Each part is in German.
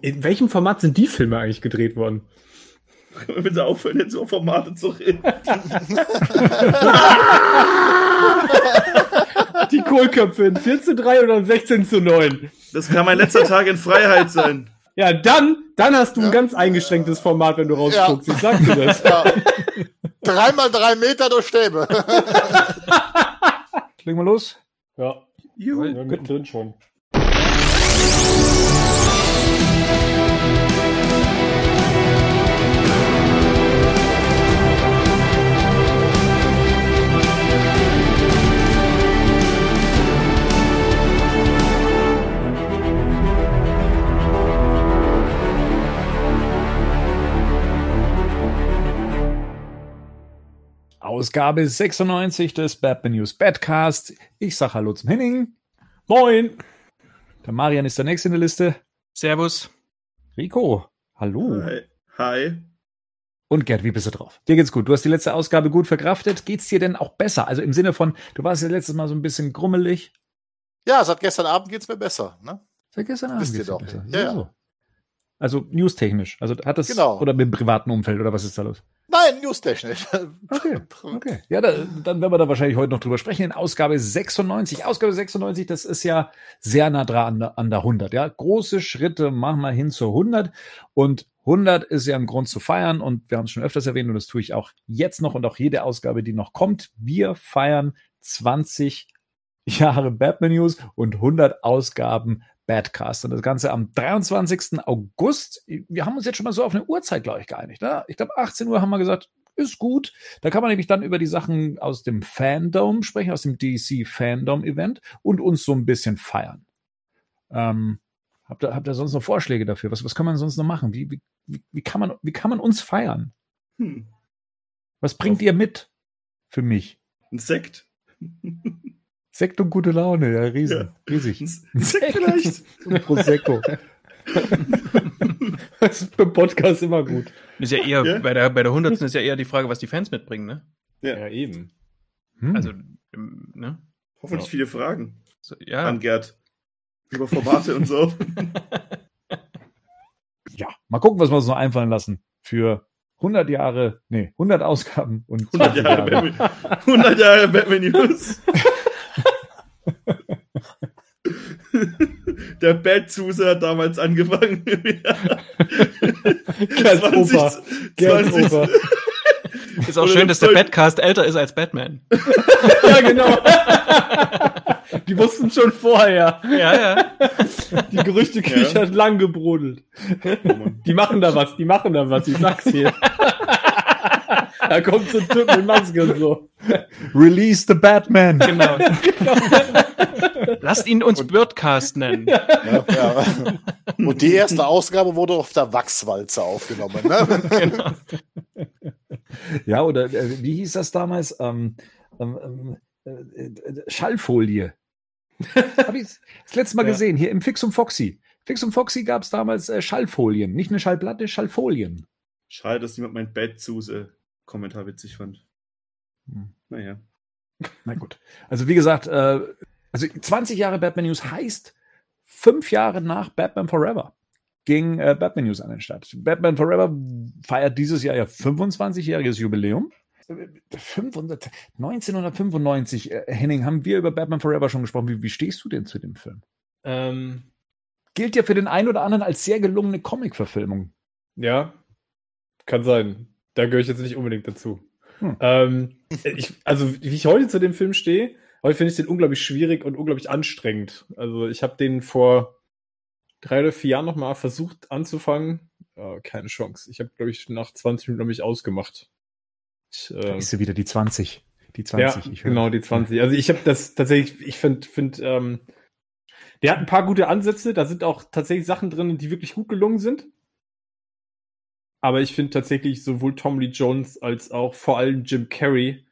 In welchem Format sind die Filme eigentlich gedreht worden? Wenn sie aufhören, jetzt so Formate zu reden. die Kohlköpfe in 14 zu 3 oder 16 zu 9. Das kann mein letzter Tag in Freiheit sein. Ja, dann, dann hast du ja. ein ganz eingeschränktes Format, wenn du rausguckst. Ja. Ich sag dir das. Ja. Dreimal drei Meter durch Stäbe. Legen wir los? Ja. Juhu. Ja, mittendrin schon. Ausgabe 96 des Batman News Badcast. Ich sag Hallo zum Henning. Moin. Der Marian ist der nächste in der Liste. Servus. Rico. Hallo. Hi. Hi. Und Gerd, wie bist du drauf? Dir geht's gut. Du hast die letzte Ausgabe gut verkraftet. Geht's dir denn auch besser? Also im Sinne von, du warst ja letztes Mal so ein bisschen grummelig. Ja, seit gestern Abend geht's mir besser. Ne? Seit gestern Abend Wisst geht's mir besser. Ja, so. ja. Also newstechnisch. Also hat das genau. oder mit dem privaten Umfeld oder was ist da los? Nein, newstechnisch. Okay, okay. Ja, da, dann werden wir da wahrscheinlich heute noch drüber sprechen. In Ausgabe 96. Ausgabe 96, das ist ja sehr nah dran an der, an der 100. Ja, große Schritte machen wir hin zur 100. Und 100 ist ja ein Grund zu feiern. Und wir haben es schon öfters erwähnt und das tue ich auch jetzt noch und auch jede Ausgabe, die noch kommt. Wir feiern 20 Jahre Batman News und 100 Ausgaben Badcast. Und das Ganze am 23. August. Wir haben uns jetzt schon mal so auf eine Uhrzeit, glaube ich, geeinigt. Ne? Ich glaube, 18 Uhr haben wir gesagt, ist gut. Da kann man nämlich dann über die Sachen aus dem Fandom sprechen, aus dem DC Fandom Event und uns so ein bisschen feiern. Ähm, habt, ihr, habt ihr sonst noch Vorschläge dafür? Was, was kann man sonst noch machen? Wie, wie, wie, kann, man, wie kann man uns feiern? Hm. Was bringt ihr mit für mich? Ein Sekt. Sekt und gute Laune, ja, riesen, ja. riesig. Sekt vielleicht. und Prosecco. das ist beim Podcast immer gut. Ist ja eher, ja? bei der, bei der 100. ist ja eher die Frage, was die Fans mitbringen, ne? Ja, ja eben. Hm. Also, ne? Hoffentlich so. viele Fragen. So, ja. An Gerd. Über Formate und so. Ja, mal gucken, was wir uns noch einfallen lassen für 100 Jahre, nee, 100 Ausgaben und 100 Jahre, Jahre. Batman, 100 Jahre Batman News. Der Bad Suser hat damals angefangen. Ganz 20, Opa. 20, Opa. Ist auch schön, dass der Badcast älter ist als Batman. ja, genau. Die wussten schon vorher. Ja, ja. Die Gerüchteküche ja. hat lang gebrodelt. Die machen da was, die machen da was, ich sag's hier. da kommt so ein Typ mit Maske und so. Release the Batman. Genau. Lasst ihn uns und, Birdcast nennen. Ja, ja. Und die erste Ausgabe wurde auf der Wachswalze aufgenommen. Ne? Genau. Ja, oder äh, wie hieß das damals? Ähm, ähm, äh, äh Schallfolie. Habe ich das letzte Mal ja. gesehen, hier im Fix und Foxy. Fix und Foxy gab es damals äh, Schallfolien. Nicht eine Schallplatte, Schallfolien. Schade, dass jemand mein Bett Suse Kommentar witzig fand. Hm. Naja. Na gut. Also wie gesagt, äh, also 20 Jahre Batman News heißt fünf Jahre nach Batman Forever ging äh, Batman News an den Start. Batman Forever feiert dieses Jahr ja 25-jähriges Jubiläum. 500, 1995, äh, Henning, haben wir über Batman Forever schon gesprochen. Wie, wie stehst du denn zu dem Film? Ähm, Gilt ja für den einen oder anderen als sehr gelungene Comic-Verfilmung. Ja, kann sein. Da gehöre ich jetzt nicht unbedingt dazu. Hm. Ähm, ich, also, wie ich heute zu dem Film stehe, heute finde ich den unglaublich schwierig und unglaublich anstrengend. Also, ich habe den vor drei oder vier Jahren nochmal versucht anzufangen. Äh, keine Chance. Ich habe, glaube ich, nach 20 Minuten mich ausgemacht. Ich, äh, da ist sie wieder die 20. Die 20. Ja, genau, die 20. Also ich habe das tatsächlich, ich finde, find, ähm, der hat ein paar gute Ansätze. Da sind auch tatsächlich Sachen drin, die wirklich gut gelungen sind. Aber ich finde tatsächlich sowohl Tom Lee Jones als auch vor allem Jim Carrey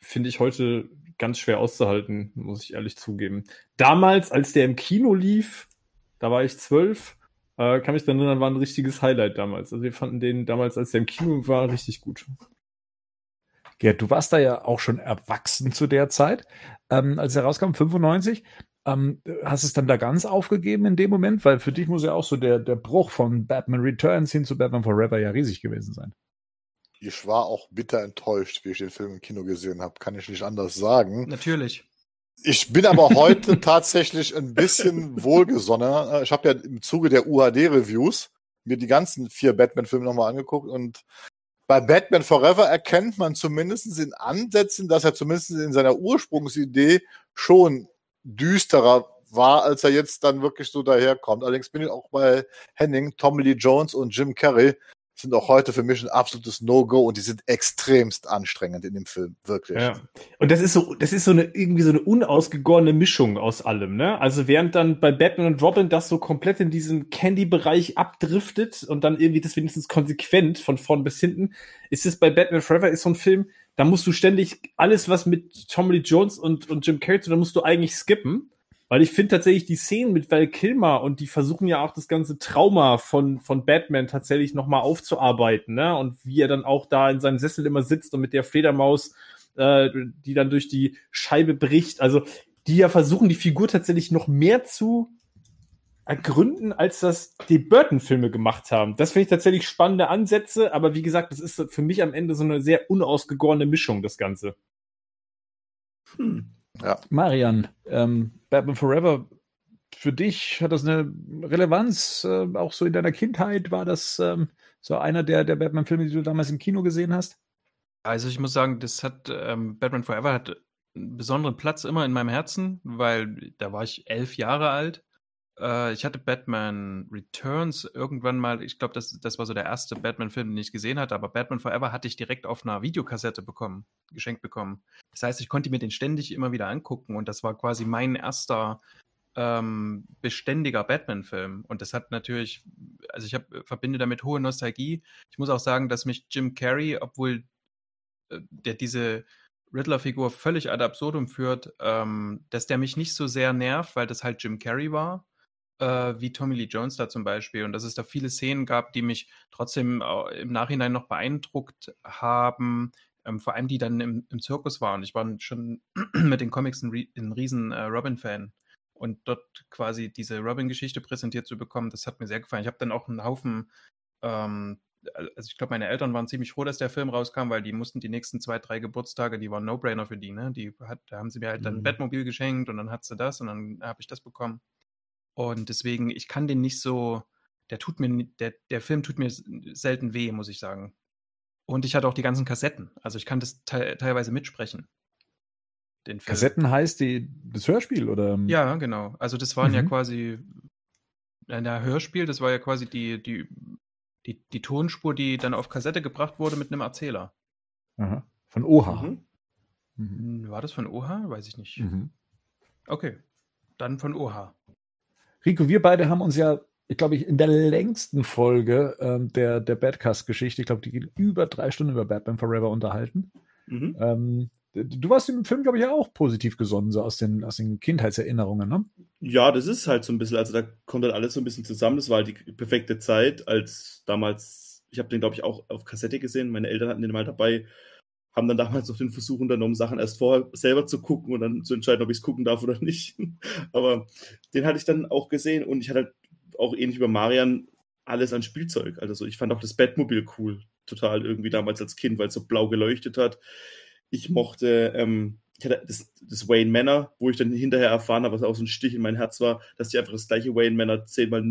finde ich heute ganz schwer auszuhalten, muss ich ehrlich zugeben. Damals, als der im Kino lief, da war ich zwölf, äh, kann mich dann erinnern, war ein richtiges Highlight damals. Also wir fanden den damals, als der im Kino war, richtig gut. Gerd, du warst da ja auch schon erwachsen zu der Zeit, ähm, als er rauskam, 95. Ähm, hast es dann da ganz aufgegeben in dem Moment? Weil für dich muss ja auch so der, der Bruch von Batman Returns hin zu Batman Forever ja riesig gewesen sein. Ich war auch bitter enttäuscht, wie ich den Film im Kino gesehen habe. Kann ich nicht anders sagen. Natürlich. Ich bin aber heute tatsächlich ein bisschen wohlgesonnener. Ich habe ja im Zuge der UHD-Reviews mir die ganzen vier Batman-Filme nochmal angeguckt und bei Batman Forever erkennt man zumindest in Ansätzen, dass er zumindest in seiner Ursprungsidee schon düsterer war, als er jetzt dann wirklich so daherkommt. Allerdings bin ich auch bei Henning, Tommy Lee Jones und Jim Carrey sind auch heute für mich ein absolutes No-Go und die sind extremst anstrengend in dem Film, wirklich. Ja. Und das ist so, das ist so eine, irgendwie so eine unausgegorene Mischung aus allem, ne? Also während dann bei Batman und Robin das so komplett in diesen Candy-Bereich abdriftet und dann irgendwie das wenigstens konsequent von vorn bis hinten, ist es bei Batman Forever ist so ein Film, da musst du ständig alles, was mit Tommy Lee Jones und, und Jim Carrey, da musst du eigentlich skippen. Weil ich finde tatsächlich die Szenen mit Val Kilmer und die versuchen ja auch das ganze Trauma von, von Batman tatsächlich nochmal aufzuarbeiten, ne? Und wie er dann auch da in seinem Sessel immer sitzt und mit der Fledermaus, äh, die dann durch die Scheibe bricht. Also, die ja versuchen, die Figur tatsächlich noch mehr zu ergründen, als das die Burton-Filme gemacht haben. Das finde ich tatsächlich spannende Ansätze, aber wie gesagt, das ist für mich am Ende so eine sehr unausgegorene Mischung, das Ganze. Hm. Ja. Marian, ähm, Batman Forever, für dich hat das eine Relevanz, äh, auch so in deiner Kindheit? War das ähm, so einer der, der Batman-Filme, die du damals im Kino gesehen hast? Also ich muss sagen, das hat ähm, Batman Forever hat einen besonderen Platz immer in meinem Herzen, weil da war ich elf Jahre alt äh, ich hatte Batman Returns irgendwann mal, ich glaube, das, das war so der erste Batman-Film, den ich gesehen hatte, aber Batman Forever hatte ich direkt auf einer Videokassette bekommen, geschenkt bekommen. Das heißt, ich konnte mir den ständig immer wieder angucken und das war quasi mein erster ähm, beständiger Batman-Film. Und das hat natürlich, also ich hab, verbinde damit hohe Nostalgie. Ich muss auch sagen, dass mich Jim Carrey, obwohl äh, der diese Riddler-Figur völlig ad absurdum führt, ähm, dass der mich nicht so sehr nervt, weil das halt Jim Carrey war äh, wie Tommy Lee Jones da zum Beispiel. Und dass es da viele Szenen gab, die mich trotzdem äh, im Nachhinein noch beeindruckt haben. Ähm, vor allem die dann im, im, Zirkus waren. Ich war schon mit den Comics ein, ein riesen äh, Robin-Fan. Und dort quasi diese Robin-Geschichte präsentiert zu bekommen, das hat mir sehr gefallen. Ich habe dann auch einen Haufen ähm, also ich glaube, meine Eltern waren ziemlich froh, dass der Film rauskam, weil die mussten die nächsten zwei, drei Geburtstage, die waren No-Brainer für die, ne? Die hat, da haben sie mir halt dann ein mhm. Bettmobil geschenkt und dann hat sie das und dann habe ich das bekommen. Und deswegen, ich kann den nicht so, der tut mir, der, der Film tut mir selten weh, muss ich sagen. Und ich hatte auch die ganzen Kassetten. Also ich kann das te teilweise mitsprechen. Kassetten heißt die, das Hörspiel, oder? Ja, genau. Also das waren mhm. ja quasi ein Hörspiel, das war ja quasi die, die, die, die Tonspur, die dann auf Kassette gebracht wurde mit einem Erzähler. Aha. Von Oha. Mhm. Mhm. War das von Oha? Weiß ich nicht. Mhm. Okay. Dann von Oha. Rico, wir beide haben uns ja, ich glaube, ich in der längsten Folge ähm, der, der Badcast-Geschichte, ich glaube, die geht über drei Stunden über Batman Forever unterhalten. Mhm. Ähm, du warst im Film, glaube ich, ja auch positiv gesonnen, so aus den, aus den Kindheitserinnerungen, ne? Ja, das ist halt so ein bisschen, also da kommt halt alles so ein bisschen zusammen. Das war halt die perfekte Zeit, als damals, ich habe den, glaube ich, auch auf Kassette gesehen. Meine Eltern hatten den mal dabei haben dann damals noch den Versuch unternommen, Sachen erst vorher selber zu gucken und dann zu entscheiden, ob ich es gucken darf oder nicht. Aber den hatte ich dann auch gesehen und ich hatte halt auch ähnlich wie bei Marian alles an Spielzeug. Also so, ich fand auch das Batmobil cool, total irgendwie damals als Kind, weil es so blau geleuchtet hat. Ich mochte, ähm, ich hatte das, das, Wayne Manor, wo ich dann hinterher erfahren habe, was auch so ein Stich in mein Herz war, dass die einfach das gleiche Wayne Manor zehnmal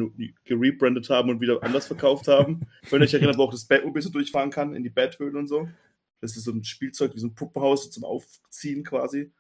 gerebrandet haben und wieder anders verkauft haben. Wenn ihr euch erinnert, wo auch das Batmobil so durchfahren kann in die Bathöhle und so. Das ist so ein Spielzeug wie so ein Puppenhaus zum Aufziehen quasi.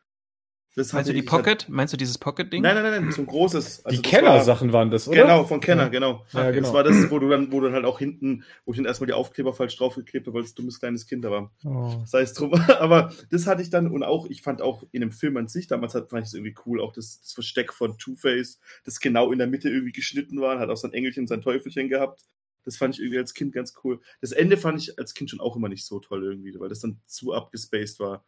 Das Meinst du die Pocket? Halt... Meinst du dieses Pocket-Ding? Nein, nein, nein, so ein großes. Also die Kenner-Sachen war, waren das, oder? Genau, von Kenner, ja. genau. Ja, genau. Das war das, wo du dann, wo du dann halt auch hinten, wo ich dann erstmal die Aufkleber falsch draufgeklebt habe, weil es dummes kleines Kind da war. Oh. Sei es drum. Aber das hatte ich dann und auch, ich fand auch in dem Film an sich, damals fand ich es irgendwie cool, auch das, das Versteck von Two-Face, das genau in der Mitte irgendwie geschnitten war, hat auch sein Engelchen, sein Teufelchen gehabt. Das fand ich irgendwie als Kind ganz cool. Das Ende fand ich als Kind schon auch immer nicht so toll irgendwie, weil das dann zu abgespaced war.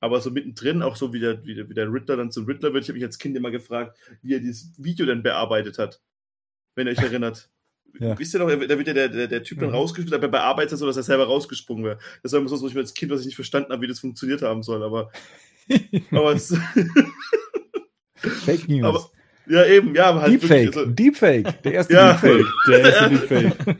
Aber so mittendrin, auch so wie der, wie der, wie der Riddler dann zum Riddler wird, ich habe mich als Kind immer gefragt, wie er dieses Video dann bearbeitet hat. Wenn ihr euch erinnert. Ja. Wisst ihr noch, da wird ja der, der, der Typ dann mhm. rausgesprungen, aber bearbeitet so, dass er selber rausgesprungen wäre. Das war immer so, ich als Kind, was ich nicht verstanden habe, wie das funktioniert haben soll, aber, aber es, Fake News. Aber, ja, eben, ja, aber halt Deepfake, wirklich, also, Deepfake, der erste Ja. Deepfake. Der erste Deepfake.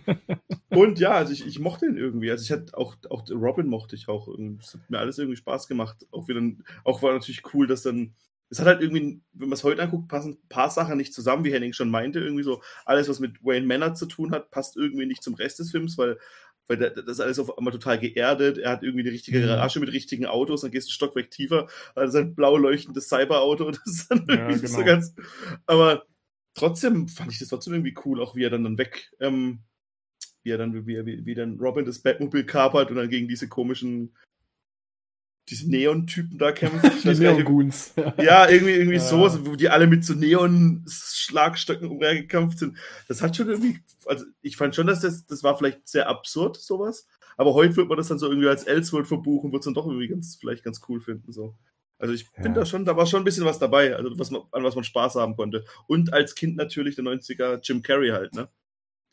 Und ja, also ich, ich mochte ihn irgendwie. Also ich hatte auch, auch Robin mochte ich auch. Es hat mir alles irgendwie Spaß gemacht. Auch wieder, auch war natürlich cool, dass dann. Es hat halt irgendwie, wenn man es heute anguckt, passen ein paar Sachen nicht zusammen, wie Henning schon meinte. Irgendwie so, alles, was mit Wayne Manor zu tun hat, passt irgendwie nicht zum Rest des Films, weil, weil da- das ist alles auf einmal total geerdet. Er hat irgendwie die richtige Mhm. Garage mit richtigen Autos, dann gehst du ein Stockwerk tiefer, also sein blau leuchtendes Cyberauto. Das ist dann Ja, irgendwie so genau. ganz. Aber trotzdem fand ich das trotzdem irgendwie cool, auch wie er dann, dann weg, ähm, wie er dann, wie, er- wie, wie dann Robin das Batmobil kapert und dann gegen diese komischen, diese Neon-Typen da kämpft. Ich Die Neon-Goons. ja, irgendwie, irgendwie Ja. so, wo die alle mit so Neon-Schlagstöcken umhergekämpft sind. Das hat schon irgendwie, also ich fand schon, dass das, das war vielleicht sehr absurd, sowas. Aber heute wird man das dann so irgendwie als Elseworld verbuchen, wird es dann doch irgendwie ganz, vielleicht ganz cool finden, so. Also ich Ja. bin da schon, da war schon ein bisschen was dabei, also was man, an was man Spaß haben konnte. Und als Kind natürlich der 90er Jim Carrey halt, ne?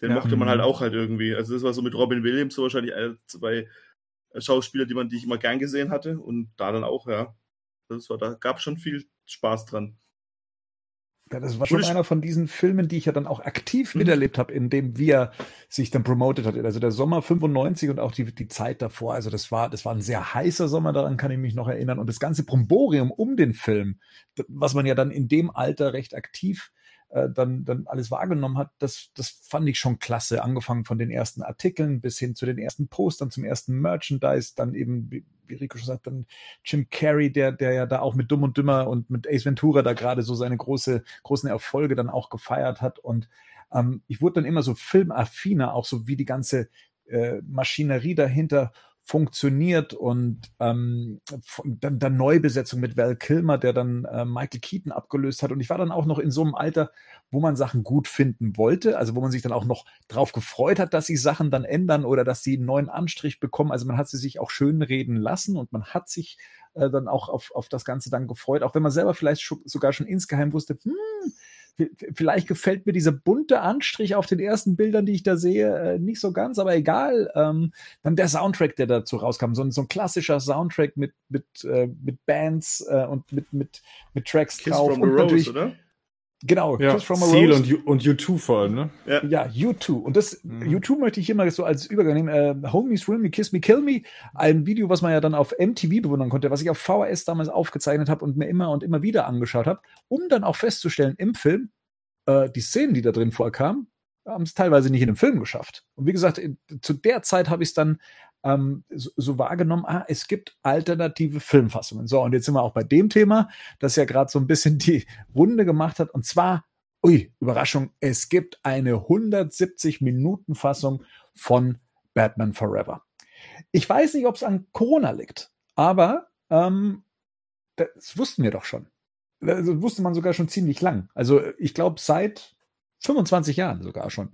Den Ja. mochte man Mhm. halt auch halt irgendwie. Also das war so mit Robin Williams so wahrscheinlich ein, zwei Schauspieler, die man, die ich immer gern gesehen hatte. Und da dann auch, ja. Das war, da gab schon viel Spaß dran. Ja, das war schon einer von diesen Filmen, die ich ja dann auch aktiv Mhm. miterlebt habe, in dem wir sich dann promotet hat. Also der Sommer 95 und auch die, die Zeit davor. Also das war, das war ein sehr heißer Sommer, daran kann ich mich noch erinnern. Und das ganze Bromborium um den Film, was man ja dann in dem Alter recht aktiv äh, dann, dann alles wahrgenommen hat, das, das fand ich schon klasse. Angefangen von den ersten Artikeln bis hin zu den ersten Postern, zum ersten Merchandise, dann eben, wie, Rico schon sagt, dann Jim Carrey, der, der ja da auch mit Dumm und Dümmer und mit Ace Ventura da gerade so seine große, großen Erfolge dann auch gefeiert hat. Und ähm, ich wurde dann immer so filmaffiner, auch so wie die ganze äh, Maschinerie dahinter funktioniert und ähm, dann, dann Neubesetzung mit Val Kilmer, der dann äh, Michael Keaton abgelöst hat. Und ich war dann auch noch in so einem Alter, wo man Sachen gut finden wollte, also wo man sich dann auch noch drauf gefreut hat, dass sich Sachen dann ändern oder dass sie einen neuen Anstrich bekommen. Also man hat sie sich auch schön reden lassen und man hat sich äh, dann auch auf, auf das Ganze dann gefreut, auch wenn man selber vielleicht scho- sogar schon insgeheim wusste, hm, vielleicht gefällt mir dieser bunte Anstrich auf den ersten Bildern, die ich da sehe, äh, nicht so ganz, aber egal. Ähm, dann der Soundtrack, der dazu rauskam, so ein, so ein klassischer Soundtrack mit, mit, äh, mit Bands äh, und mit, mit, mit Tracks Kiss drauf. from the Rose, natürlich, oder? Genau, Ja, Kiss from a Seal Rose. und, U und U2 vor allem, ne? Ja, U2. Und das Mhm. U2 möchte ich immer so als Übergang nehmen. Äh, Homies Thrill Me, Kiss Me, Kill Me. Ein Video, was man ja dann auf MTV bewundern konnte, was ich auf VHS damals aufgezeichnet habe und mir immer und immer wieder angeschaut habe, um dann auch festzustellen im Film, äh, die Szenen, die da drin vorkamen, haben es teilweise nicht in den Film geschafft. Und wie gesagt, in, zu der Zeit habe ich es dann ähm, so, so wahrgenommen, ah, es gibt alternative Filmfassungen. So, und jetzt sind wir auch bei dem Thema, das ja gerade so ein bisschen die Runde gemacht hat. Und zwar Ui, Überraschung, es gibt eine 170-Minuten-Fassung von Batman Forever. Ich weiß nicht, ob es an Corona liegt, aber ähm, das wussten wir doch schon. Das wusste man sogar schon ziemlich lang. Also ich glaube seit 25 Jahren sogar schon,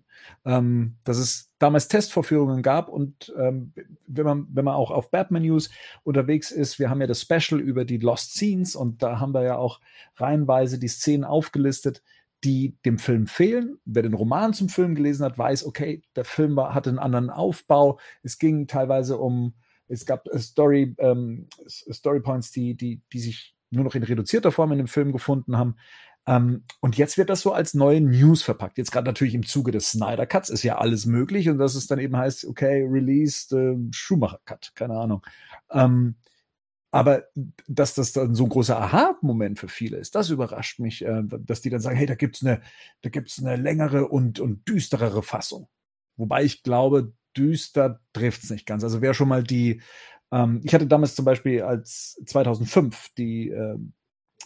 ähm, dass es damals Testvorführungen gab und ähm, wenn man wenn man auch auf Batman News unterwegs ist, wir haben ja das Special über die Lost Scenes und da haben wir ja auch reihenweise die Szenen aufgelistet, die dem Film fehlen. Wer den Roman zum Film gelesen hat, weiß, okay, der Film war, hatte einen anderen Aufbau. Es ging teilweise um, es gab äh, Story, ähm, Story Points, die, die, die sich nur noch in reduzierter Form in dem Film gefunden haben. Ähm, und jetzt wird das so als neue News verpackt. Jetzt gerade natürlich im Zuge des Snyder Cuts ist ja alles möglich und dass es dann eben heißt, okay, released äh, Schumacher Cut, keine Ahnung. Ähm, aber dass das dann so ein großer Aha-Moment für viele ist, das überrascht mich, äh, dass die dann sagen, hey, da gibt's eine, da gibt's eine längere und, und düsterere Fassung. Wobei ich glaube, düster trifft's nicht ganz. Also wer schon mal die, ähm, ich hatte damals zum Beispiel als 2005 die, äh,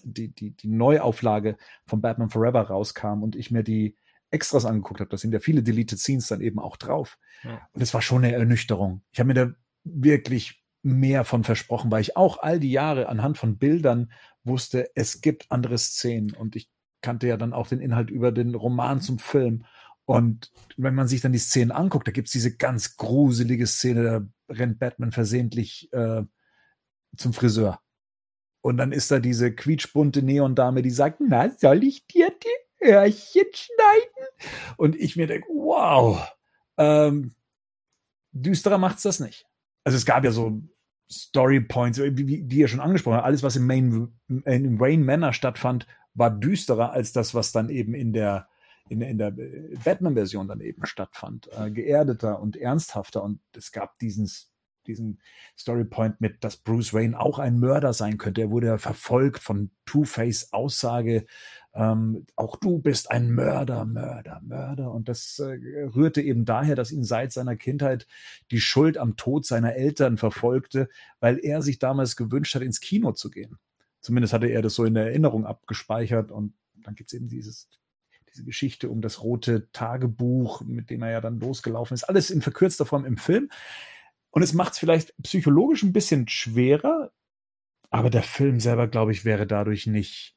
die, die, die Neuauflage von Batman Forever rauskam und ich mir die Extras angeguckt habe, da sind ja viele Deleted Scenes dann eben auch drauf. Ja. Und es war schon eine Ernüchterung. Ich habe mir da wirklich mehr von versprochen, weil ich auch all die Jahre anhand von Bildern wusste, es gibt andere Szenen und ich kannte ja dann auch den Inhalt über den Roman zum Film. Und wenn man sich dann die Szenen anguckt, da gibt's diese ganz gruselige Szene, da rennt Batman versehentlich äh, zum Friseur. Und dann ist da diese quietschbunte Neondame, die sagt, na, soll ich dir die Hörchen schneiden? Und ich mir denke, wow, ähm, düsterer macht's das nicht. Also es gab ja so Story Points, wie, wie, ihr schon angesprochen habt, alles, was im Main, im Wayne Manor stattfand, war düsterer als das, was dann eben in der in, in der Batman-Version dann eben stattfand. Äh, geerdeter und ernsthafter. Und es gab diesen, diesen Storypoint mit, dass Bruce Wayne auch ein Mörder sein könnte. Er wurde ja verfolgt von Two-Face Aussage, ähm, auch du bist ein Mörder, Mörder, Mörder. Und das äh, rührte eben daher, dass ihn seit seiner Kindheit die Schuld am Tod seiner Eltern verfolgte, weil er sich damals gewünscht hat, ins Kino zu gehen. Zumindest hatte er das so in der Erinnerung abgespeichert und dann gibt es eben dieses diese Geschichte um das rote Tagebuch, mit dem er ja dann losgelaufen ist. Alles in verkürzter Form im Film. Und es macht es vielleicht psychologisch ein bisschen schwerer, aber der Film selber, glaube ich, wäre dadurch nicht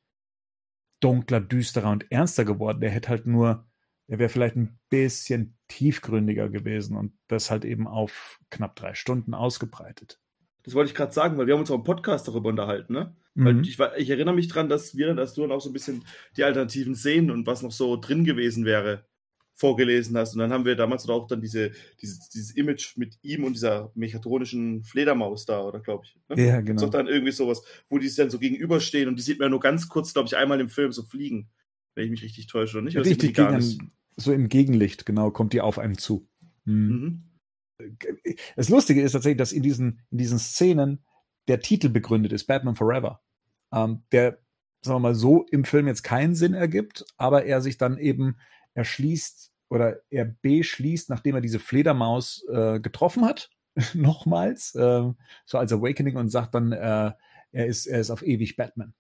dunkler, düsterer und ernster geworden. Der hätte halt nur, er wäre vielleicht ein bisschen tiefgründiger gewesen und das halt eben auf knapp drei Stunden ausgebreitet. Das wollte ich gerade sagen, weil wir haben uns auch im Podcast darüber unterhalten, ne? Mhm. ich, ich, erinnere mich dran, dass wir, dass du dann auch so ein bisschen die alternativen Szenen und was noch so drin gewesen wäre, vorgelesen hast. Und dann haben wir damals auch dann diese, dieses, dieses Image mit ihm und dieser mechatronischen Fledermaus da, oder glaube ich. Ne? Ja, genau. Ist dann irgendwie sowas, wo die sich dann so gegenüberstehen und die sieht man ja nur ganz kurz, glaube ich, einmal im Film so fliegen. Wenn ich mich richtig täusche, oder nicht? Oder richtig gegen, so im Gegenlicht, genau, kommt die auf einem zu. Mhm. Mhm. Das Lustige ist tatsächlich, dass in diesen, in diesen Szenen der Titel begründet ist, Batman Forever. Ähm, der, sagen wir mal, so im Film jetzt keinen Sinn ergibt, aber er sich dann eben erschließt oder er beschließt, nachdem er diese Fledermaus äh, getroffen hat, nochmals, äh, so als Awakening und sagt dann, äh, er ist, er ist auf ewig Batman.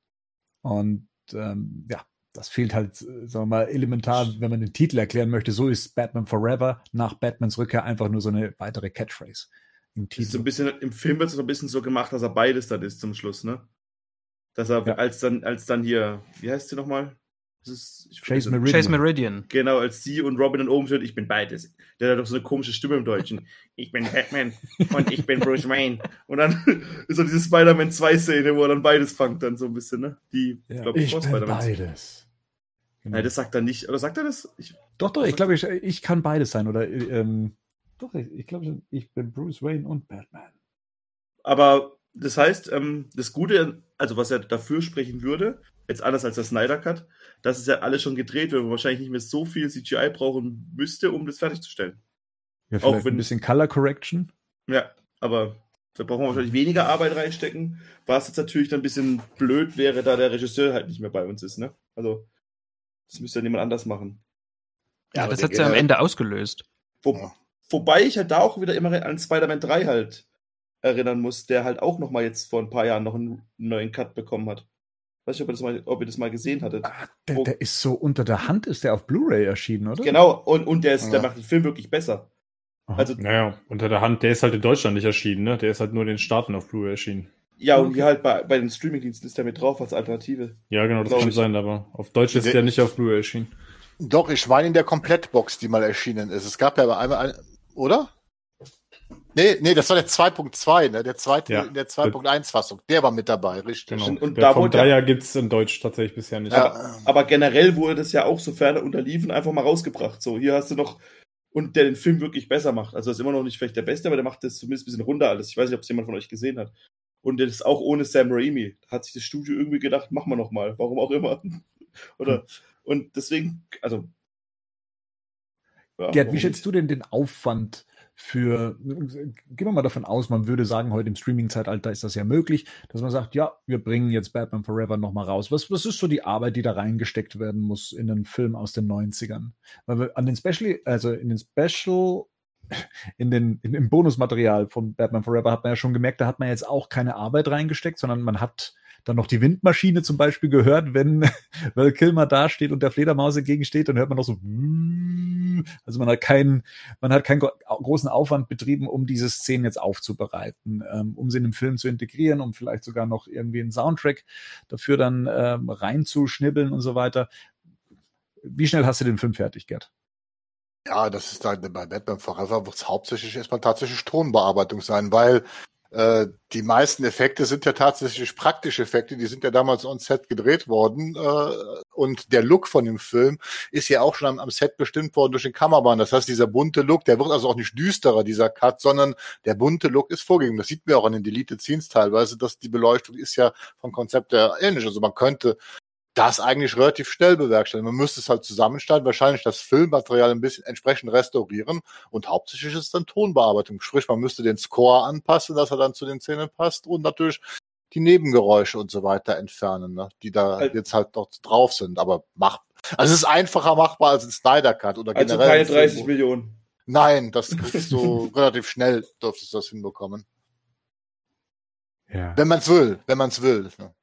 Und ähm, ja, das fehlt halt, äh, sagen wir mal, elementar, wenn man den Titel erklären möchte. So ist Batman Forever nach Batmans Rückkehr einfach nur so eine weitere Catchphrase. Im, Titel. So ein bisschen, Im Film wird es so ein bisschen so gemacht, dass er beides dann ist zum Schluss, ne? Dass er, ja. als dann, als dann hier, wie heißt sie nochmal? Ist, Chase, Meridian. Chase Meridian. Genau, als sie und Robin dann oben steht, ich bin beides. Der hat doch so eine komische Stimme im Deutschen. Ich bin Batman und ich bin Bruce Wayne. Und dann ist so diese Spider-Man 2-Szene, wo er dann beides fangt, dann so ein bisschen, ne? Die, ja, glaub, ich, ich bin beides. Genau. Nein, das sagt er nicht. Oder sagt er das? Ich, doch, doch, ich glaube, ich, ich kann beides sein. Oder ähm, doch, ich, ich glaube, ich bin Bruce Wayne und Batman. Aber das heißt, ähm, das Gute, also was er dafür sprechen würde, jetzt anders als der Snyder Cut, dass es ja alles schon gedreht wird und wahrscheinlich nicht mehr so viel CGI brauchen müsste, um das fertigzustellen. Ja, vielleicht Auch wenn, ein bisschen Color Correction. Ja, aber da brauchen wir wahrscheinlich weniger Arbeit reinstecken, was jetzt natürlich dann ein bisschen blöd wäre, da der Regisseur halt nicht mehr bei uns ist, ne? Also, das müsste ja jemand anders machen. Ja, ja das hat ja am Ende ausgelöst. Wo. Wobei ich halt da auch wieder immer an Spider-Man 3 halt erinnern muss, der halt auch noch mal jetzt vor ein paar Jahren noch einen neuen Cut bekommen hat. Weiß nicht, ob ihr das mal, ob ihr das mal gesehen hattet. Ah, der, der, ist so unter der Hand, ist der auf Blu-ray erschienen, oder? Genau, und, und der, ist, ja. der macht den Film wirklich besser. Aha. Also, naja, unter der Hand, der ist halt in Deutschland nicht erschienen, ne? Der ist halt nur in den Staaten auf Blu-ray erschienen. Ja, und wie halt bei, bei den Streamingdiensten ist der mit drauf als Alternative. Ja, genau, das kann ich. sein, aber auf Deutsch ist der nicht auf Blu-ray erschienen. Doch, ich meine in der Komplettbox, die mal erschienen ist. Es gab ja aber einmal, oder? Nee, nee, das war der 2.2, ne? Der zweite ja. in der 2.1 Fassung. Der war mit dabei, richtig. Genau. Und, und da vom Dreier ja, gibt's in Deutsch tatsächlich bisher nicht. Ja. Aber, aber, generell wurde das ja auch, sofern er unterliefen, einfach mal rausgebracht. So, hier hast du noch, und der den Film wirklich besser macht. Also, das ist immer noch nicht vielleicht der Beste, aber der macht das zumindest ein bisschen runter alles. Ich weiß nicht, ob es jemand von euch gesehen hat. Und das ist auch ohne Sam Raimi. Da hat sich das Studio irgendwie gedacht, machen wir noch mal. Warum auch immer. Oder, und deswegen, also. Ja, Gerd, wie schätzt du denn den Aufwand für, gehen wir mal davon aus, man würde sagen, heute im Streaming-Zeitalter ist das ja möglich, dass man sagt, ja, wir bringen jetzt Batman Forever nochmal raus. Was, was ist so die Arbeit, die da reingesteckt werden muss in einen Film aus den 90ern? Weil wir an den Special, also in den Special, in den, in dem Bonusmaterial von Batman Forever hat man ja schon gemerkt, da hat man jetzt auch keine Arbeit reingesteckt, sondern man hat dann noch die Windmaschine zum Beispiel gehört, wenn weil Kilmer da steht und der Fledermaus dagegen steht, dann hört man noch so, also man hat keinen, man hat keinen großen Aufwand betrieben, um diese Szenen jetzt aufzubereiten, ähm, um sie in den Film zu integrieren, um vielleicht sogar noch irgendwie einen Soundtrack dafür dann ähm, reinzuschnibbeln und so weiter. Wie schnell hast du den Film fertig, Gerd? Ja, das ist dann bei Batman Forever wird es hauptsächlich erstmal tatsächlich Tonbearbeitung sein, weil äh, die meisten Effekte sind ja tatsächlich praktische Effekte, die sind ja damals on Set gedreht worden äh, und der Look von dem Film ist ja auch schon am, am, Set bestimmt worden durch den Kameramann. Das heißt, dieser bunte Look, der wird also auch nicht düsterer, dieser Cut, sondern der bunte Look ist vorgegeben. Das sieht man auch an den Deleted Scenes teilweise, dass die Beleuchtung ist ja vom Konzept her ähnlich. Also man könnte das eigentlich relativ schnell bewerkstelligen. Man müsste es halt zusammenstellen, wahrscheinlich das Filmmaterial ein bisschen entsprechend restaurieren und hauptsächlich ist es dann Tonbearbeitung. Sprich, man müsste den Score anpassen, dass er dann zu den Szenen passt und natürlich die Nebengeräusche und so weiter entfernen, ne? die da Al- jetzt halt noch drauf sind. Aber macht, also es ist einfacher machbar als ein Snyder Cut oder Also generell. keine ein Film, 30 wo- Millionen. Nein, das kriegst du relativ schnell, dürftest du das hinbekommen. Ja. Wenn man es will, wenn man es will. ne?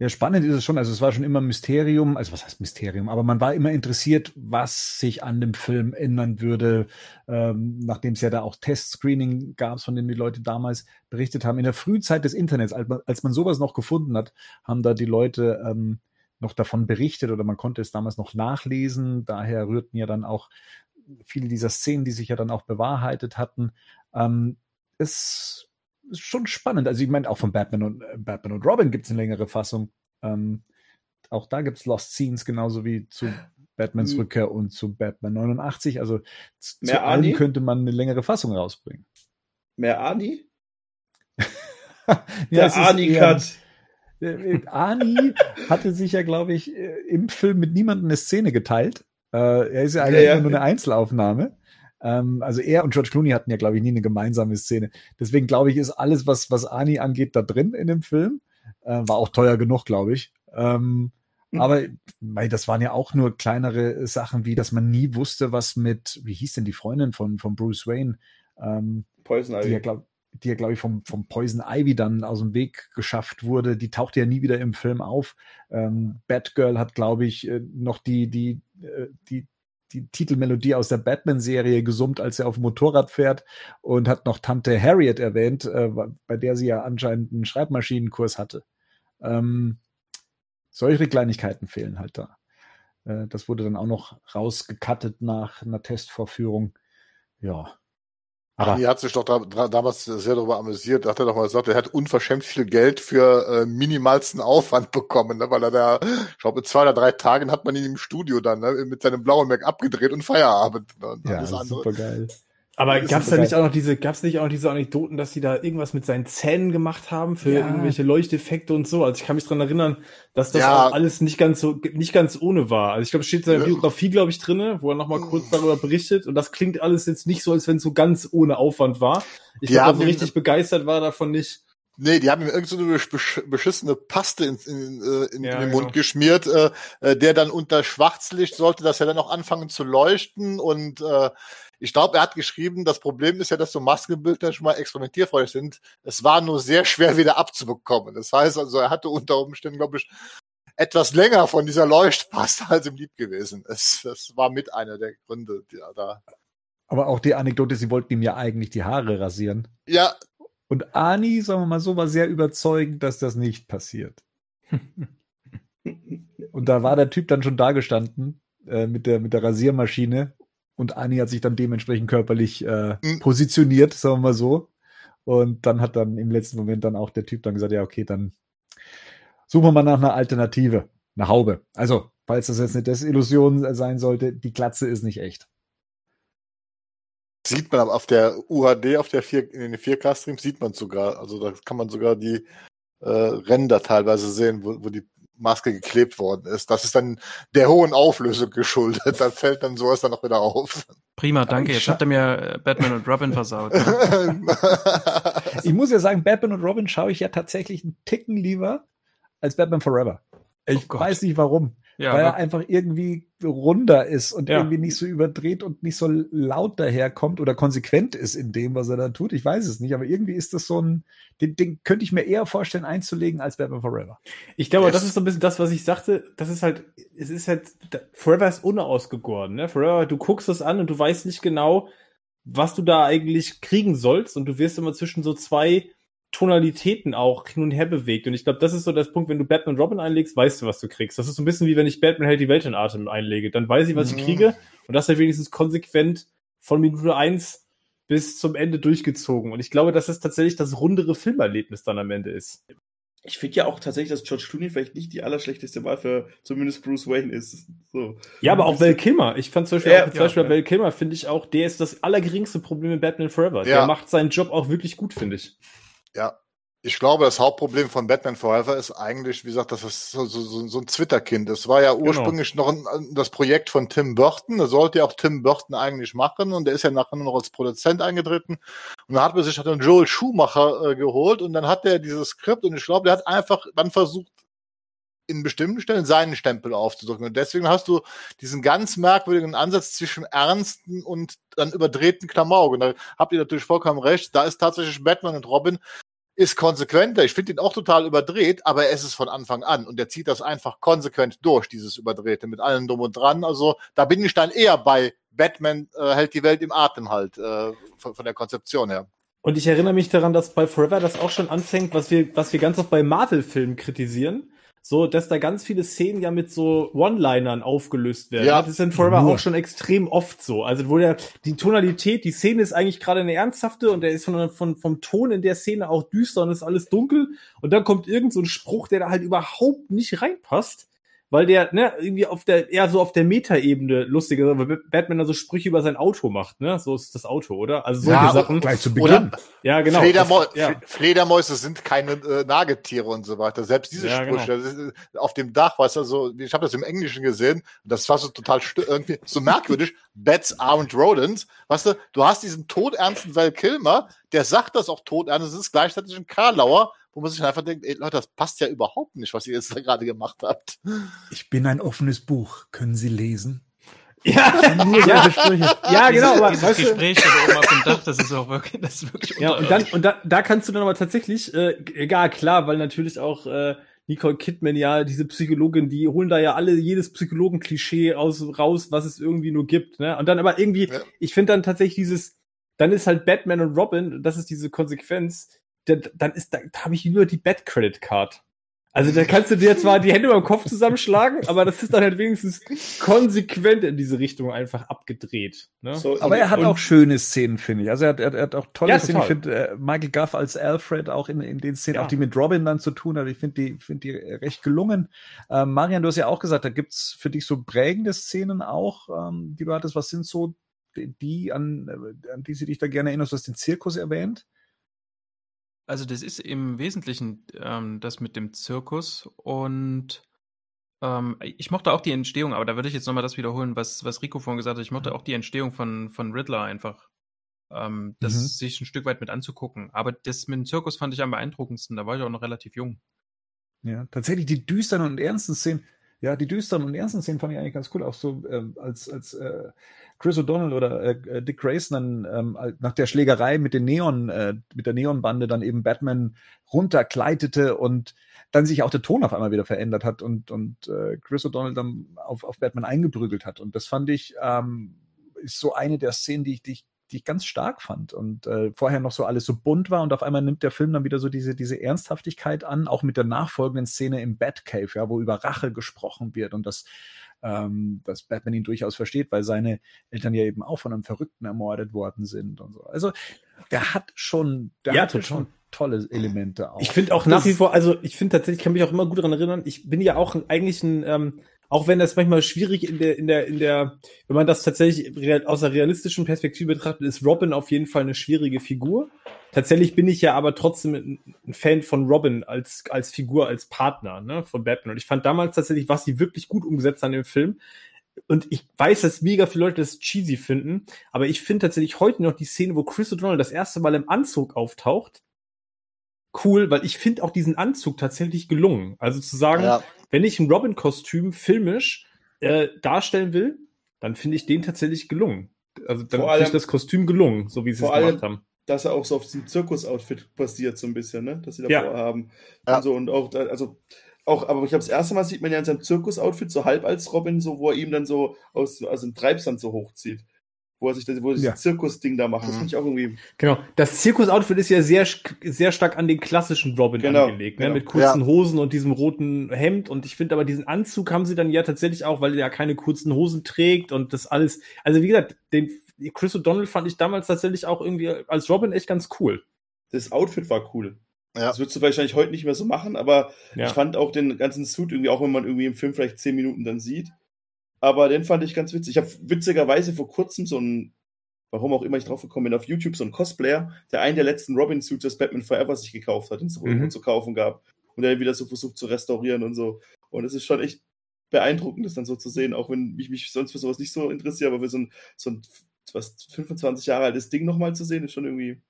Ja, spannend ist es schon. Also es war schon immer Mysterium. Also was heißt Mysterium? Aber man war immer interessiert, was sich an dem Film ändern würde, ähm, nachdem es ja da auch Testscreening gab, von dem die Leute damals berichtet haben. In der Frühzeit des Internets, als man, als man sowas noch gefunden hat, haben da die Leute ähm, noch davon berichtet oder man konnte es damals noch nachlesen. Daher rührten ja dann auch viele dieser Szenen, die sich ja dann auch bewahrheitet hatten. Ähm, es ist schon spannend. Also ich meine, auch von Batman und äh, Batman und Robin gibt es eine längere Fassung. Ähm, auch da gibt es Lost Scenes, genauso wie zu Batmans Mhm. Rückkehr und zu Batman 89. Also zu Mehr allem Ani? könnte man eine längere Fassung rausbringen. Mehr Ani? Ja, Der Ani-Cut. Äh, äh, Ani hatte sich ja, glaube ich, äh, im Film mit niemandem eine Szene geteilt. Äh, er ist ja eigentlich Ja, ja. nur eine Einzelaufnahme. Ähm, also er und George Clooney hatten ja, glaube ich, nie eine gemeinsame Szene. Deswegen glaube ich, ist alles, was, was Ani angeht, da drin in dem Film. Äh, war auch teuer genug, glaube ich. Ähm, Hm. aber das waren ja auch nur kleinere Sachen, wie dass man nie wusste, was mit, wie hieß denn die Freundin von, von Bruce Wayne? Ähm, Poison die ja, Ivy. glaube die ja, glaube ich, vom, vom Poison Ivy dann aus dem Weg geschafft wurde. Die tauchte ja nie wieder im Film auf. Ähm, Batgirl hat, glaube ich, äh, noch die, die, äh, die, die Titelmelodie aus der Batman-Serie gesummt, als er auf dem Motorrad fährt und hat noch Tante Harriet erwähnt, äh, bei der sie ja anscheinend einen Schreibmaschinenkurs hatte. Ähm, solche Kleinigkeiten fehlen halt da. Äh, das wurde dann auch noch rausgekattet nach einer Testvorführung. Ja. Aber Arnie hat sich doch da, da, damals sehr darüber amüsiert. Hat er doch mal gesagt, er hat unverschämt viel Geld für äh, minimalsten Aufwand bekommen, ne? weil er da, ich glaube, in zwei oder drei Tagen hat man ihn im Studio dann ne? mit seinem blauen Mac abgedreht und Feierabend. Ne? Und ja, super geil. Aber ist gab's da nicht auch noch diese, gab's nicht auch noch diese Anekdoten, dass die da irgendwas mit seinen Zähnen gemacht haben für Ja. irgendwelche Leuchteffekte und so? Also ich kann mich dran erinnern, dass das Ja. auch alles nicht ganz so, nicht ganz ohne war. Also ich glaube, es steht in seiner Ja. Biografie, glaube ich, drinne, wo er nochmal kurz darüber berichtet. Und das klingt alles jetzt nicht so, als wenn es so ganz ohne Aufwand war. Ich Die glaube, haben so richtig begeistert war er davon nicht. Nee, die haben ihm irgend so eine besch beschissene Paste in, in, äh, in, Ja, in den genau. Mund geschmiert, äh, äh, der dann unter Schwarzlicht sollte das ja dann auch anfangen zu leuchten und äh, ich glaube, er hat geschrieben, das Problem ist ja, dass so Maskenbilder schon mal experimentierfreudig sind. Es war nur sehr schwer wieder abzubekommen. Das heißt also, er hatte unter Umständen, glaube ich, etwas länger von dieser Leuchtpaste als im Lied gewesen. Es, das war mit einer der Gründe, die er da. Aber auch die Anekdote, sie wollten ihm ja eigentlich die Haare rasieren. Ja, Und Ani, sagen wir mal so, war sehr überzeugend, dass das nicht passiert. Und da war der Typ dann schon da gestanden äh, mit, der, mit der Rasiermaschine. Und Ani hat sich dann dementsprechend körperlich äh, Mhm. positioniert, sagen wir mal so. Und dann hat dann im letzten Moment dann auch der Typ dann gesagt, ja, okay, dann suchen wir mal nach einer Alternative, eine Haube. Also, falls das jetzt eine Desillusion sein sollte, die Glatze ist nicht echt. Sieht man aber auf der UHD, auf der 4, in den 4K-Streams sieht man sogar. Also da kann man sogar die äh, Ränder teilweise sehen, wo, wo die Maske geklebt worden ist. Das ist dann der hohen Auflösung geschuldet. Da fällt dann sowas dann auch wieder auf. Prima, danke. Jetzt habt ihr mir äh, Batman und Robin versaut. Ich muss ja sagen, Batman und Robin schaue ich ja tatsächlich einen Ticken lieber als Batman Forever. Ich Oh weiß nicht warum. Ja, weil er aber, einfach irgendwie runder ist und Ja. irgendwie nicht so überdreht und nicht so laut daherkommt oder konsequent ist in dem, was er da tut. Ich weiß es nicht, aber irgendwie ist das so ein, den, den könnte ich mir eher vorstellen einzulegen als Batman Forever. Ich glaube, Yes. das ist so ein bisschen das, was ich sagte. Das ist halt, es ist halt, Forever ist unausgegoren, ne? Forever, du guckst es an und du weißt nicht genau, was du da eigentlich kriegen sollst und du wirst immer zwischen so zwei Tonalitäten auch hin und her bewegt. Und ich glaube, das ist so das Punkt, wenn du Batman und Robin einlegst, weißt du, was du kriegst. Das ist so ein bisschen wie wenn ich Batman hält die Welt in Atem einlege. Dann weiß ich, was Mhm. ich kriege. Und das ist wenigstens konsequent von Minute eins bis zum Ende durchgezogen. Und ich glaube, dass es tatsächlich das rundere Filmerlebnis dann am Ende ist. Ich finde ja auch tatsächlich, dass George Clooney vielleicht nicht die allerschlechteste Wahl für zumindest Bruce Wayne ist. So. Ja, aber auch Val Kilmer. Ich fand zum Beispiel, Ja, auch, zum Beispiel ja. Val Kilmer finde ich auch, der ist das allergeringste Problem in Batman Forever. Ja. Der macht seinen Job auch wirklich gut, finde ich. Ja. Ich glaube, das Hauptproblem von Batman Forever ist eigentlich, wie gesagt, dass es so, so, so ein Twitter-Kind ist. Es war ja Genau. ursprünglich noch ein, das Projekt von Tim Burton. Das sollte ja auch Tim Burton eigentlich machen und der ist ja nachher nur noch als Produzent eingetreten. Und dann hat man sich dann Joel Schumacher äh, geholt und dann hat er dieses Skript und ich glaube, der hat einfach dann versucht, in bestimmten Stellen seinen Stempel aufzudrücken. Und deswegen hast du diesen ganz merkwürdigen Ansatz zwischen ernsten und dann überdrehten Klamauk. Und da habt ihr natürlich vollkommen recht. Da ist tatsächlich Batman und Robin ist konsequenter. Ich finde ihn auch total überdreht, aber er ist es von Anfang an. Und er zieht das einfach konsequent durch, dieses Überdrehte, mit allem drum und dran. Also da bin ich dann eher bei Batman äh, hält die Welt im Atem halt, äh, von, von der Konzeption her. Und ich erinnere mich daran, dass bei Forever das auch schon anfängt, was wir, was wir ganz oft bei Marvel-Filmen kritisieren. So, dass da ganz viele Szenen ja mit so One-Linern aufgelöst werden. Ja. das ist in Forever Nur. auch schon extrem oft so. Also, wo der, die Tonalität, die Szene ist eigentlich gerade eine ernsthafte und der ist von, von, vom Ton in der Szene auch düster und ist alles dunkel. Und dann kommt irgend so ein Spruch, der da halt überhaupt nicht reinpasst. Weil der, ne, irgendwie auf der, eher so auf der Metaebene lustig ist, weil Batman da so Sprüche über sein Auto macht, ne? So ist das Auto, oder? Also solche Ja, Sachen. Gleich zu Oder Beginn. Ja, genau. Fledermäu Das- ja. Fle- Fledermäuse sind keine äh, Nagetiere und so weiter. Selbst diese Ja, Sprüche das ist, äh, auf dem Dach, weißt du, so, ich habe das im Englischen gesehen, und das war so total st- irgendwie so merkwürdig. Bats aren't rodents. Weißt du, du hast diesen todernsten Val Kilmer, der sagt das auch todernst, es ist gleichzeitig ein Karlauer, wo man sich einfach denkt, ey Leute, das passt ja überhaupt nicht, was ihr jetzt da gerade gemacht habt. Ich bin ein offenes Buch. Können Sie lesen? Ja, Nur ja, ja, genau. Dieses, Aber, dieses weißt du, Gespräch da oben auf dem Dach, das ist auch wirklich, das ist wirklich ja, und dann, und da, da kannst du dann aber tatsächlich, äh, ja, klar, weil natürlich auch äh, Nicole Kidman ja, diese Psychologin, die holen da ja alle jedes Psychologen-Klischee aus, raus, was es irgendwie nur gibt, ne? Und dann aber irgendwie, Ja. ich finde dann tatsächlich dieses, dann ist halt Batman und Robin, das ist diese Konsequenz, dann ist, da, da habe ich nur die Bad-Credit-Card. Also da kannst du dir zwar die Hände beim Kopf zusammenschlagen, aber das ist dann halt wenigstens konsequent in diese Richtung einfach abgedreht. Ne? So, Aber er hat auch schöne Szenen, finde ich. Also er hat, er, hat- auch tolle Ja, Szenen. Ich finde äh, Michael Guff als Alfred auch in, in den Szenen, Ja. auch die mit Robin dann zu tun hat. Ich finde die, finde die recht gelungen. Ähm, Marian, du hast ja auch gesagt, da gibt's für dich so prägende Szenen auch, ähm, die du hattest. Was sind so die, die an, äh, an die sie dich da gerne erinnerst? Du hast den Zirkus erwähnt. Also das ist im Wesentlichen ähm, das mit dem Zirkus und ähm, ich mochte auch die Entstehung, aber da würde ich jetzt nochmal das wiederholen, was, was Rico vorhin gesagt hat. Ich mochte auch die Entstehung von, von Riddler einfach. Ähm, das Mhm. sich ein Stück weit mit anzugucken. Aber das mit dem Zirkus fand ich am beeindruckendsten. Da war ich auch noch relativ jung. Ja, tatsächlich die düsteren und ernsten Szenen. Ja, die düsteren und ernsten Szenen fand ich eigentlich ganz cool. Auch so ähm, als als äh, Chris O'Donnell oder äh, Dick Grayson dann ähm, nach der Schlägerei mit den Neon äh, mit der Neonbande dann eben Batman runtergleitete und dann sich auch der Ton auf einmal wieder verändert hat und und äh, Chris O'Donnell dann auf auf Batman eingeprügelt hat. Und das fand ich ähm, ist so eine der Szenen, die ich die ich die ich ganz stark fand und äh, vorher noch so alles so bunt war und auf einmal nimmt der Film dann wieder so diese diese Ernsthaftigkeit an, auch mit der nachfolgenden Szene im Batcave, ja, wo über Rache gesprochen wird und das ähm, dass Batman ihn durchaus versteht, weil seine Eltern ja eben auch von einem Verrückten ermordet worden sind und so. Also der hat schon, der Ja, hatte total. schon tolle Elemente auch. Ich finde auch nach wie vor, also ich finde tatsächlich, ich kann mich auch immer gut daran erinnern, ich bin ja auch eigentlich ein, ähm, auch wenn das manchmal schwierig in der, in der, in der, wenn man das tatsächlich aus einer realistischen Perspektive betrachtet, ist Robin auf jeden Fall eine schwierige Figur. Tatsächlich bin ich ja aber trotzdem ein, ein Fan von Robin als, als Figur, als Partner, ne, von Batman. Und ich fand damals tatsächlich, was sie wirklich gut umgesetzt an dem Film. Und ich weiß, dass mega viele Leute das cheesy finden, aber ich finde tatsächlich heute noch die Szene, wo Chris O'Donnell das erste Mal im Anzug auftaucht, cool, weil ich finde auch diesen Anzug tatsächlich gelungen. Also zu sagen, Ja, wenn ich ein Robin-Kostüm filmisch äh, darstellen will, dann finde ich den tatsächlich gelungen. Also dann finde ich das Kostüm gelungen, so wie sie es gemacht haben. dass er auch so auf diesem Zirkus-Outfit basiert, so ein bisschen, ne? Dass sie Ja. davor haben. Ja. Und so und auch, da, also, auch, aber ich glaube, das erste Mal sieht man ja in seinem Zirkus-Outfit so halb als Robin, so, wo er ihm dann so aus, aus dem Treibsand so hochzieht. Wo er sich das, wo er Ja. das Zirkus-Ding da macht. Das Mhm. finde ich auch irgendwie. Genau. Das Zirkus-Outfit ist ja sehr, sehr stark an den klassischen Robin Genau, angelegt, ne? genau. mit kurzen Hosen und diesem roten Hemd. Und ich finde aber diesen Anzug haben sie dann ja tatsächlich auch, weil er ja keine kurzen Hosen trägt und das alles. Also wie gesagt, den Chris O'Donnell fand ich damals tatsächlich auch irgendwie als Robin echt ganz cool. Das Outfit war cool. Ja. Das würdest du wahrscheinlich heute nicht mehr so machen, aber Ja. ich fand auch den ganzen Suit irgendwie, auch wenn man irgendwie im Film vielleicht zehn Minuten dann sieht. Aber den fand ich ganz witzig. Ich habe witzigerweise vor kurzem so ein warum auch immer ich drauf gekommen bin, auf YouTube so ein Cosplayer, der einen der letzten Robin-Suits des Batman Forever sich gekauft hat, den es mhm. zu kaufen gab. Und der wieder so versucht zu restaurieren und so. Und es ist schon echt beeindruckend, das dann so zu sehen, auch wenn ich mich sonst für sowas nicht so interessiere, aber für so ein, so ein was 25 Jahre altes Ding nochmal zu sehen, ist schon irgendwie.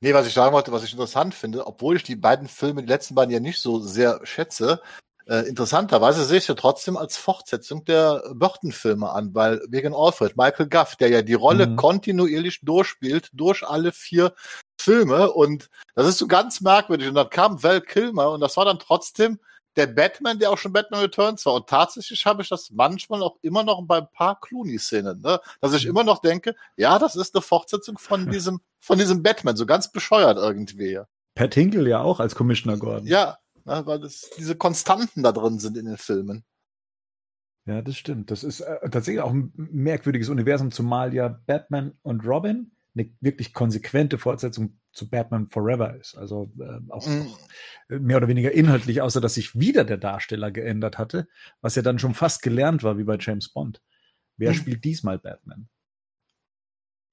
Nee, was ich sagen wollte, was ich interessant finde, obwohl ich die beiden Filme, die letzten beiden ja nicht so sehr schätze, äh, interessanterweise sehe ich ja trotzdem als Fortsetzung der Burton-Filme an, weil wegen Alfred, Michael Guff, der ja die Rolle mhm. kontinuierlich durchspielt, durch alle vier Filme und das ist so ganz merkwürdig und dann kam Val Kilmer und das war dann trotzdem der Batman, der auch schon Batman Returns war. Und tatsächlich habe ich das manchmal auch immer noch bei ein paar Clooney-Szenen, ne? dass ich mhm. immer noch denke, ja, das ist eine Fortsetzung von diesem, von diesem Batman, so ganz bescheuert irgendwie. Pat Hinkle ja auch als Commissioner Gordon. Ja, ne, weil das, diese Konstanten da drin sind in den Filmen. Ja, das stimmt. Das ist äh, tatsächlich auch ein merkwürdiges Universum, zumal ja Batman und Robin eine wirklich konsequente Fortsetzung zu Batman Forever ist. Also äh, auch, auch, mehr oder weniger inhaltlich, außer dass sich wieder der Darsteller geändert hatte, was ja dann schon fast gelernt war, wie bei James Bond. Wer mhm. spielt diesmal Batman?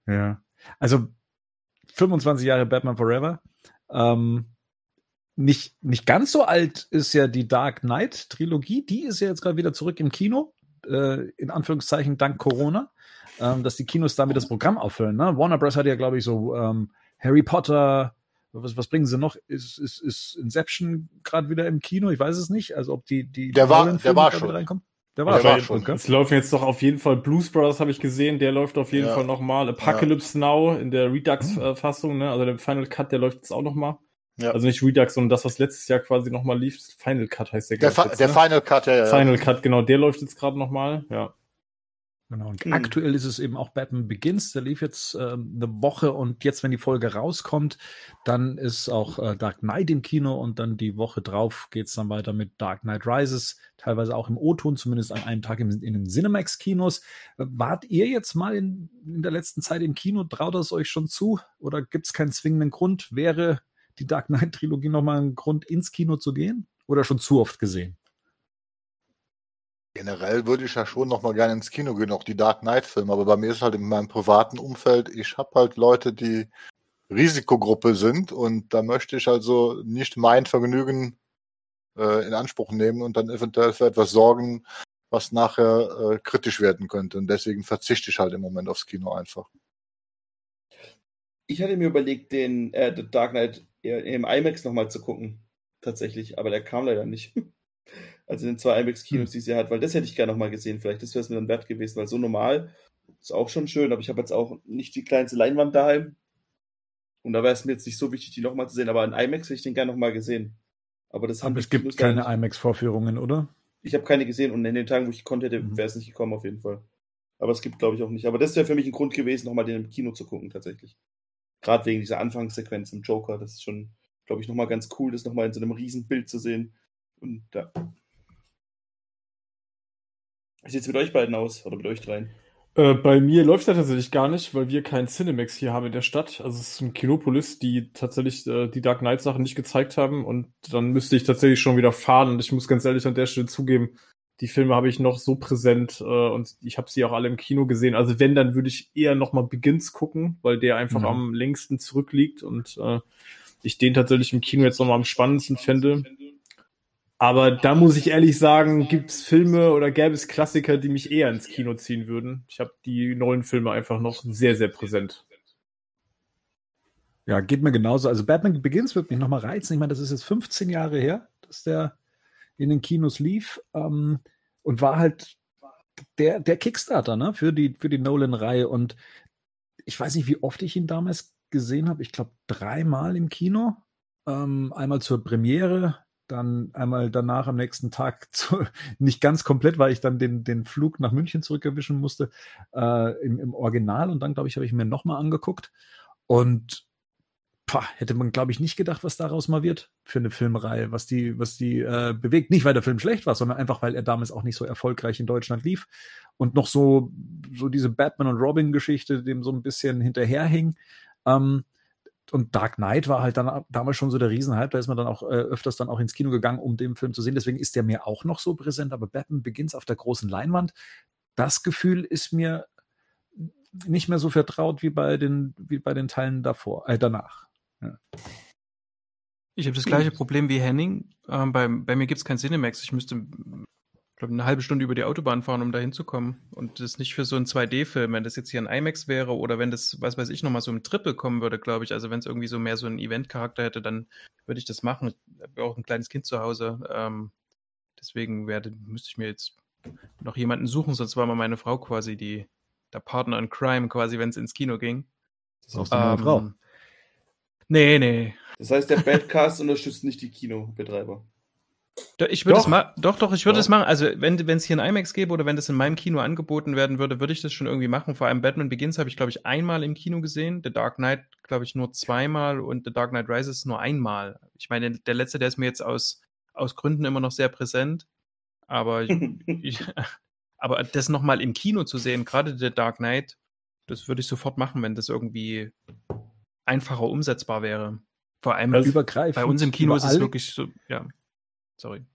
Ja. Also 25 Jahre Batman Forever. Ähm, nicht, nicht ganz so alt ist ja die Dark Knight Trilogie. Die ist ja jetzt gerade wieder zurück im Kino. Äh, in Anführungszeichen dank Corona ähm, dass die Kinos damit das Programm auffüllen. Ne? Warner Bros. hat ja, glaube ich, so ähm, Harry Potter, was, was bringen sie noch? Ist, ist, ist Inception gerade wieder im Kino? Ich weiß es nicht. Also ob die, die der war, der war schon. reinkommen. Der war, der war schon. Okay. Es laufen jetzt doch auf jeden Fall Blues Brothers, habe ich gesehen. Der läuft auf jeden ja. Fall nochmal. Apocalypse ja. Now in der Redux-Fassung, ne? also der Final Cut, der läuft jetzt auch nochmal. Ja. Also nicht Redux, sondern das, was letztes Jahr quasi nochmal lief. Final Cut heißt der. Der, jetzt, der ne? Final Cut, ja, ja. Final Cut, genau. Der läuft jetzt gerade nochmal, ja. Genau. Und mhm. aktuell ist es eben auch Batman Begins. Der lief jetzt äh, eine Woche und jetzt, wenn die Folge rauskommt, dann ist auch äh, Dark Knight im Kino und dann die Woche drauf geht es dann weiter mit Dark Knight Rises, teilweise auch im O-Ton, zumindest an einem Tag im, in den Cinemax-Kinos. Äh, wart ihr jetzt mal in, in der letzten Zeit im Kino? Traut es euch schon zu? Oder gibt es keinen zwingenden Grund? Wäre die Dark Knight-Trilogie nochmal ein Grund, ins Kino zu gehen? Oder schon zu oft gesehen? Generell würde ich ja schon noch mal gerne ins Kino gehen, auch die Dark Knight-Filme. Aber bei mir ist halt in meinem privaten Umfeld, ich habe halt Leute, die Risikogruppe sind und da möchte ich also nicht mein Vergnügen äh, in Anspruch nehmen und dann eventuell für etwas sorgen, was nachher äh, kritisch werden könnte. Und deswegen verzichte ich halt im Moment aufs Kino einfach. Ich hatte mir überlegt, den äh, The Dark Knight im IMAX nochmal zu gucken. Tatsächlich, aber der kam leider nicht. Also in den zwei IMAX-Kinos, hm. die sie hat, weil das hätte ich gerne nochmal gesehen. Vielleicht das wäre es mir dann wert gewesen, weil so normal ist auch schon schön, aber ich habe jetzt auch nicht die kleinste Leinwand daheim. Und da wäre es mir jetzt nicht so wichtig, die nochmal zu sehen, aber in IMAX hätte ich den gerne nochmal gesehen. Aber das haben es gibt Kinos keine IMAX-Vorführungen, oder? Ich habe keine gesehen und in den Tagen, wo ich konnte, mhm. wäre es nicht gekommen, auf jeden Fall. Aber es gibt, glaube ich, auch nicht. Aber das wäre für mich ein Grund gewesen, nochmal den im Kino zu gucken, tatsächlich. Gerade wegen dieser Anfangssequenz im Joker. Das ist schon, glaube ich, nochmal ganz cool, das nochmal in so einem riesen Bild zu sehen. Und ja. Wie sieht es mit euch beiden aus oder mit euch dreien? Äh, bei mir läuft das tatsächlich gar nicht, weil wir keinen Cinemax hier haben in der Stadt. Also es ist ein Kinopolis, die tatsächlich äh, die Dark Knight Sachen nicht gezeigt haben und dann müsste ich tatsächlich schon wieder fahren und ich muss ganz ehrlich an der Stelle zugeben, die Filme habe ich noch so präsent äh, und ich habe sie auch alle im Kino gesehen. Also wenn, dann würde ich eher nochmal Begins gucken, weil der einfach mhm. am längsten zurückliegt und äh, ich den tatsächlich im Kino jetzt nochmal am spannendsten fände. Aber da muss ich ehrlich sagen, gibt es Filme oder gäbe es Klassiker, die mich eher ins Kino ziehen würden. Ich habe die neuen Filme einfach noch sehr, sehr präsent. Ja, geht mir genauso. Also Batman Begins wird mich nochmal reizen. Ich meine, das ist jetzt 15 Jahre her, dass der in den Kinos lief ähm, und war halt der, der Kickstarter ne, für die, für die Nolan-Reihe. Und ich weiß nicht, wie oft ich ihn damals gesehen habe. Ich glaube, dreimal im Kino. Ähm, einmal zur Premiere, dann einmal danach am nächsten Tag zu, nicht ganz komplett, weil ich dann den, den Flug nach München zurückerwischen musste äh, im, im Original und dann, glaube ich, habe ich mir nochmal angeguckt und pah, hätte man, glaube ich, nicht gedacht, was daraus mal wird für eine Filmreihe, was die, was die äh, bewegt. Nicht, weil der Film schlecht war, sondern einfach, weil er damals auch nicht so erfolgreich in Deutschland lief und noch so, so diese Batman und Robin Geschichte dem so ein bisschen hinterherhing. Ähm, und Dark Knight war halt dann damals schon so der Riesenhype, da ist man dann auch äh, öfters dann auch ins Kino gegangen, um den Film zu sehen. Deswegen ist der mir auch noch so präsent, aber Batman Begins auf der großen Leinwand, das Gefühl ist mir nicht mehr so vertraut wie bei den, wie bei den Teilen davor, äh, danach. Ja. Ich habe das gleiche Problem wie Henning. Ähm, bei, bei mir gibt es kein Cinemax. Ich müsste glaube, eine halbe Stunde über die Autobahn fahren, um da hinzukommen. Und das nicht für so einen 2D-Film, wenn das jetzt hier ein IMAX wäre oder wenn das, was weiß ich, nochmal so im Triple kommen würde, glaube ich. Also wenn es irgendwie so mehr so einen Event-Charakter hätte, dann würde ich das machen. Ich habe auch ein kleines Kind zu Hause. Ähm, deswegen werde, müsste ich mir jetzt noch jemanden suchen, sonst war mal meine Frau quasi die, der Partner in Crime, quasi, wenn es ins Kino ging. Das ist auch so eine ähm, Frau. Nee, nee. Das heißt, der Badcast unterstützt nicht die Kinobetreiber. Ich würde es machen. Doch, doch, ich würde es machen. Also, wenn es hier ein IMAX gäbe oder wenn das in meinem Kino angeboten werden würde, würde ich das schon irgendwie machen. Vor allem Batman Begins habe ich, glaube ich, einmal im Kino gesehen. The Dark Knight, glaube ich, nur zweimal und The Dark Knight Rises nur einmal. Ich meine, der letzte, der ist mir jetzt aus, aus Gründen immer noch sehr präsent. Aber, ich, aber das nochmal im Kino zu sehen, gerade The Dark Knight, das würde ich sofort machen, wenn das irgendwie einfacher umsetzbar wäre. Vor allem also übergreifend. Bei uns im Kino ist es wirklich so, ja. Sorry.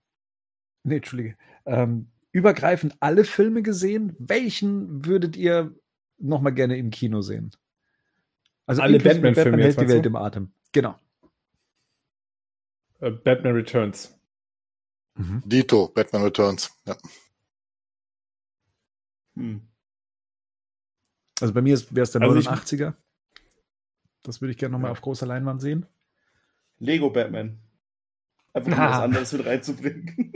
Nee, Entschuldige. Ähm, übergreifend alle Filme gesehen. Welchen würdet ihr noch mal gerne im Kino sehen? Also alle Batman-Filme Batman hält die Welt im Atem. Genau. Uh, Batman Returns. Mhm. Dito, Batman Returns. Ja. Hm. Also bei mir wäre es der also 89er. Das würde ich gerne nochmal ja. auf großer Leinwand sehen. Lego Batman. Einfach um was anderes mit reinzubringen.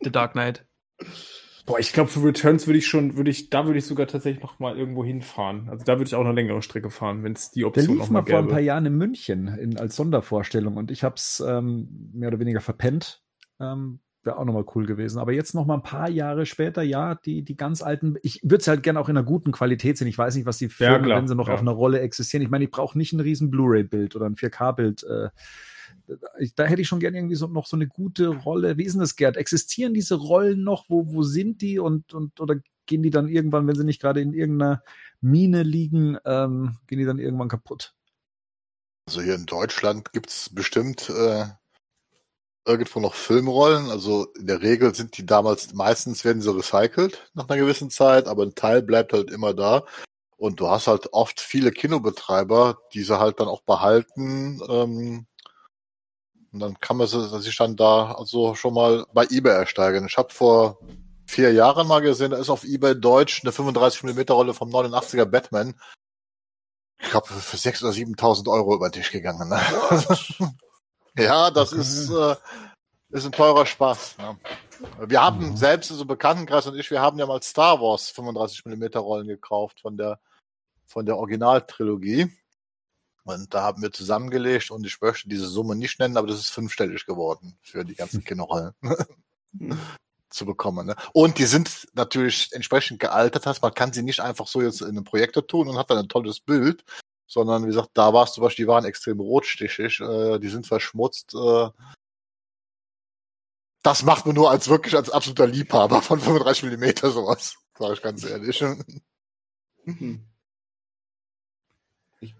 The Dark Knight. Boah, ich glaube, für Returns würde ich schon, würde ich, da würde ich sogar tatsächlich noch mal irgendwo hinfahren. Also da würde ich auch eine längere Strecke fahren, wenn es die Option Der lief noch mal, mal vor ein paar Jahren in München in, als Sondervorstellung und ich habe es ähm, mehr oder weniger verpennt. Ähm, Wäre auch nochmal cool gewesen. Aber jetzt noch mal ein paar Jahre später, ja, die, die ganz alten, ich würde es halt gerne auch in einer guten Qualität sehen. Ich weiß nicht, was die Filme, ja, wenn sie noch ja. auf einer Rolle existieren. Ich meine, ich brauche nicht ein riesen Blu-ray-Bild oder ein 4K-Bild. Äh, da hätte ich schon gerne irgendwie so noch so eine gute Rolle. Wie ist denn das, Gerd? Existieren diese Rollen noch? Wo, wo sind die? Und, und oder gehen die dann irgendwann, wenn sie nicht gerade in irgendeiner Mine liegen, ähm, gehen die dann irgendwann kaputt? Also hier in Deutschland gibt es bestimmt äh, irgendwo noch Filmrollen. Also in der Regel sind die damals, meistens werden sie recycelt nach einer gewissen Zeit, aber ein Teil bleibt halt immer da. Und du hast halt oft viele Kinobetreiber, die sie halt dann auch behalten, ähm, und dann kann man sich dann da also schon mal bei eBay ersteigern. Ich habe vor vier Jahren mal gesehen, da ist auf eBay Deutsch eine 35 mm Rolle vom 89er Batman. Ich glaube, für 6.000 oder 7.000 Euro über den Tisch gegangen. Ne? ja, das ist, äh, ist ein teurer Spaß. Ne? Wir haben mhm. selbst, also Bekanntenkreis und ich, wir haben ja mal Star Wars 35 mm Rollen gekauft von der, von der Originaltrilogie. Und da haben wir zusammengelegt und ich möchte diese Summe nicht nennen, aber das ist fünfstellig geworden für die ganzen Kinderrollen zu bekommen. Ne? Und die sind natürlich entsprechend gealtert. Man kann sie nicht einfach so jetzt in einem Projektor tun und hat dann ein tolles Bild, sondern wie gesagt, da war es zum Beispiel, die waren extrem rotstichig, äh, die sind verschmutzt. Äh, das macht man nur als wirklich als absoluter Liebhaber von 35 Millimeter sowas, sage ich ganz ehrlich. Mhm.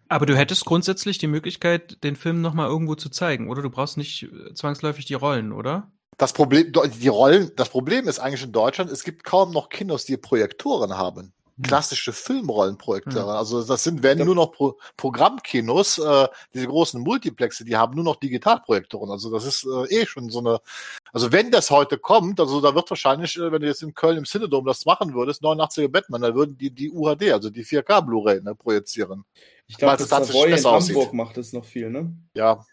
Aber du hättest grundsätzlich die Möglichkeit, den Film nochmal irgendwo zu zeigen, oder? Du brauchst nicht äh, zwangsläufig die Rollen, oder? Das Problem, die Rollen, das Problem ist eigentlich in Deutschland, es gibt kaum noch Kinos, die Projektoren haben. Hm. klassische Filmrollenprojektoren. Mhm. Also das sind werden nur noch Pro Programmkinos, äh, diese großen Multiplexe, die haben nur noch Digitalprojektoren. Also das ist äh, eh schon so eine. Also wenn das heute kommt, also da wird wahrscheinlich, äh, wenn du jetzt in Köln im Cinedom das machen würdest, 89er Batman, da würden die die UHD, also die 4K Blu-ray, ne, projizieren. Ich glaube, das Savoy in Hamburg aussieht. macht das noch viel, ne? Ja,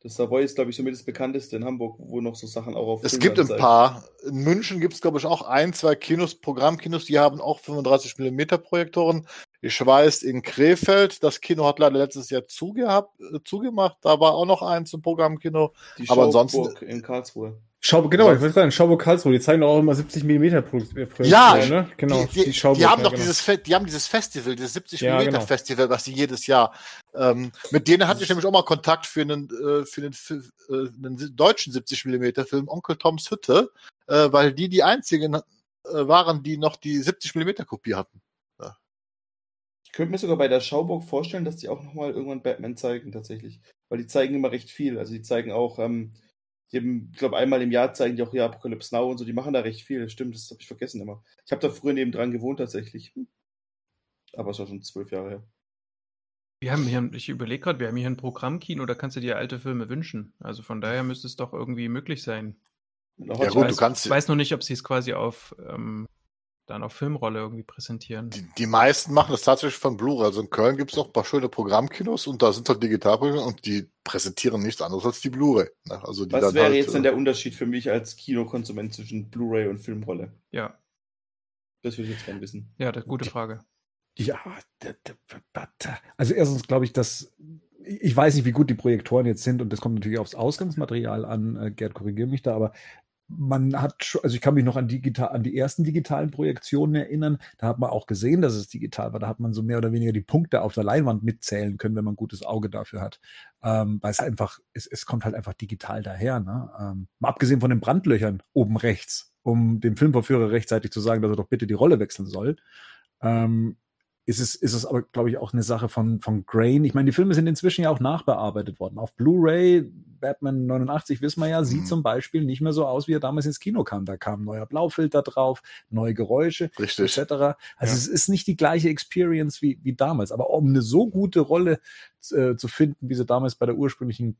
das Savoy ist, glaube ich, somit das bekannteste in Hamburg, wo noch so Sachen auch auf. Es gibt ein paar. In München gibt es, glaube ich, auch ein, zwei Kinos, Programmkinos, die haben auch 35 mm Projektoren. Ich weiß, in Krefeld, das Kino hat leider letztes Jahr zugehabt, äh, zugemacht. Da war auch noch eins im Programmkino. Die Aber ansonsten in Karlsruhe. Schau, genau, ich wollte sagen, Schauburg Karlsruhe, die zeigen doch auch immer 70 mm Projekte. Ja, ne? genau. Die, die, die, haben doch genau. dieses, die haben dieses Festival, dieses 70 mm genau. Festival, was sie jedes Jahr, ähm, mit denen hatte ich nämlich auch mal Kontakt für einen, äh, für einen, für, äh, einen deutschen 70 mm Film, Onkel Toms Hütte, äh, weil die die einzigen äh, waren, die noch die 70 mm Kopie hatten. Ja. Ich könnte mir sogar bei der Schauburg vorstellen, dass die auch nochmal irgendwann Batman zeigen, tatsächlich. Weil die zeigen immer recht viel. Also die zeigen auch, ähm, die haben, ich glaube, einmal im Jahr zeigen die auch hier Apocalypse Now und so, die machen da recht viel. Stimmt, das habe ich vergessen immer. Ich habe da früher neben dran gewohnt tatsächlich. Aber es war schon zwölf Jahre her. Wir haben hier, ich überlege gerade, wir haben hier ein Programmkino, da kannst du dir alte Filme wünschen. Also von daher müsste es doch irgendwie möglich sein. Ja ich gut, weiß, du kannst Ich weiß noch nicht, ob sie es quasi auf ähm, dann auf Filmrolle irgendwie präsentieren. Die, die meisten machen das tatsächlich von Blu-ray. Also in Köln gibt es auch ein paar schöne Programmkinos und da sind halt Digitalprogramme und die präsentieren nichts anderes als die Blu-ray. ne? Also die Was dann wäre halt, jetzt äh, dann der Unterschied für mich als Kinokonsument zwischen Blu-ray und Filmrolle? Ja, Das würde ich jetzt gerne wissen. ja, das gute Frage. Ja, also erstens glaube ich, dass ich weiß nicht, wie gut die Projektoren jetzt sind und das kommt natürlich aufs Ausgangsmaterial an. Äh, Gerd, korrigiere mich da, aber man hat also ich kann mich noch an digital, an die ersten digitalen Projektionen erinnern. Da hat man auch gesehen, dass es digital war. Da hat man so mehr oder weniger die Punkte auf der Leinwand mitzählen können, wenn man ein gutes Auge dafür hat. Ähm, weil es einfach, es, es kommt halt einfach digital daher. Ne? Ähm, mal abgesehen von den Brandlöchern oben rechts, um dem Filmvorführer rechtzeitig zu sagen, dass er doch bitte die Rolle wechseln soll. Ähm, ist es, ist es aber, glaube ich, auch eine Sache von, von Grain. Ich meine, die Filme sind inzwischen ja auch nachbearbeitet worden. Auf Blu-ray, Batman 89, wissen wir ja, sieht Mhm. zum Beispiel nicht mehr so aus, wie er damals ins Kino kam. Da kam neuer Blaufilter drauf, neue Geräusche, Richtig. etc. Also Ja. es ist nicht die gleiche Experience wie, wie damals. Aber um eine so gute Rolle äh, zu finden, wie sie damals bei der ursprünglichen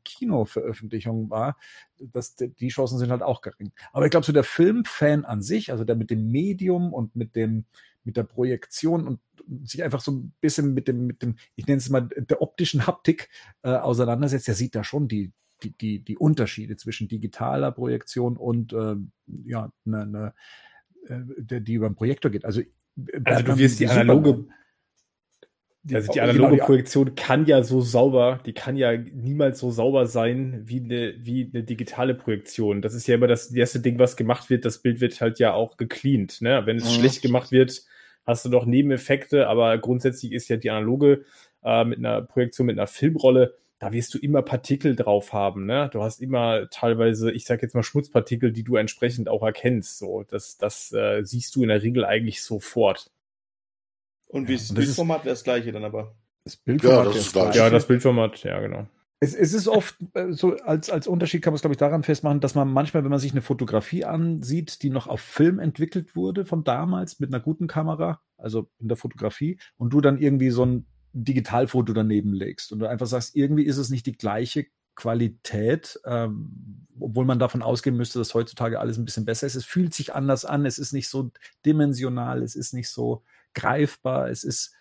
Kinoveröffentlichung war, das, die Chancen sind halt auch gering. Aber ich glaube, so der Filmfan an sich, also der mit dem Medium und mit dem, mit der Projektion und sich einfach so ein bisschen mit dem, mit dem, ich nenne es mal der optischen Haptik äh, auseinandersetzt, der sieht da schon die, die, die, die Unterschiede zwischen digitaler Projektion und ähm, ja, ne, ne, äh, der, die über den Projektor geht. Also, Also du wirst die analoge, also die analoge Genau, die- Projektion kann ja so sauber, die kann ja niemals so sauber sein wie eine, wie eine digitale Projektion. Das ist ja immer das erste Ding, was gemacht wird. Das Bild wird halt ja auch gecleant. Ne? Wenn es Mhm. schlecht gemacht wird, hast du noch Nebeneffekte, aber grundsätzlich ist ja die analoge äh, mit einer Projektion, mit einer Filmrolle, da wirst du immer Partikel drauf haben. Ne? Du hast immer teilweise, ich sag jetzt mal Schmutzpartikel, die du entsprechend auch erkennst. So, das, das äh, siehst du in der Regel eigentlich sofort. Und wie das und das ist- Bildformat wäre das gleiche dann aber. Das Bildformat Ja, das ist gleich. Ja, das Bildformat, ja, genau. Es, es ist oft äh, so, als, als Unterschied kann man es, glaube ich, daran festmachen, dass man manchmal, wenn man sich eine Fotografie ansieht, die noch auf Film entwickelt wurde von damals mit einer guten Kamera, also in der Fotografie, und du dann irgendwie so ein Digitalfoto daneben legst und du einfach sagst, irgendwie ist es nicht die gleiche Qualität, ähm, obwohl man davon ausgehen müsste, dass heutzutage alles ein bisschen besser ist. Es fühlt sich anders an, es ist nicht so dimensional, es ist nicht so greifbar, es ist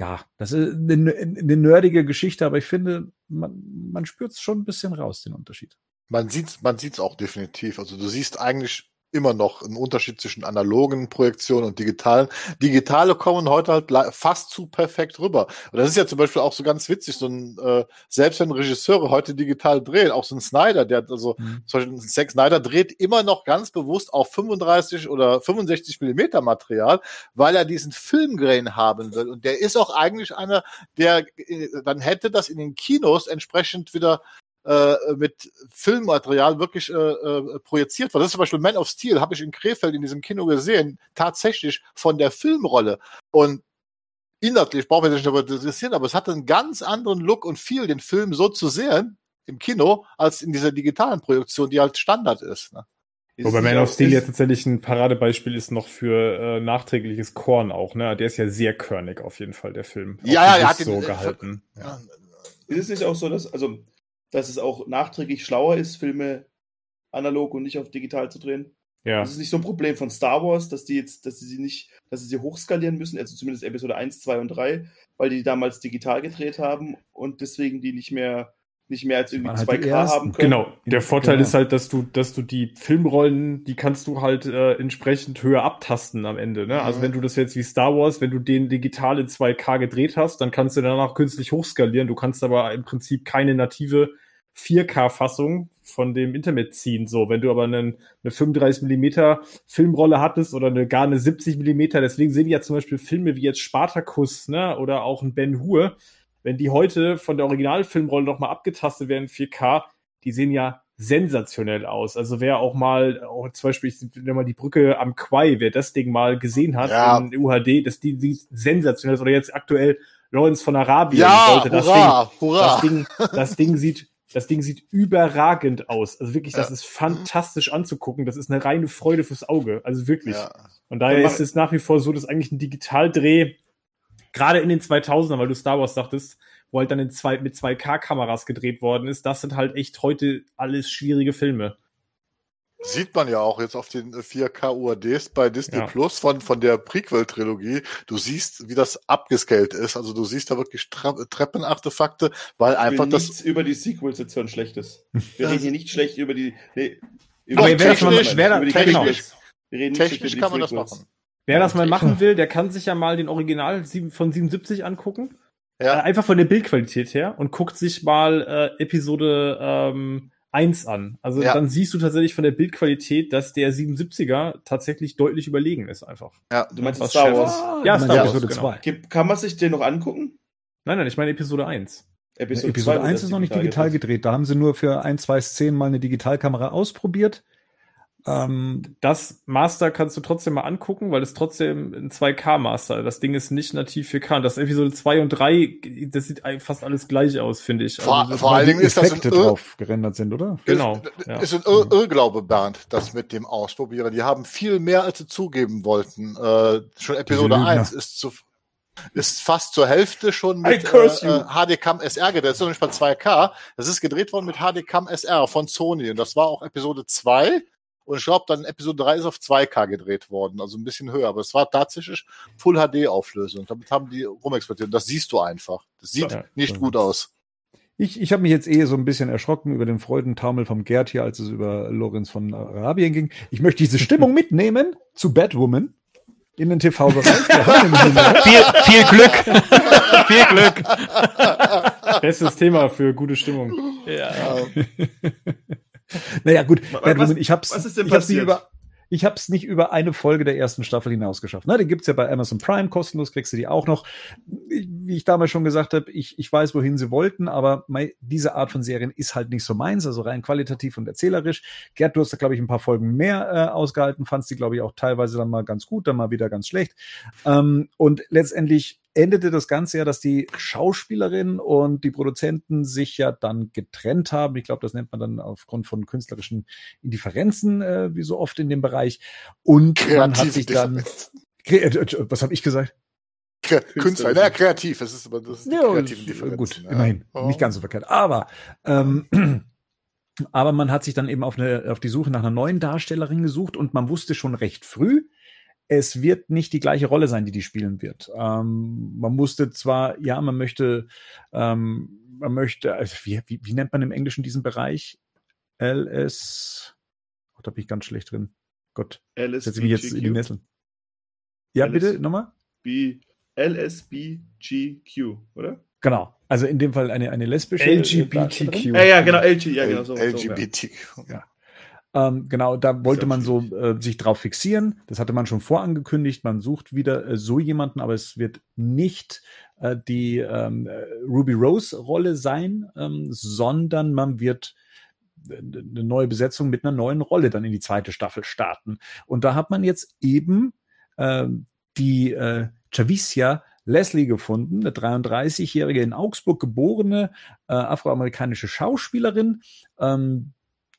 ja, das ist eine, eine nerdige Geschichte, aber ich finde, man, man spürt es schon ein bisschen raus, den Unterschied. Man sieht's, man sieht's auch definitiv. Also du siehst eigentlich immer noch einen Unterschied zwischen analogen Projektionen und digitalen. Digitale kommen heute halt fast zu perfekt rüber. Und das ist ja zum Beispiel auch so ganz witzig, so ein, äh, selbst wenn Regisseure heute digital drehen, auch so ein Snyder, der also Mhm. zum Beispiel ein Zack Snyder dreht immer noch ganz bewusst auf 35 oder 65 Millimeter Material, weil er diesen Filmgrain haben will. Und der ist auch eigentlich einer, der äh, dann hätte das in den Kinos entsprechend wieder äh, mit Filmmaterial wirklich äh, äh, projiziert war. Das ist zum Beispiel Man of Steel, habe ich in Krefeld in diesem Kino gesehen, tatsächlich von der Filmrolle. Und inhaltlich brauchen wir sich nicht darüber interessieren, aber es hatte einen ganz anderen Look und Feel, den Film so zu sehen im Kino, als in dieser digitalen Projektion, die halt Standard ist. Ne? Wobei Man of Steel jetzt tatsächlich ein Paradebeispiel ist noch für äh, nachträgliches Korn auch, ne? Der ist ja sehr körnig auf jeden Fall, der Film. Ja, ja, er hat den- so äh, gehalten. Ja. Ist es nicht auch so, dass, also, dass es auch nachträglich schlauer ist, Filme analog und nicht auf digital zu drehen? Ja. Das ist nicht so ein Problem von Star Wars, dass die jetzt, dass sie sie nicht, dass sie sie hochskalieren müssen, also zumindest Episode 1, 2 und 3, weil die damals digital gedreht haben und deswegen die nicht mehr, nicht mehr als irgendwie waren halt die 2K ersten. haben können. Genau. Der Vorteil Genau. ist halt, dass du, dass du die Filmrollen, die kannst du halt äh, entsprechend höher abtasten am Ende. Ne? Also Mhm. wenn du das jetzt wie Star Wars, wenn du den digital in 2K gedreht hast, dann kannst du danach künstlich hochskalieren. Du kannst aber im Prinzip keine native 4K-Fassung von dem Internet ziehen. So, wenn du aber einen, eine 35 Millimeter Filmrolle hattest oder eine, gar eine 70 Millimeter, deswegen sehen ja zum Beispiel Filme wie jetzt Spartacus, ne, oder auch ein Ben Hur, wenn die heute von der Originalfilmrolle noch mal abgetastet werden in 4K, die sehen ja sensationell aus. Also wer auch mal, auch zum Beispiel, ich nehme mal die Brücke am Quai, wer das Ding mal gesehen hat Ja. in UHD, das die sieht sensationell aus. Oder jetzt aktuell Lawrence von Arabien Ja, sollte das Ding hurra, hurra. das Ding, das Ding sieht, das Ding sieht überragend aus. Also wirklich, das Ja. ist fantastisch anzugucken. Das ist eine reine Freude fürs Auge. Also wirklich. Ja. Und daher ist es nach wie vor so, dass eigentlich ein Digitaldreh gerade in den 2000ern, weil du Star Wars sagtest, wo halt dann in zwei, mit 2K-Kameras gedreht worden ist, das sind halt echt heute alles schwierige Filme. Sieht man ja auch jetzt auf den 4K UADs bei Disney Ja. Plus von, von der Prequel-Trilogie. Du siehst, wie das abgescaled ist. Also du siehst da wirklich Tra Treppenartefakte, weil Ich will einfach das. nichts über die Sequels jetzt hören Schlechtes. Wir reden hier nicht schlecht über die. Nee, über die technisch- da- über die technisch- Prequels. Wir reden nicht schlecht Technisch über kann die man das machen. Wer das mal machen will, der kann sich ja mal den Original von 77 angucken. Ja. Äh, einfach von der Bildqualität her und guckt sich mal äh, Episode ähm, 1 an. Also Ja. dann siehst du tatsächlich von der Bildqualität, dass der 77er tatsächlich deutlich überlegen ist einfach. Ja. Du meinst Was Star Chef- Wars? Ah, Ja, Star meinst Wars, Episode genau. 2. Kann man sich den noch angucken? Nein, nein, ich meine Episode 1. Episode, zwei wurde 1 ist noch nicht digital gedreht. gedreht. Da haben sie nur für ein, zwei Szenen mal eine Digitalkamera ausprobiert. Ähm, Das Master kannst du trotzdem mal angucken, weil es trotzdem ein 2K-Master. Das Ding ist nicht nativ 4K. Und das Episode 2 und 3, das sieht fast alles gleich aus, finde ich. Vor- Also, vor allen die Dingen ist das Effekte ein Irr- drauf gerendert sind, oder? genau. Ist, Ja. ist ein Ir Irrglaube, Bernd, das mit dem Ausprobieren. Die haben viel mehr, als sie zugeben wollten. Äh, schon Episode Lügner. 1 ist zu, ist fast zur Hälfte schon mit curse äh, you. äh, HD-Cam SR gedreht. Das ist noch nicht bei 2K. Das ist gedreht worden mit HD-Cam SR von Sony. Und das war auch Episode 2. Und ich glaube, dann Episode 3 ist auf 2K gedreht worden, also ein bisschen höher. Aber es war tatsächlich Full HD-Auflösung. Damit haben die rumexportiert. Und das siehst du einfach. Das sieht Ja, nicht gut aus. Ich, ich habe mich jetzt eh so ein bisschen erschrocken über den Freudentaumel vom Gerd hier, als es über Lorenz von Arabien ging. Ich möchte diese Stimmung mitnehmen zu Batwoman in den TV-Bereich. Viel, viel Glück. viel Glück. Bestes Thema für gute Stimmung. Ja. naja, gut, Was- ich hab's, was ist denn ich hab's nicht passiert? über, ich hab's nicht über eine Folge der ersten Staffel hinaus geschafft. Ne, die gibt's ja bei Amazon Prime kostenlos, kriegst du die auch noch. Wie ich damals schon gesagt habe, ich, ich weiß, wohin sie wollten, aber mei, diese Art von Serien ist halt nicht so meins, also rein qualitativ und erzählerisch. Gerd, du hast da, glaube ich, ein paar Folgen mehr äh, ausgehalten, fandst die, glaube ich, auch teilweise dann mal ganz gut, dann mal wieder ganz schlecht. Ähm, und letztendlich endete das Ganze ja, dass die Schauspielerin und die Produzenten sich ja dann getrennt haben. Ich glaube, das nennt man dann aufgrund von künstlerischen Indifferenzen, äh, wie so oft in dem Bereich. Und man hat Kreative sich dann. Äh, Was habe ich gesagt? Künstler, ja, kreativ. Das ist, aber das ist die Ja, Differenzen. gut, ja. immerhin. Ja. Nicht ganz so verkehrt. Aber, ähm, aber man hat sich dann eben auf, eine, auf die Suche nach einer neuen Darstellerin gesucht und man wusste schon recht früh, es wird nicht die gleiche Rolle sein, die die spielen wird. Ähm, man musste zwar, ja, man möchte, ähm, man möchte, also wie, wie, wie nennt man im Englischen diesen Bereich? LS, oh, da bin ich ganz schlecht drin. Gott, setze ich mich jetzt in die LSBGQ. Nesseln. Ja, LS. bitte, nochmal? B- LSBGQ, oder? Genau. Also in dem Fall eine, eine lesbische LGBTQ. Ja, ja, genau, LG, ja, genau so. so, ja. Ähm, genau, da wollte man so äh, sich drauf fixieren. Das hatte man schon vorangekündigt. Man sucht wieder äh, so jemanden, aber es wird nicht äh, die ähm, äh, Ruby Rose Rolle sein, ähm, sondern man wird äh, eine neue Besetzung mit einer neuen Rolle dann in die zweite Staffel starten. Und da hat man jetzt eben ähm, die äh, Javicia Leslie gefunden, eine 33-jährige in Augsburg geborene äh, afroamerikanische Schauspielerin, ähm,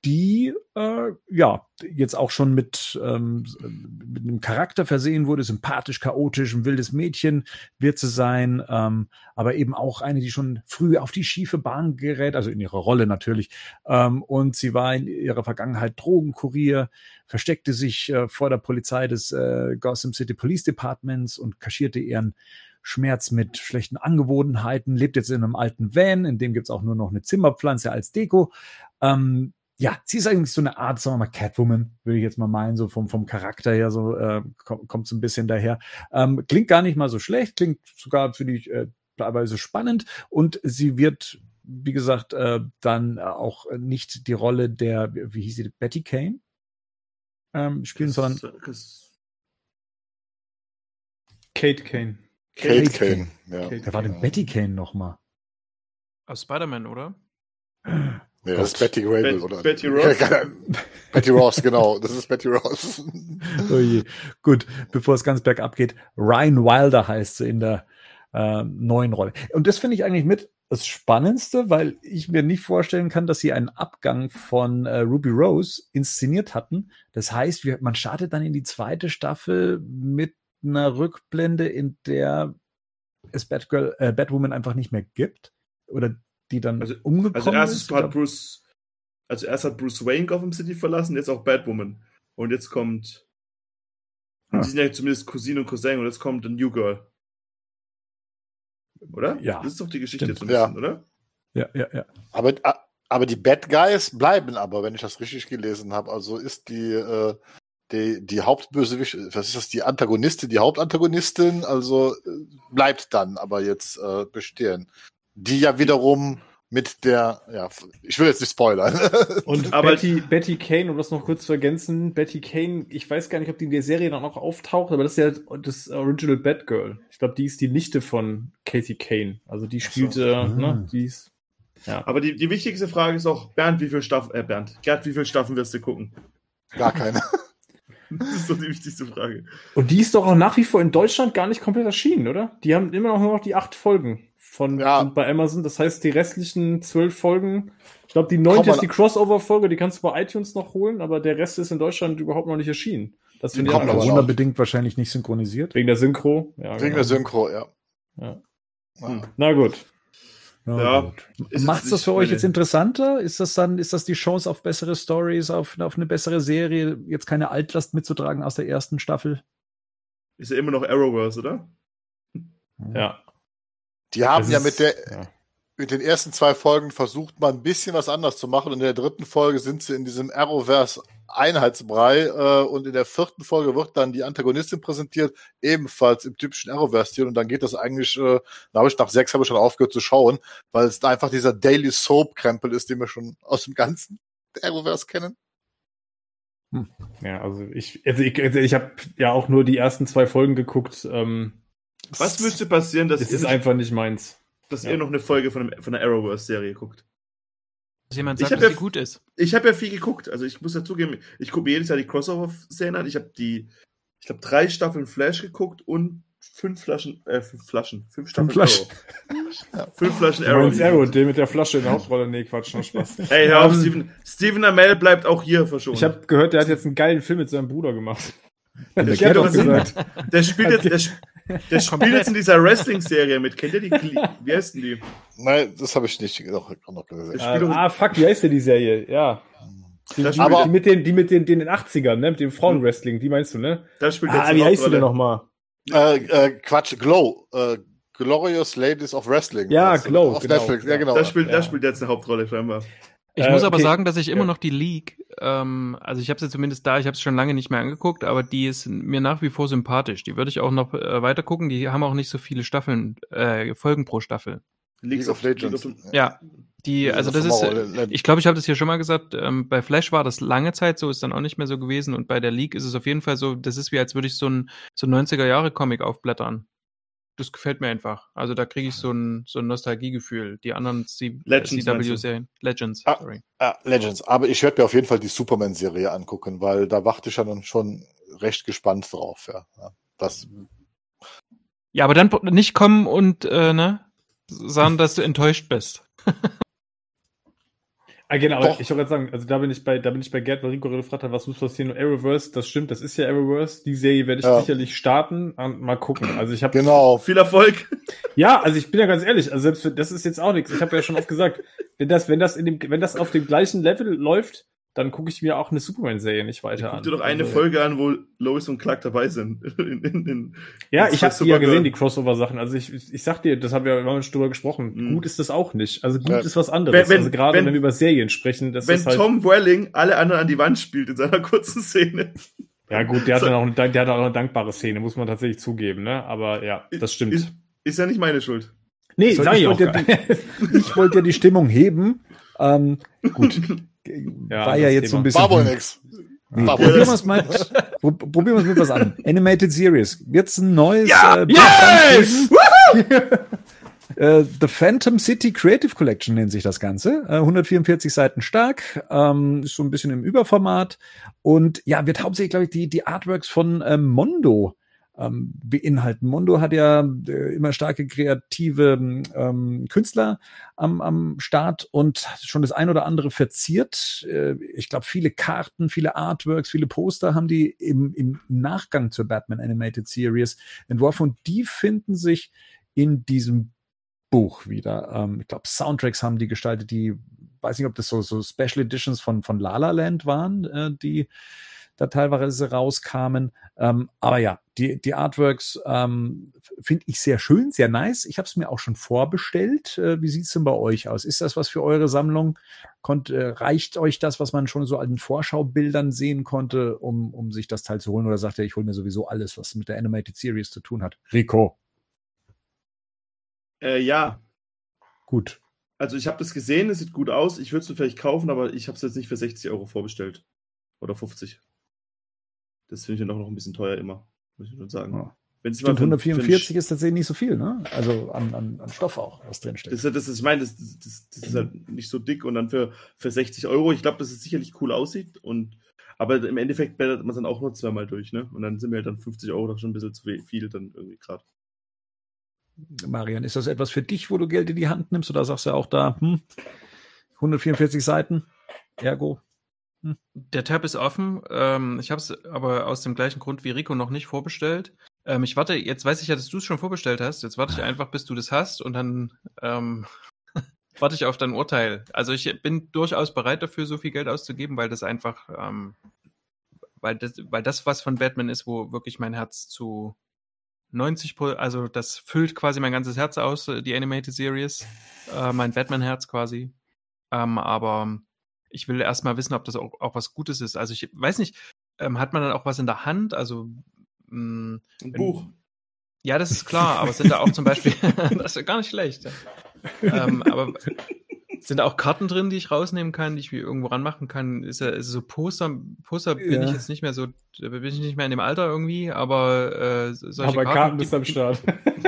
die äh, ja jetzt auch schon mit, ähm, mit einem Charakter versehen wurde, sympathisch, chaotisch, ein wildes Mädchen wird sie sein, ähm, aber eben auch eine, die schon früh auf die schiefe Bahn gerät, also in ihrer Rolle natürlich. Ähm, und sie war in ihrer Vergangenheit Drogenkurier, versteckte sich äh, vor der Polizei des äh, Gotham City Police Departments und kaschierte ihren Schmerz mit schlechten Angewohnheiten, lebt jetzt in einem alten Van, in dem gibt's auch nur noch eine Zimmerpflanze als Deko. Ähm, ja, sie ist eigentlich so eine Art, sagen wir mal, Catwoman, würde ich jetzt mal meinen, so vom, vom Charakter her, so äh, kommt, kommt so ein bisschen daher. Ähm, klingt gar nicht mal so schlecht, klingt sogar für die äh, teilweise spannend und sie wird, wie gesagt, äh, dann auch nicht die Rolle der, wie hieß sie, Betty Kane ähm, spielen, sondern Das- Kate Kane. Kate Kate Kane. Ja. Kate wer war denn Betty Kane nochmal? Aus Spider-Man, oder? Ja, das ist Betty Grable, Bet- oder? Betty Ross. Betty Ross, genau. Das ist Betty Ross. Oh je. Gut, bevor es ganz bergab geht, Ryan Wilder heißt sie in der äh, neuen Rolle. Und das finde ich eigentlich mit das Spannendste, weil ich mir nicht vorstellen kann, dass sie einen Abgang von äh, Ruby Rose inszeniert hatten. Das heißt, wir, man startet dann in die zweite Staffel mit einer Rückblende, in der es Batgirl, äh, Batwoman einfach nicht mehr gibt? Oder die dann Also- umgekommen Also erstes ist? hat? Bruce, also erst hat Bruce Wayne Gotham City verlassen, jetzt auch Batwoman. Und jetzt kommt. Ah. Die sind ja zumindest Cousine und Cousin und jetzt kommt ein New Girl. Oder? Ja, Das ist doch die Geschichte stimmt. jetzt ein bisschen, oder? Ja, ja, ja. Aber, aber die Bad Guys bleiben aber, wenn ich das richtig gelesen habe. Also ist die, äh, die, die Hauptbösewicht, was ist das, die Antagonistin, die Hauptantagonistin, also äh, bleibt dann aber jetzt äh, bestehen. Die ja wiederum mit der, ja, ich will jetzt nicht spoilern. Und Aber- Betty, Betty Kane, um das noch kurz zu ergänzen, Betty Kane, ich weiß gar nicht, ob die in der Serie dann auch auftaucht, aber das ist ja das Original Batgirl. Ich glaube, die ist die Nichte von Katie Kane. Also die Ach so. spielte, Ah. ne, die ist. Ja. Aber die, die wichtigste Frage ist auch, Bernd, wie viel Staffeln, äh, Bernd, Gerd, wie viele Staffeln wirst du gucken? Gar keine. Das ist doch die wichtigste Frage. Und die ist doch auch nach wie vor in Deutschland gar nicht komplett erschienen, oder? Die haben immer noch nur noch die acht Folgen von Ja. sind bei Amazon. Das heißt, die restlichen zwölf Folgen, ich glaube, die neunte ist die Crossover-Folge, die kannst du bei iTunes noch holen, aber der Rest ist in Deutschland überhaupt noch nicht erschienen. Das finde ich auch. Corona-bedingt wahrscheinlich nicht synchronisiert. Wegen der Synchro. Ja, Wegen genau. der Synchro, ja. Ja. Hm. Na gut. Ja. Ist Macht das für euch jetzt interessanter? Ist das dann, ist das die Chance auf bessere Stories, auf, auf eine bessere Serie, jetzt keine Altlast mitzutragen aus der ersten Staffel? Ist ja immer noch Arrowverse, oder? Ja. Die haben Das ja mit der, ja. mit den ersten zwei Folgen versucht, mal ein bisschen was anders zu machen. Und in der dritten Folge sind sie in diesem Arrowverse Einheitsbrei äh, und in der vierten Folge wird dann die Antagonistin präsentiert, ebenfalls im typischen Arrowverse-Stil. Und dann geht das eigentlich, äh, da habe ich nach sechs habe ich schon aufgehört zu schauen, weil es einfach dieser Daily Soap-Krempel ist, den wir schon aus dem ganzen Arrowverse kennen. Ja, also ich, also ich, also ich habe ja auch nur die ersten zwei Folgen geguckt. Ähm, Was müsste passieren, dass, das ihr, ist einfach nicht meins. dass ja. ihr noch eine Folge von, einem, von der Arrowverse-Serie guckt? Dass jemand Ich sagt, dass ja- sie gut ist. Ich habe ja viel geguckt. Also ich muss ja zugeben, ich gucke mir jedes Jahr die Crossover-Serien an. Ich habe die, ich glaube, drei Staffeln Flash geguckt und fünf Flaschen, äh, fünf Flaschen, fünf Staffeln Flaschen. Arrow. Fünf Flaschen Arrow. meinst Arrow, den mit der Flasche in der Hauptrolle. Nee, Quatsch, noch Spaß. Ey, hör auf, Steven, Steven Amell bleibt auch hier verschont. Ich habe gehört, der hat jetzt einen geilen Film mit seinem Bruder gemacht. Der Der doch gesagt, der spielt jetzt, der, sp- der spielt jetzt in dieser Wrestling-Serie mit. Kennt ihr die? Wie heißt denn die? Nein, das habe ich nicht noch, noch gesehen. Äh, ah, fuck, wie heißt denn die Serie? Ja. Die, die, Aber- die mit den, die mit den, den in den 80ern, ne? Mit dem Frauenwrestling, die meinst du, ne? da spielt jetzt Ah, wie heißt die denn nochmal? Äh, äh, Quatsch, Glow. Äh, Glorious Ladies of Wrestling. Ja, Glow, Auf genau. Netflix, ja genau. Da spielt, Ja. da spielt jetzt eine Hauptrolle scheinbar. Ich Äh, muss aber okay. sagen, dass ich immer Ja. noch die League, ähm, also ich habe sie zumindest da, ich habe es schon lange nicht mehr angeguckt, aber die ist mir nach wie vor sympathisch. Die würde ich auch noch äh, weiter gucken. Die haben auch nicht so viele Staffeln, äh, Folgen pro Staffel. League of Legends. Ja, die, also das ist, ich glaube, ich habe das hier schon mal gesagt, ähm, bei Flash war das lange Zeit so, ist dann auch nicht mehr so gewesen und bei der League ist es auf jeden Fall so, das ist wie, als würde ich so ein, so ein 90er-Jahre-Comic aufblättern. Das gefällt mir einfach. Also da kriege ich so ein, so ein Nostalgiegefühl. Die anderen du? CW-Serien. Legends, Ah. Ja, Legends. Aber ich werde mir auf jeden Fall die Superman-Serie angucken, weil da warte ich ja dann schon recht gespannt drauf. Ja. Ja, Das, Ja, aber dann nicht kommen und, äh, ne, sagen, dass du enttäuscht bist. Ah, genau, Doch. ich wollte gerade sagen, also da bin ich bei, da bin ich bei Gerd, weil Rico gefragt hat, was muss passieren? Und Arrowverse, das stimmt, das ist ja Arrowverse. Die Serie werde ich Ja. sicherlich starten und mal gucken. Also ich habe genau. Viel Erfolg. Ja, also ich bin ja ganz ehrlich, also selbst das ist jetzt auch nichts. Ich habe ja schon oft gesagt, wenn das, wenn das in dem, wenn das auf dem gleichen Level läuft, dann gucke ich mir auch eine Superman-Serie nicht weiter Guck an. dir doch eine Also, Folge an, wo Lois und Clark dabei sind. In, in, in, Ja, ich habe die ja gesehen, die Crossover-Sachen. Also ich, ich, ich sag dir, das haben wir haben schon drüber gesprochen. Mhm. Gut ist das auch nicht. Also gut Ja. ist was anderes. Wenn- wenn- also gerade wenn- wenn, wir über Serien sprechen, das wenn ist halt. Tom Welling alle anderen an die Wand spielt in seiner kurzen Szene. ja gut, der hat So- dann auch, eine, der hat auch eine dankbare Szene, muss man tatsächlich zugeben, ne? Aber ja, das stimmt. Ist, ist ja nicht meine Schuld. nee, sag ich ich auch. wollte gar- ich wollte ja die Stimmung heben. Ähm, gut. Ja, War ja jetzt so Thema. ein bisschen. War wohl nix. Nee, War probieren wir es mal, pro- probieren wir es mit was an. Animated Series. Wird's ein neues Ja! äh, geben? Äh, The Phantom City Creative Collection nennt sich das Ganze. Äh, 144 Seiten stark, ähm, ist so ein bisschen im Überformat und ja, wird hauptsächlich, glaube ich, die, die Artworks von ähm, Mondo ähm, beinhalten. Mondo hat ja äh, immer starke kreative ähm, Künstler am, am Start und schon das ein oder andere verziert. Äh, ich glaube, viele Karten, viele Artworks, viele Poster haben die im, im Nachgang zur Batman Animated Series entworfen und die finden sich in diesem Buch wieder. Ähm, ich glaube, Soundtracks haben die gestaltet, die, weiß nicht, ob das so, so Special Editions von, von La La Land waren, äh, die da teilweise rauskamen. Ähm, aber ja, die, die Artworks ähm, finde ich sehr schön, sehr nice. Ich habe es mir auch schon vorbestellt. Äh, wie sieht's denn bei euch aus? Ist das was für eure Sammlung? Konnt, äh, reicht euch das, was man schon so an den Vorschaubildern sehen konnte, um, um sich das Teil zu holen? Oder sagt ihr, ich hole mir sowieso alles, was mit der Animated Series zu tun hat? Rico. Äh, ja. Gut. Also ich habe das gesehen, es sieht gut aus. Ich würde es vielleicht kaufen, aber ich habe es jetzt nicht für 60 Euro vorbestellt. Oder 50. Das finde ich dann doch noch ein bisschen teuer immer, muss ich schon sagen. Ja. Wenn Stimmt, 144 ist tatsächlich nicht so viel, ne? Also an, an, an Stoff auch, was drinsteckt. Das, das ist, ich meine, das, das, das ist halt nicht so dick und dann für, für 60 Euro, ich glaube, dass es sicherlich cool aussieht und aber im Endeffekt blättert man es dann auch nur zweimal durch, ne? Und dann sind mir halt dann 50 Euro doch schon ein bisschen zu viel dann irgendwie gerade. Marian, ist das etwas für dich, wo du Geld in die Hand nimmst oder sagst du auch da, hm, 144 Seiten, ergo. Der Tab ist offen. Ähm, ich habe es aber aus dem gleichen Grund wie Rico noch nicht vorbestellt. Ähm, ich warte, jetzt weiß ich ja, dass du es schon vorbestellt hast. Jetzt warte ich einfach, bis du das hast und dann ähm, warte ich auf dein Urteil. Also ich bin durchaus bereit dafür, so viel Geld auszugeben, weil das einfach, ähm, weil das, weil das was von Batman ist, wo wirklich mein Herz zu 90% also das füllt quasi mein ganzes Herz aus, die Animated Series, äh, mein Batman-Herz quasi. Ähm, aber ich will erstmal wissen, ob das auch, auch, was Gutes ist. Also ich weiß nicht, ähm, hat man dann auch was in der Hand? Also mh, mm, ein Buch. Ja, das ist klar, aber sind da auch zum Beispiel, das ist gar nicht schlecht. Ja. ähm, aber sind da auch Karten drin, die ich rausnehmen kann, die ich irgendwo ranmachen kann? Ist, ist so Poster, Poster ja. bin ich jetzt nicht mehr so, bin ich nicht mehr in dem Alter irgendwie, aber äh, solche aber Karten, Karten bist am Start.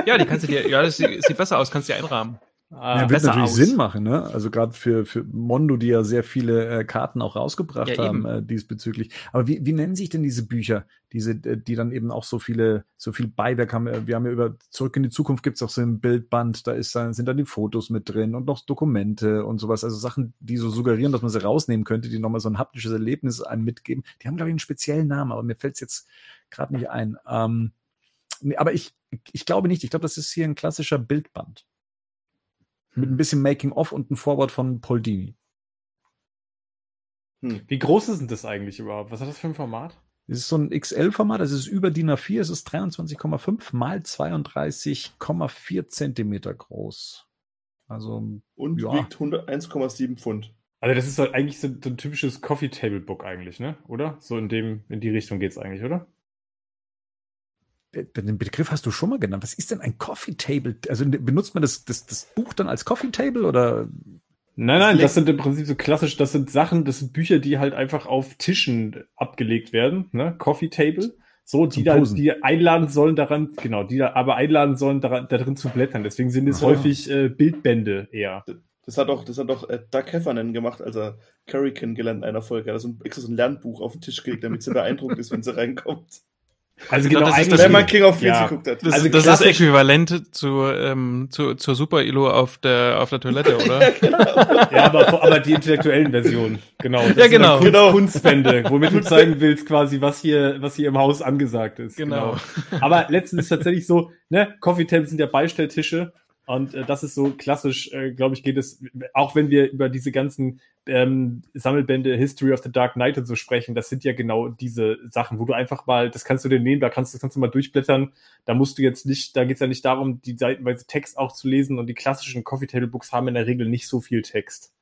Ja, die kannst du dir, ja, das sieht, sieht besser aus, kannst du dir einrahmen. Ja, wird natürlich aus. Sinn machen, ne? Also gerade für, für Mondo, die ja sehr viele äh, Karten auch rausgebracht ja, haben äh, diesbezüglich. Aber wie, wie nennen sich denn diese Bücher, diese, äh, die dann eben auch so viele, so viel Beiwerk haben? Äh, wir haben ja über Zurück in die Zukunft gibt's auch so ein Bildband, da ist dann, sind dann die Fotos mit drin und noch Dokumente und sowas. Also Sachen, die so suggerieren, dass man sie rausnehmen könnte, die nochmal so ein haptisches Erlebnis einem mitgeben. Die haben, glaube ich, einen speziellen Namen, aber mir fällt's jetzt gerade nicht ein. Ähm, nee, aber ich, ich glaube nicht. Ich glaube, das ist hier ein klassischer Bildband. Mit ein bisschen Making-of und ein Vorwort von Paul Dini. Hm. Wie groß ist denn das eigentlich überhaupt? Was hat das für ein Format? Es ist so ein XL-Format, das ist über DIN A4, es ist 23,5 mal 32,4 Zentimeter groß. Also, und ja. wiegt 1,7 Pfund. Also das ist halt eigentlich so, so, ein typisches Coffee Table Book eigentlich, ne? Oder? So in dem, in die Richtung geht's eigentlich, oder? Den Begriff hast du schon mal genannt. Was ist denn ein Coffee Table? Also benutzt man das, das, das Buch dann als Coffee Table oder? Nein, nein, das sind im Prinzip so klassisch, das sind Sachen, das sind Bücher, die halt einfach auf Tischen abgelegt werden, ne? Coffee Table. So, die da, die einladen sollen daran, genau, die da aber einladen sollen, daran, da drin zu blättern. Deswegen sind es ja. häufig äh, Bildbände eher. Das hat auch, das hat auch äh, Doug Heffernan gemacht, als er Curry kennengelernt in einer Folge. Er hat so ein, extra so ein Lernbuch auf den Tisch gelegt, damit sie beeindruckt ist, wenn sie reinkommt. Also genau, das ist das, wenn man King of Queens ja. geguckt hat. Das, also das ist äquivalent zu, ähm, zu, zur Super-Ilo auf der, auf der Toilette, oder? ja, genau. ja aber, aber die intellektuellen Versionen. Genau. Das ja, genau. Kunst, genau. Kunstwände, womit du zeigen willst quasi, was hier, was hier im Haus angesagt ist. Genau. genau. Aber letztens ist tatsächlich so, ne, Coffee Tables sind ja Beistelltische und äh, das ist so klassisch, äh, glaube ich, geht es, auch wenn wir über diese ganzen ähm, Sammelbände History of the Dark Knight und so sprechen, das sind ja genau diese Sachen, wo du einfach mal, das kannst du dir nehmen, da kannst, das kannst du mal durchblättern. Da musst du jetzt nicht, da geht's ja nicht darum, die seitenweise Text auch zu lesen und die klassischen Coffee Table Books haben in der Regel nicht so viel Text.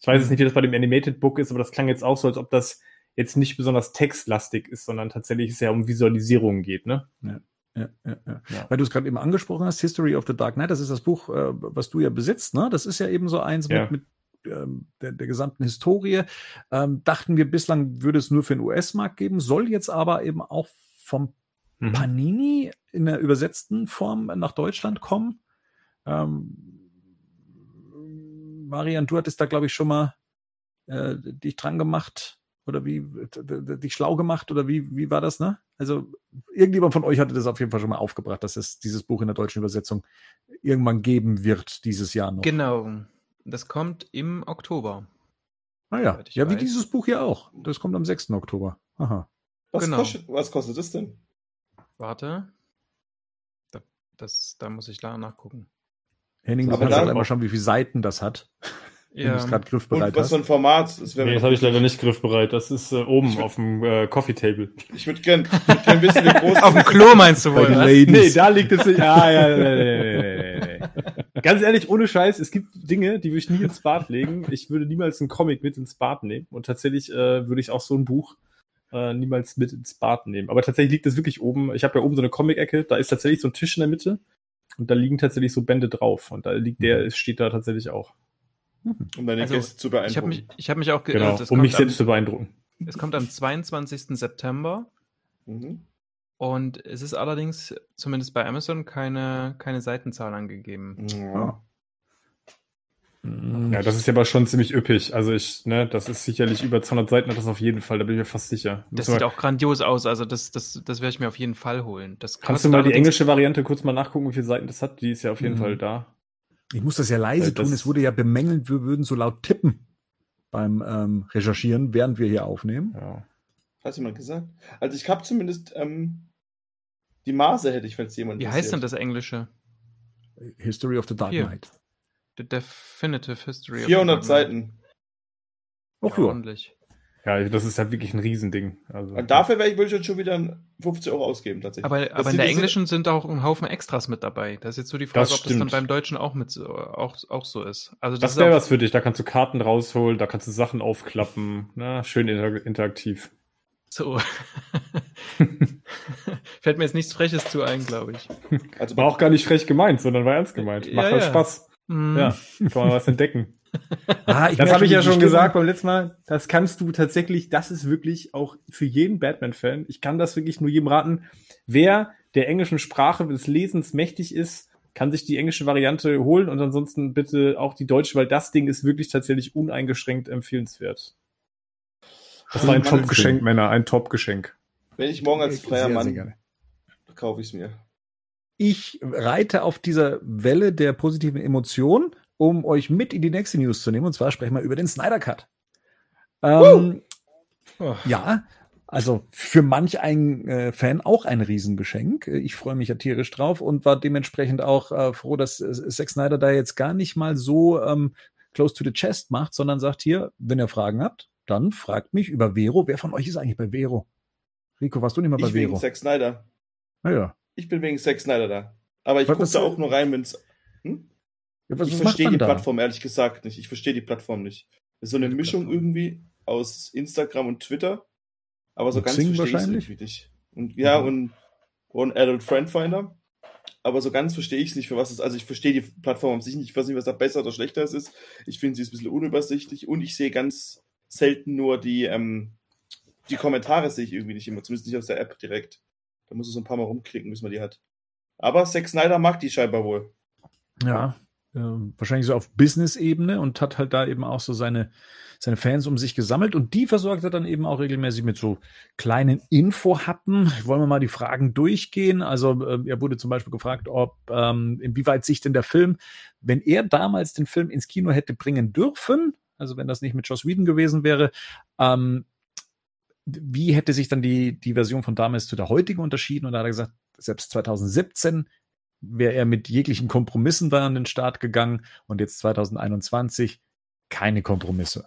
Ich weiß jetzt nicht, wie das bei dem Animated Book ist, aber das klang jetzt auch so, als ob das jetzt nicht besonders textlastig ist, sondern tatsächlich es ja um Visualisierungen geht, ne? Ja. Ja, ja, ja. ja. Weil du es gerade eben angesprochen hast, History of the Dark Knight, das ist das Buch, äh, was du ja besitzt, ne? Das ist ja eben so eins mit, mit ähm, der, der gesamten Historie. Ähm, dachten wir bislang würde es nur für den US-Markt geben, soll jetzt aber eben auch vom mhm. Panini in der übersetzten Form nach Deutschland kommen. Ähm, Marian, du hattest da, glaube ich, schon mal äh, dich dran gemacht oder wie dich schlau gemacht oder wie, wie war das, ne? Also irgendjemand von euch hatte das auf jeden Fall schon mal aufgebracht, dass es dieses Buch in der deutschen Übersetzung irgendwann geben wird dieses Jahr noch. Genau. Das kommt im Oktober. Ah ja, ja, weiß. wie dieses Buch hier auch. Das kommt am 6. Oktober. Aha. Was, genau. kostet, was kostet das denn? Warte. Da Das, da muss ich da nachgucken. Henning, du kannst halt einmal schauen, wie viele Seiten das hat. Wenn du es gerade Und griffbereit was für ein Format? Das Nee, das habe ich leider nicht griffbereit. Das ist äh, oben auf dem äh, Coffee Table. Ich würde gern, ich würd gern wissen, wie groß Auf dem Klo meinst du wohl. Nee, da liegt es nicht. Ah, ja, nee, nee, nee, nee. Ganz ehrlich, ohne Scheiß, es gibt Dinge, die würde ich nie ins Bad legen. Ich würde niemals einen Comic mit ins Bad nehmen. Und tatsächlich äh, würde ich auch so ein Buch äh, niemals mit ins Bad nehmen. Aber tatsächlich liegt es wirklich oben. Ich habe ja oben so eine Comic-Ecke, da ist tatsächlich so ein Tisch in der Mitte. Und da liegen tatsächlich so Bände drauf. Und da liegt der, es steht da tatsächlich auch. Um deine Also, Gäste zu Ich habe beeindrucken. mich, ich hab mich auch Genau, geirrt. Es um mich selbst zu am, beeindrucken. Es kommt am 22. September. Mhm. Und es ist allerdings, zumindest bei Amazon, keine, keine Seitenzahl angegeben. Ja. Mhm. Ja, das ist ja aber schon ziemlich üppig. Also ich, ne, das ist sicherlich über 200 Seiten hat das auf jeden Fall, da bin ich mir fast sicher. Das Müssen sieht wir- auch grandios aus. Also das, das, das werde ich mir auf jeden Fall holen. Das Kannst du mal die englische Variante kurz mal nachgucken, wie viele Seiten das hat? Die ist ja auf jeden Mhm. Fall da. Ich muss das ja leise Weil das- tun. Es wurde ja bemängelt, wir würden so laut tippen beim ähm, Recherchieren, während wir hier aufnehmen. Ja. Hat jemand gesagt? Also ich habe zumindest ähm, die Maße hätte ich, falls jemand Wie heißt denn das Englische? History of the Dark Hier. Knight. The Definitive History. of 400 Dark Knight. Seiten. Ach ja. ordentlich. Ja, das ist halt wirklich ein Riesending. Also, Und dafür wäre ich, würde ich jetzt schon wieder 50 Euro ausgeben, tatsächlich. Aber, Das aber in der englischen sind auch ein Haufen Extras mit dabei. Das ist jetzt so die Frage, Das ob das dann stimmt. beim Deutschen auch mit so- auch, auch so ist. Also das ist wäre was für dich. Da kannst du Karten rausholen, da kannst du Sachen aufklappen. Na, schön inter interaktiv. so. Fällt mir jetzt nichts Freches zu ein, glaube ich. Also War auch gar nicht frech gemeint, sondern war ernst gemeint. Macht Ja, halt ja. Spaß. Hm. Ja, kann man was entdecken. Ah, Das merke habe ich ja schon gesagt beim letzten Mal. Das kannst du tatsächlich, das ist wirklich auch für jeden Batman-Fan. Ich kann das wirklich nur jedem raten. Wer der englischen Sprache des Lesens mächtig ist, kann sich die englische Variante holen und ansonsten bitte auch die deutsche, weil das Ding ist wirklich tatsächlich uneingeschränkt empfehlenswert. Das war ein Top-Geschenk, Männer, ein Top-Geschenk. wenn ich morgen als freier Sehr, sehr Mann, gerne. kaufe ich es mir. Ich reite auf dieser Welle der positiven Emotionen, um euch mit in die nächste News zu nehmen. Und zwar sprechen wir über den Snyder Cut. Ähm, Oh. ja, also für manch ein äh, Fan auch ein Riesengeschenk. Äh, Ich freue mich ja tierisch drauf und war dementsprechend auch äh, froh, dass äh, Zack Snyder da jetzt gar nicht mal so ähm, close to the chest macht, sondern sagt hier, wenn ihr Fragen habt, dann fragt mich über Vero. Wer von euch ist eigentlich bei Vero? Rico, warst du nicht mal bei Ich wegen Vero? Zack Snyder. Naja. Ich bin wegen Zack Snyder da. Aber ich gucke da auch nur rein, wenn es. Hm? Ja, was Ich verstehe die da? Plattform ehrlich gesagt nicht. Ich verstehe die Plattform nicht. Das ist so eine Die Mischung Plattform. irgendwie aus Instagram und Twitter. Aber so Und ganz Xing verstehe ich es nicht. Und ja, Mhm. und, und Adult Friend Finder. Aber so ganz verstehe ich es nicht, für was es Also ich verstehe die Plattform an sich nicht. Ich weiß nicht, was da besser oder schlechter ist. Ich finde sie ist ein bisschen unübersichtlich und ich sehe ganz selten nur die, ähm, die Kommentare sehe ich irgendwie nicht immer. Zumindest nicht aus der App direkt. Da muss du so ein paar Mal rumklicken, bis man die hat. Aber Zack Snyder mag die scheinbar wohl. Ja, äh, wahrscheinlich so auf Business-Ebene und hat halt da eben auch so seine, seine Fans um sich gesammelt und die versorgt er dann eben auch regelmäßig mit so kleinen Infohappen. Wollen wir mal die Fragen durchgehen? Also äh, er wurde zum Beispiel gefragt, ob ähm, inwieweit sich denn der Film, wenn er damals den Film ins Kino hätte bringen dürfen, also wenn das nicht mit Joss Whedon gewesen wäre, ähm, wie hätte sich dann die, die Version von damals zu der heutigen unterschieden? Und da hat er gesagt, selbst 2017 wäre er mit jeglichen Kompromissen da an den Start gegangen und jetzt 2021 keine Kompromisse.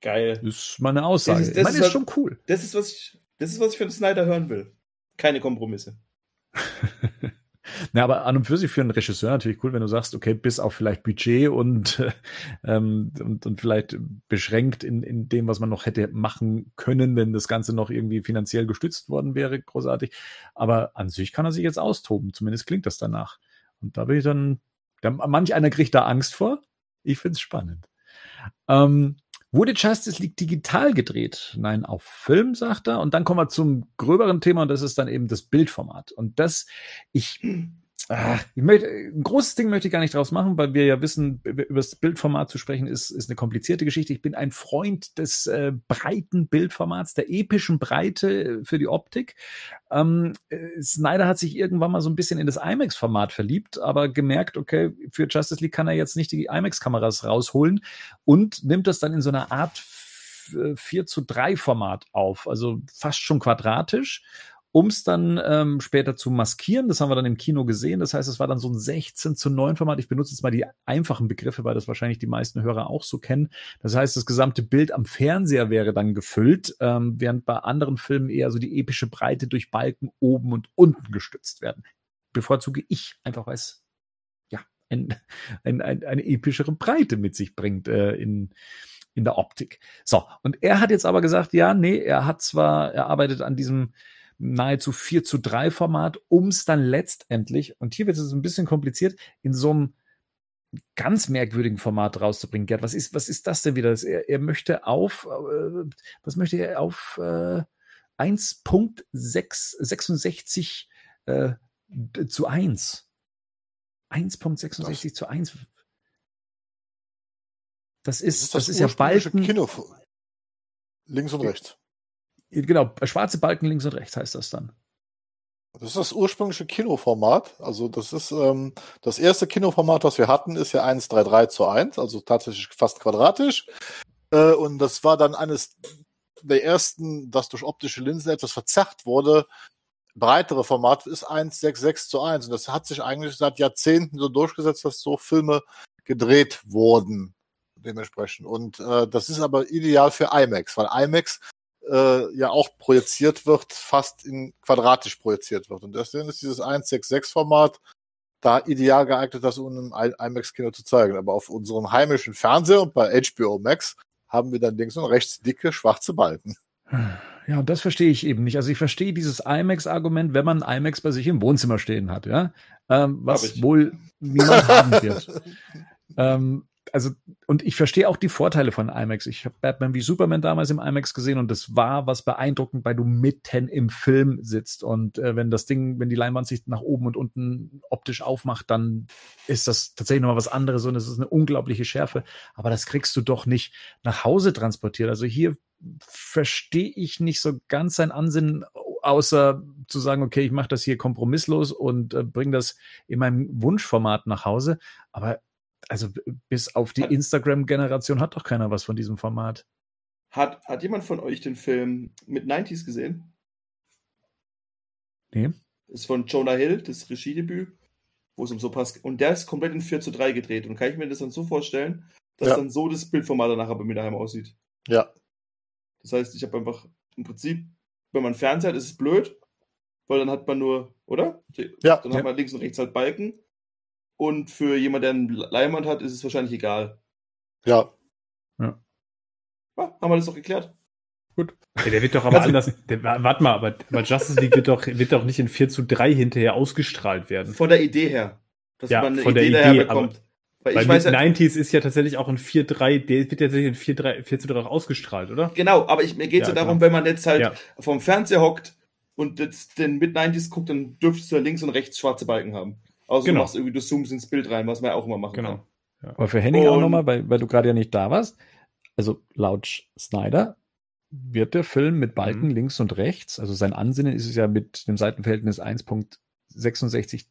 Geil. Ist meine Aussage. Das ist- das ich meine, ist halt- schon cool. Das ist, was ich, das ist, was ich von Snyder hören will. Keine Kompromisse. Ja, aber an und für sich für einen Regisseur natürlich cool, wenn du sagst, okay, bis auf vielleicht Budget und, äh, ähm, und, und vielleicht beschränkt in, in dem, was man noch hätte machen können, wenn das Ganze noch irgendwie finanziell gestützt worden wäre, großartig. Aber an sich kann er sich jetzt austoben, zumindest klingt das danach. Und da bin ich dann, da, manch einer kriegt da Angst vor. Ich find's spannend. Ähm, wurde Justice League digital gedreht? Nein, auf Film, sagt er. Und dann kommen wir zum gröberen Thema und das ist dann eben das Bildformat. Und das, ich, ach, ich möchte, ein großes Ding möchte ich gar nicht draus machen, weil wir ja wissen, über das Bildformat zu sprechen ist, ist eine komplizierte Geschichte. Ich bin ein Freund des äh, breiten Bildformats, der epischen Breite für die Optik. Ähm, äh, Snyder hat sich irgendwann mal so ein bisschen in das IMAX-Format verliebt, aber gemerkt, okay, für Justice League kann er jetzt nicht die IMAX-Kameras rausholen und nimmt das dann in so einer Art 4 zu 3 Format auf, also fast schon quadratisch. Um es dann ähm, später zu maskieren. Das haben wir dann im Kino gesehen. Das heißt, es war dann so ein 16 zu 9 Format. Ich benutze jetzt mal die einfachen Begriffe, weil das wahrscheinlich die meisten Hörer auch so kennen. Das heißt, das gesamte Bild am Fernseher wäre dann gefüllt, ähm, während bei anderen Filmen eher so die epische Breite durch Balken oben und unten gestützt werden. Bevorzuge ich einfach, weil es ja ein, ein, ein, eine epischere Breite mit sich bringt äh, in in der Optik. So, und er hat jetzt aber gesagt, ja, nee, er hat zwar, er arbeitet an diesem nahezu 4 zu 3 Format, um es dann letztendlich, und hier wird es ein bisschen kompliziert, in so einem ganz merkwürdigen Format rauszubringen. Gerd, was ist, was ist das denn wieder? Er, er möchte auf, äh, was möchte er auf äh, 1.66 äh, zu 1? 1.66 zu 1. Das ist, das ist, das, das ist ja Balken. Kino links und rechts. Genau, schwarze Balken links und rechts heißt das dann. Das ist das ursprüngliche Kinoformat. Also das ist ähm, das erste Kinoformat, was wir hatten, ist ja 1,33 zu 1, also tatsächlich fast quadratisch. Äh, und das war dann eines der ersten, das durch optische Linsen etwas verzerrt wurde. Breitere Format ist 1,66 zu 1. Und das hat sich eigentlich seit Jahrzehnten so durchgesetzt, dass so Filme gedreht wurden dementsprechend. Und äh, das ist aber ideal für IMAX, weil IMAX äh, ja auch projiziert wird, fast in quadratisch projiziert wird. Und deswegen ist dieses 166-Format da ideal geeignet, das in einem IMAX-Kino zu zeigen. Aber auf unserem heimischen Fernseher und bei HBO Max haben wir dann links und rechts dicke schwarze Balken. Ja, und das verstehe ich eben nicht. Also ich verstehe dieses IMAX-Argument, wenn man IMAX bei sich im Wohnzimmer stehen hat, ja, ähm, was wohl niemand haben wird. ähm, also, und ich verstehe auch die Vorteile von IMAX. Ich habe Batman wie Superman damals im IMAX gesehen und das war was beeindruckend, weil du mitten im Film sitzt. Und äh, wenn das Ding, wenn die Leinwand sich nach oben und unten optisch aufmacht, dann ist das tatsächlich nochmal was anderes und es ist eine unglaubliche Schärfe. Aber das kriegst du doch nicht nach Hause transportiert. Also hier verstehe ich nicht so ganz sein Ansinnen, außer zu sagen, okay, ich mache das hier kompromisslos und äh, bringe das in meinem Wunschformat nach Hause. Aber also bis auf die Instagram-Generation hat doch keiner was von diesem Format. Hat, hat jemand von euch den Film mit 90s gesehen? Nee. Das ist von Jonah Hill, das Regiedebüt, wo es um so passt. Und der ist komplett in 4 zu 3 gedreht. Und kann ich mir das dann so vorstellen, dass ja. dann so das Bildformat danach bei mir daheim aussieht? Ja. Das heißt, ich habe einfach im Prinzip, wenn man Fernseher hat, ist es blöd, weil dann hat man nur, oder? Ja. Dann ja. hat man links und rechts halt Balken. Und für jemanden, der einen Leihmann hat, ist es wahrscheinlich egal. Ja. Ja. ja haben wir das doch geklärt. Gut. Ja, der wird doch aber anders. Der, warte mal, aber, aber Justice League wird doch, wird doch nicht in 4 zu 3 hinterher ausgestrahlt werden. Von der Idee her. Dass ja, man eine von Idee, der Idee bekommt. Weil, weil weiß, 90s ist ja tatsächlich auch in 4-3, der wird ja tatsächlich in 4, 3, 4 zu 3 ausgestrahlt, oder? Genau, aber ich, mir geht es ja, ja darum, wenn man jetzt halt ja. vom Fernseher hockt und jetzt den Mid-90s guckt, dann dürftest du ja links und rechts schwarze Balken haben. Also genau. du machst irgendwie, du zoomst ins Bild rein, was man ja auch immer machen genau. kann. Ja. Aber für Henning und, auch nochmal, weil, weil du gerade ja nicht da warst. Also laut Snyder wird der Film mit Balken mhm. links und rechts, also sein Ansinnen ist es ja mit dem Seitenverhältnis 1.66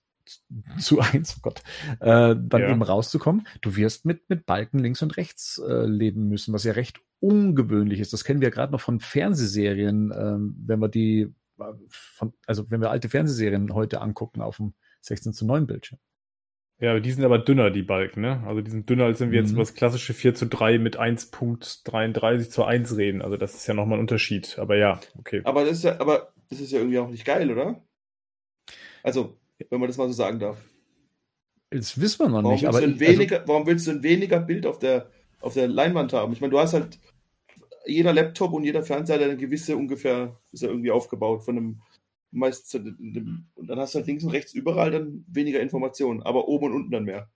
zu 1, oh Gott, äh, dann ja. eben rauszukommen. Du wirst mit, mit Balken links und rechts äh, leben müssen, was ja recht ungewöhnlich ist. Das kennen wir gerade noch von Fernsehserien, äh, wenn wir die, äh, von, also wenn wir alte Fernsehserien heute angucken auf dem 16 zu 9 Bildschirm. Ja, die sind aber dünner, die Balken, ne? Also die sind dünner, als wenn wir mhm. jetzt über das klassische 4 zu 3 mit 1.33 zu 1 reden. Also das ist ja nochmal ein Unterschied. Aber ja, okay. Aber das ist ja, aber das ist ja irgendwie auch nicht geil, oder? Also, wenn man das mal so sagen darf. Das wissen wir noch warum nicht. Aber ich, weniger, also, warum willst du ein weniger Bild auf der, auf der Leinwand haben? Ich meine, du hast halt jeder Laptop und jeder Fernseher hat eine gewisse ungefähr, ist ja irgendwie aufgebaut von einem meistens und dann hast du halt links und rechts überall dann weniger Informationen, aber oben und unten dann mehr.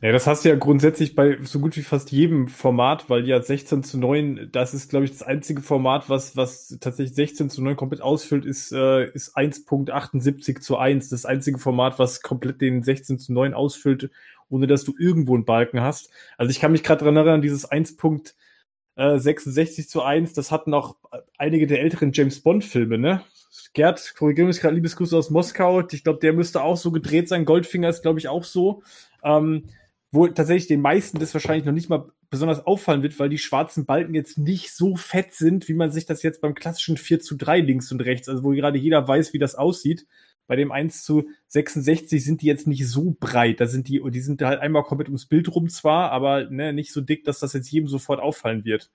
Ja, das hast du ja grundsätzlich bei so gut wie fast jedem Format, weil ja 16 zu 9, das ist, glaube ich, das einzige Format, was, was tatsächlich 16 zu 9 komplett ausfüllt, ist, äh, ist 1.78 zu 1. Das einzige Format, was komplett den 16 zu 9 ausfüllt, ohne dass du irgendwo einen Balken hast. Also ich kann mich gerade daran erinnern, dieses 1.66 zu 1, das hatten auch einige der älteren James Bond Filme, ne? Gerd, korrigiere mich gerade, liebes Grüße aus Moskau. Ich glaube, der müsste auch so gedreht sein. Goldfinger ist, glaube ich, auch so. Ähm, wo tatsächlich den meisten das wahrscheinlich noch nicht mal besonders auffallen wird, weil die schwarzen Balken jetzt nicht so fett sind, wie man sich das jetzt beim klassischen 4 zu 3 links und rechts, also wo gerade jeder weiß, wie das aussieht. Bei dem 1 zu 66 sind die jetzt nicht so breit. Da sind die, die sind halt einmal komplett ums Bild rum zwar, aber ne, nicht so dick, dass das jetzt jedem sofort auffallen wird.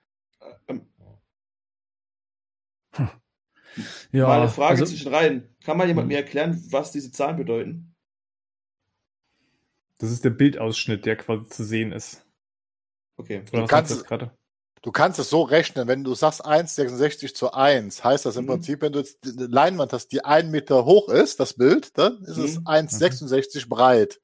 Ja, Mal eine Frage also, zwischen rein. Kann mal jemand Mhm. mir erklären, was diese Zahlen bedeuten? Das ist der Bildausschnitt, der quasi zu sehen ist. Okay. Oder was kannst-? Du kannst es so rechnen, wenn du sagst 1,66 zu 1, heißt das im Mhm. Prinzip, wenn du jetzt eine Leinwand hast, die ein Meter hoch ist, das Bild, dann ist es Mhm. 1,66 breit.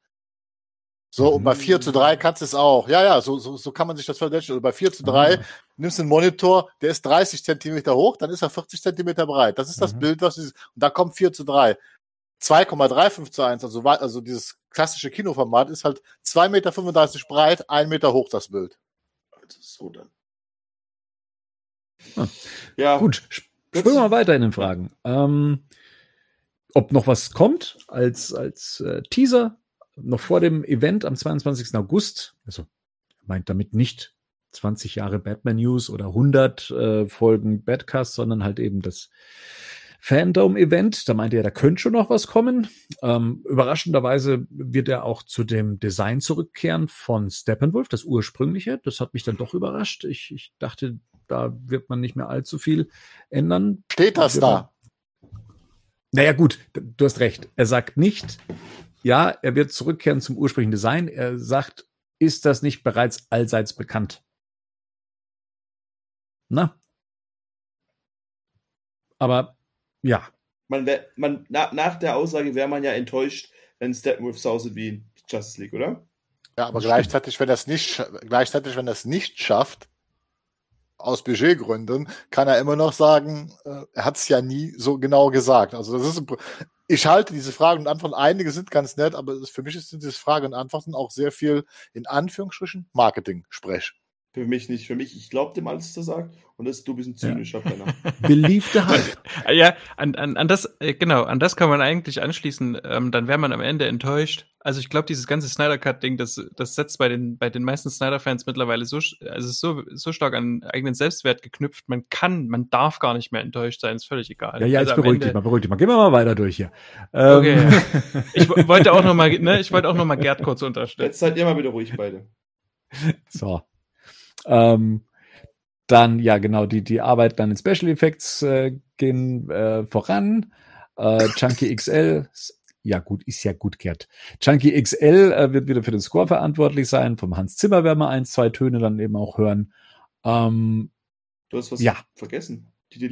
So, und bei 4 zu 3 kannst du es auch. Ja, ja, so, so, so kann man sich das verdeutlichen. Oder bei 4 zu 3 Ah. nimmst du einen Monitor, der ist 30 Zentimeter hoch, dann ist er 40 Zentimeter breit. Das ist das Mhm. Bild, was du siehst. Und da kommt 4 zu 3. 2,35 zu 1, also, also dieses klassische Kinoformat ist halt 2,35 Meter breit, 1 Meter hoch das Bild. Also so dann. Ah. Ja, Gut, sp- springen wir mal weiter in den Fragen. Ähm, ob noch was kommt als, als äh, Teaser, noch vor dem Event am 22. August, also meint damit nicht 20 Jahre Batman News oder 100 äh, Folgen Badcast, sondern halt eben das Fandom-Event. Da meinte er, da könnte schon noch was kommen. Ähm, überraschenderweise wird er auch zu dem Design zurückkehren von Steppenwolf, das ursprüngliche. Das hat mich dann doch überrascht. Ich, ich dachte, da wird man nicht mehr allzu viel ändern. Steht das da? Naja, gut, du hast recht. Er sagt nicht, ja, er wird zurückkehren zum ursprünglichen Design. Er sagt, ist das nicht bereits allseits bekannt? Na? Aber ja, man wär, man, na, nach der Aussage wäre man ja enttäuscht, wenn Steppenwolf so aussieht wie Justice League, oder? Ja, aber Das gleichzeitig, wenn das nicht, gleichzeitig, wenn das nicht schafft, aus Budgetgründen, kann er immer noch sagen, äh, er hat es ja nie so genau gesagt. Also das ist, ich halte diese Fragen und Antworten, einige sind ganz nett, aber für mich sind diese Fragen und Antworten auch sehr viel in Anführungsstrichen Marketing-Sprech. Für mich nicht. Für mich, ich glaube dem alles, was er sagt. Und das, du bist ein zynischer Penner. believe the hype. Ja, an, an, an das, äh, genau, an das kann man eigentlich anschließen. Ähm, dann wäre man am Ende enttäuscht. Also ich glaube, dieses ganze Snyder Cut-Ding, das, das setzt bei den, bei den meisten Snyder-Fans mittlerweile so, also ist so, so stark an eigenen Selbstwert geknüpft. Man kann, man darf gar nicht mehr enttäuscht sein. Ist völlig egal. Ja, ja, jetzt Also am beruhig Ende- dich mal, beruhig dich mal. Gehen wir mal weiter durch hier. Ähm, Okay. Ich wo- wollte auch noch mal, ne, ich wollte auch noch mal Gerd kurz unterstützen. Jetzt seid ihr mal wieder ruhig beide. So. Ähm, dann, ja, genau, die, die Arbeit dann in Special Effects äh, gehen äh, voran. Äh, Chunky XL, ja gut, ist ja gut, Gerd. Chunky XL äh, wird wieder für den Score verantwortlich sein. Vom Hans Zimmer werden wir eins, zwei Töne dann eben auch hören. Ähm, Du hast was Ja. vergessen.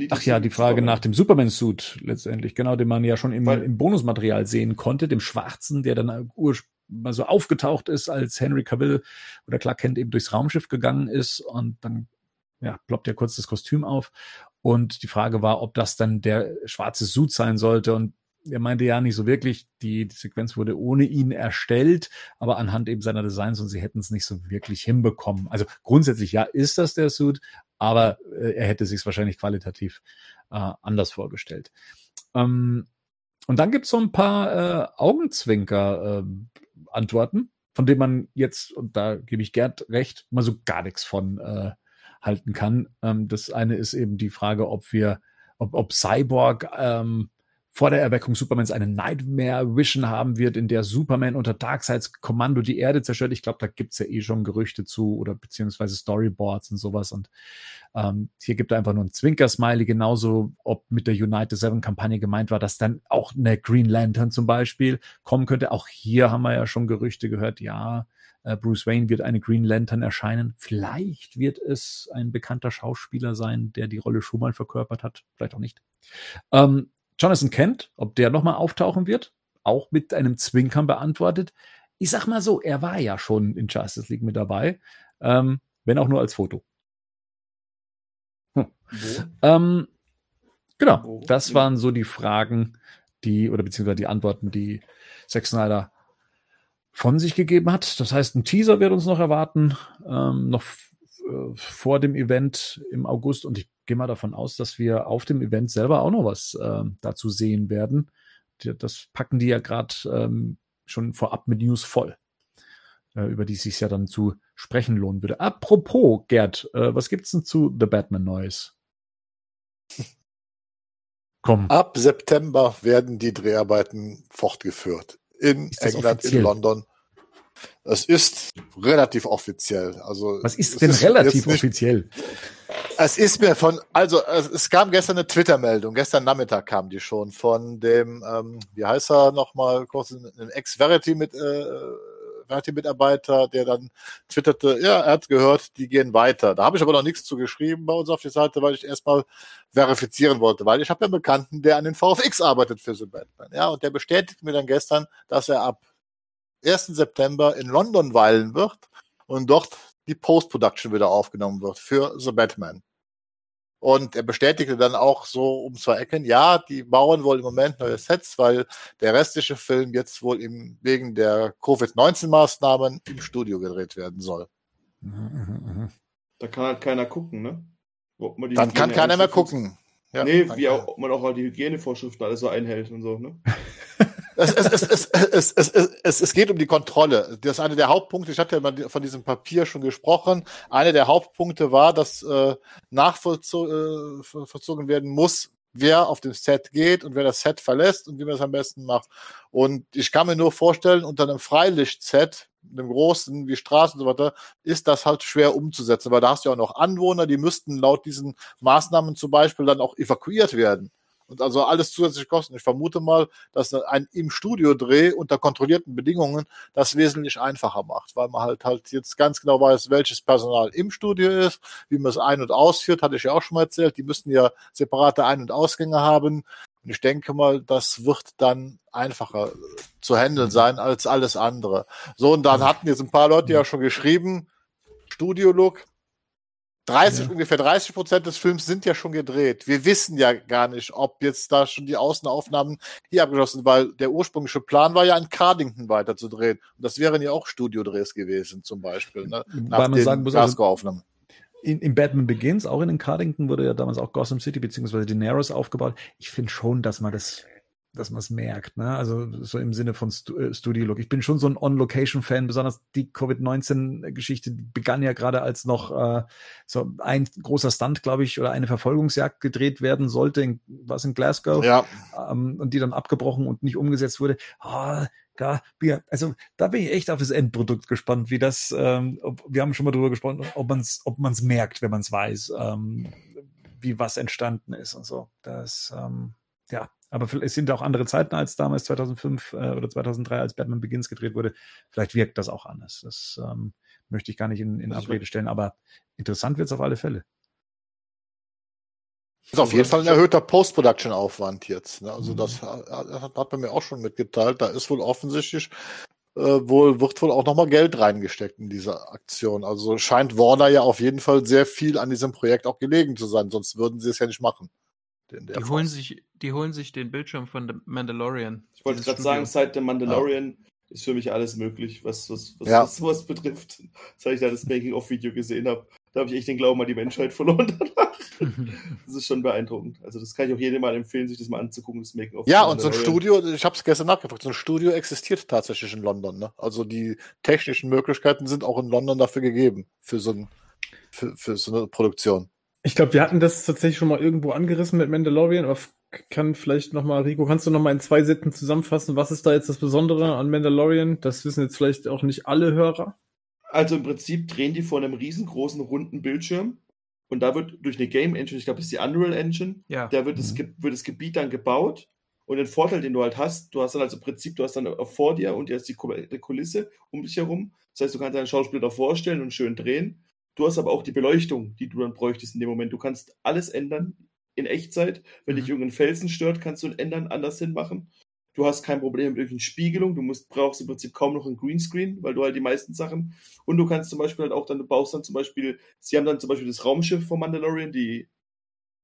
Ach ja, die Frage nach dem Superman-Suit letztendlich, genau, den man ja schon im, Weil- im Bonusmaterial sehen konnte, dem schwarzen, der dann ur mal so aufgetaucht ist, als Henry Cavill oder Clark Kent eben durchs Raumschiff gegangen ist und dann ja, ploppt ja kurz das Kostüm auf. Und die Frage war, ob das dann der schwarze Suit sein sollte. Und er meinte ja nicht so wirklich, die, die Sequenz wurde ohne ihn erstellt, aber anhand eben seiner Designs und sie hätten es nicht so wirklich hinbekommen. Also grundsätzlich ja, ist das der Suit, aber äh, er hätte sich es wahrscheinlich qualitativ äh, anders vorgestellt. Ähm, und dann gibt's so ein paar äh, Augenzwinker-Antworten, von denen man jetzt, und da gebe ich Gerd recht, mal so gar nichts von äh, halten kann. Ähm, das eine ist eben die Frage, ob wir, ob, ob Cyborg ähm, vor der Erweckung Supermans eine Nightmare Vision haben wird, in der Superman unter Darkseids Kommando die Erde zerstört. Ich glaube, da gibt's ja eh schon Gerüchte zu oder beziehungsweise Storyboards und sowas. Und ähm, hier gibt er einfach nur ein Zwinker-Smiley, genauso ob mit der United Seven Kampagne gemeint war, dass dann auch eine Green Lantern zum Beispiel kommen könnte. Auch hier haben wir ja schon Gerüchte gehört, ja, äh, Bruce Wayne wird eine Green Lantern erscheinen. Vielleicht wird es ein bekannter Schauspieler sein, der die Rolle schon mal verkörpert hat. Vielleicht auch nicht. Ähm, Jonathan Kent, ob der nochmal auftauchen wird, auch mit einem Zwinkern beantwortet. Ich sag mal so, er war ja schon in Justice League mit dabei, ähm, wenn auch nur als Foto. Wo? Ähm, genau, Oh, das waren so die Fragen, die, oder beziehungsweise die Antworten, die Zack Snyder von sich gegeben hat. Das heißt, ein Teaser wird uns noch erwarten, ähm, noch äh, vor dem Event im August. Und ich gehe mal davon aus, dass wir auf dem Event selber auch noch was ähm, dazu sehen werden. Das packen die ja gerade ähm, schon vorab mit News voll, äh, über die es sich ja dann zu sprechen lohnen würde. Apropos, Gerd, äh, was gibt's denn zu The Batman Neues? Komm. Ab September werden die Dreharbeiten fortgeführt. In England, offiziell? in London. Es ist relativ offiziell. Also Was ist denn ist relativ nicht, offiziell? Es ist mir von, also es kam gestern eine Twitter-Meldung, gestern Nachmittag kam die schon von dem, ähm, wie heißt er nochmal, kurz ein Ex-Verity mit äh, Verity-Mitarbeiter, der dann twitterte, ja, er hat gehört, die gehen weiter. Da habe ich aber noch nichts zu geschrieben bei uns auf die Seite, weil ich erstmal verifizieren wollte, weil ich habe ja einen Bekannten, der an den VFX arbeitet für The Batman. Ja, und der bestätigt mir dann gestern, dass er ab 1. September in London weilen wird und dort die Post-Production wieder aufgenommen wird für The Batman. Und er bestätigte dann auch so um zwei Ecken, ja, die bauen wohl im Moment neue Sets, weil der restliche Film jetzt wohl im, wegen der Covid-19-Maßnahmen im Studio gedreht werden soll. Da kann halt keiner gucken, ne? Dann kann keiner mehr gucken. Ja, nee, wie auch, ob man auch die Hygienevorschriften alles so einhält und so, ne? es, es, es, es, es, es, es geht um die Kontrolle. Das ist einer der Hauptpunkte. Ich hatte ja von diesem Papier schon gesprochen. Einer der Hauptpunkte war, dass äh, nachvollzogen äh, werden muss, wer auf dem Set geht und wer das Set verlässt und wie man es am besten macht. Und ich kann mir nur vorstellen, unter einem Freilicht-Set, einem großen wie Straßen und so weiter, ist das halt schwer umzusetzen. Weil da hast du ja auch noch Anwohner, die müssten laut diesen Maßnahmen zum Beispiel dann auch evakuiert werden und also alles zusätzlich kosten. Ich vermute mal, dass ein im Studio Dreh unter kontrollierten Bedingungen das wesentlich einfacher macht, weil man halt halt jetzt ganz genau weiß, welches Personal im Studio ist, wie man es ein- und ausführt, hatte ich ja auch schon mal erzählt. Die müssten ja separate Ein- und Ausgänge haben. Und ich denke mal, das wird dann einfacher zu handeln sein als alles andere. So, und dann hatten jetzt ein paar Leute ja schon geschrieben, Studio-Look, 30, ja. ungefähr 30 Prozent des Films sind ja schon gedreht. Wir wissen ja gar nicht, ob jetzt da schon die Außenaufnahmen hier abgeschlossen sind, weil der ursprüngliche Plan war ja in Cardington weiter zu drehen. Und das wären ja auch Studiodrehs gewesen, zum Beispiel, ne? Nach weil man sagen muss, also, in, in Batman Begins, auch in den Cardington, wurde ja damals auch Gotham City beziehungsweise die Narrows aufgebaut. Ich finde schon, dass man das dass man es merkt. Ne? Also so im Sinne von Stu äh, Studio-Look. Ich bin schon so ein On-Location-Fan, besonders die Covid-19-Geschichte begann ja gerade als noch äh, so ein großer Stunt, glaube ich, oder eine Verfolgungsjagd gedreht werden sollte, in, was in Glasgow, ja. ähm, und die dann abgebrochen und nicht umgesetzt wurde. Oh, da, wir, also da bin ich echt auf das Endprodukt gespannt, wie das, ähm, ob, wir haben schon mal drüber gesprochen, ob man es ob man's merkt, wenn man es weiß, ähm, wie was entstanden ist und so. Das, ähm, ja, aber es sind auch andere Zeiten als damals 2005 äh, oder 2003, als Batman Begins gedreht wurde. Vielleicht wirkt das auch anders. Das ähm, möchte ich gar nicht in, in Abrede stellen, aber interessant wird es auf alle Fälle. Das ist auf jeden Fall ein erhöhter Post-Production-Aufwand jetzt. Ne? Also mhm. das hat, hat man mir auch schon mitgeteilt. Da ist wohl offensichtlich äh, wohl wird wohl auch nochmal Geld reingesteckt in diese Aktion. Also scheint Warner ja auf jeden Fall sehr viel an diesem Projekt auch gelegen zu sein, sonst würden sie es ja nicht machen die, holen sich, die holen sich den Bildschirm von The Mandalorian. Ich wollte gerade sagen, seit The Mandalorian ja. ist für mich alles möglich, was, was, was, ja. was sowas betrifft. Seit ich da das Making-of-Video gesehen habe, da habe ich echt den Glauben an die Menschheit verloren danach. das ist schon beeindruckend. Also das kann ich auch jedem mal empfehlen, sich das mal anzugucken, das Making-of. Ja, und so ein Studio, ich habe es gestern nachgefragt, so ein Studio existiert tatsächlich in London. Ne? Also die technischen Möglichkeiten sind auch in London dafür gegeben, für so, ein, für, für so eine Produktion. Ich glaube, wir hatten das tatsächlich schon mal irgendwo angerissen mit Mandalorian, aber kann vielleicht nochmal, Rico, kannst du nochmal in zwei Sätzen zusammenfassen, was ist da jetzt das Besondere an Mandalorian? Das wissen jetzt vielleicht auch nicht alle Hörer. Also im Prinzip drehen die vor einem riesengroßen runden Bildschirm und da wird durch eine Game Engine, ich glaube, das ist die Unreal Engine, ja. da wird, mhm. das, wird das Gebiet dann gebaut und den Vorteil, den du halt hast, du hast dann also im Prinzip, du hast dann vor dir und jetzt die Kulisse um dich herum. Das heißt, du kannst deinen Schauspieler da vorstellen und schön drehen. Du hast aber auch die Beleuchtung, die du dann bräuchtest in dem Moment. Du kannst alles ändern in Echtzeit. Wenn mhm. dich irgendein Felsen stört, kannst du ihn ändern, anders hinmachen. Du hast kein Problem mit irgendeiner Spiegelung. Du musst, brauchst im Prinzip kaum noch ein Greenscreen, weil du halt die meisten Sachen. Und du kannst zum Beispiel halt auch dann, du baust dann zum Beispiel, sie haben dann zum Beispiel das Raumschiff von Mandalorian, die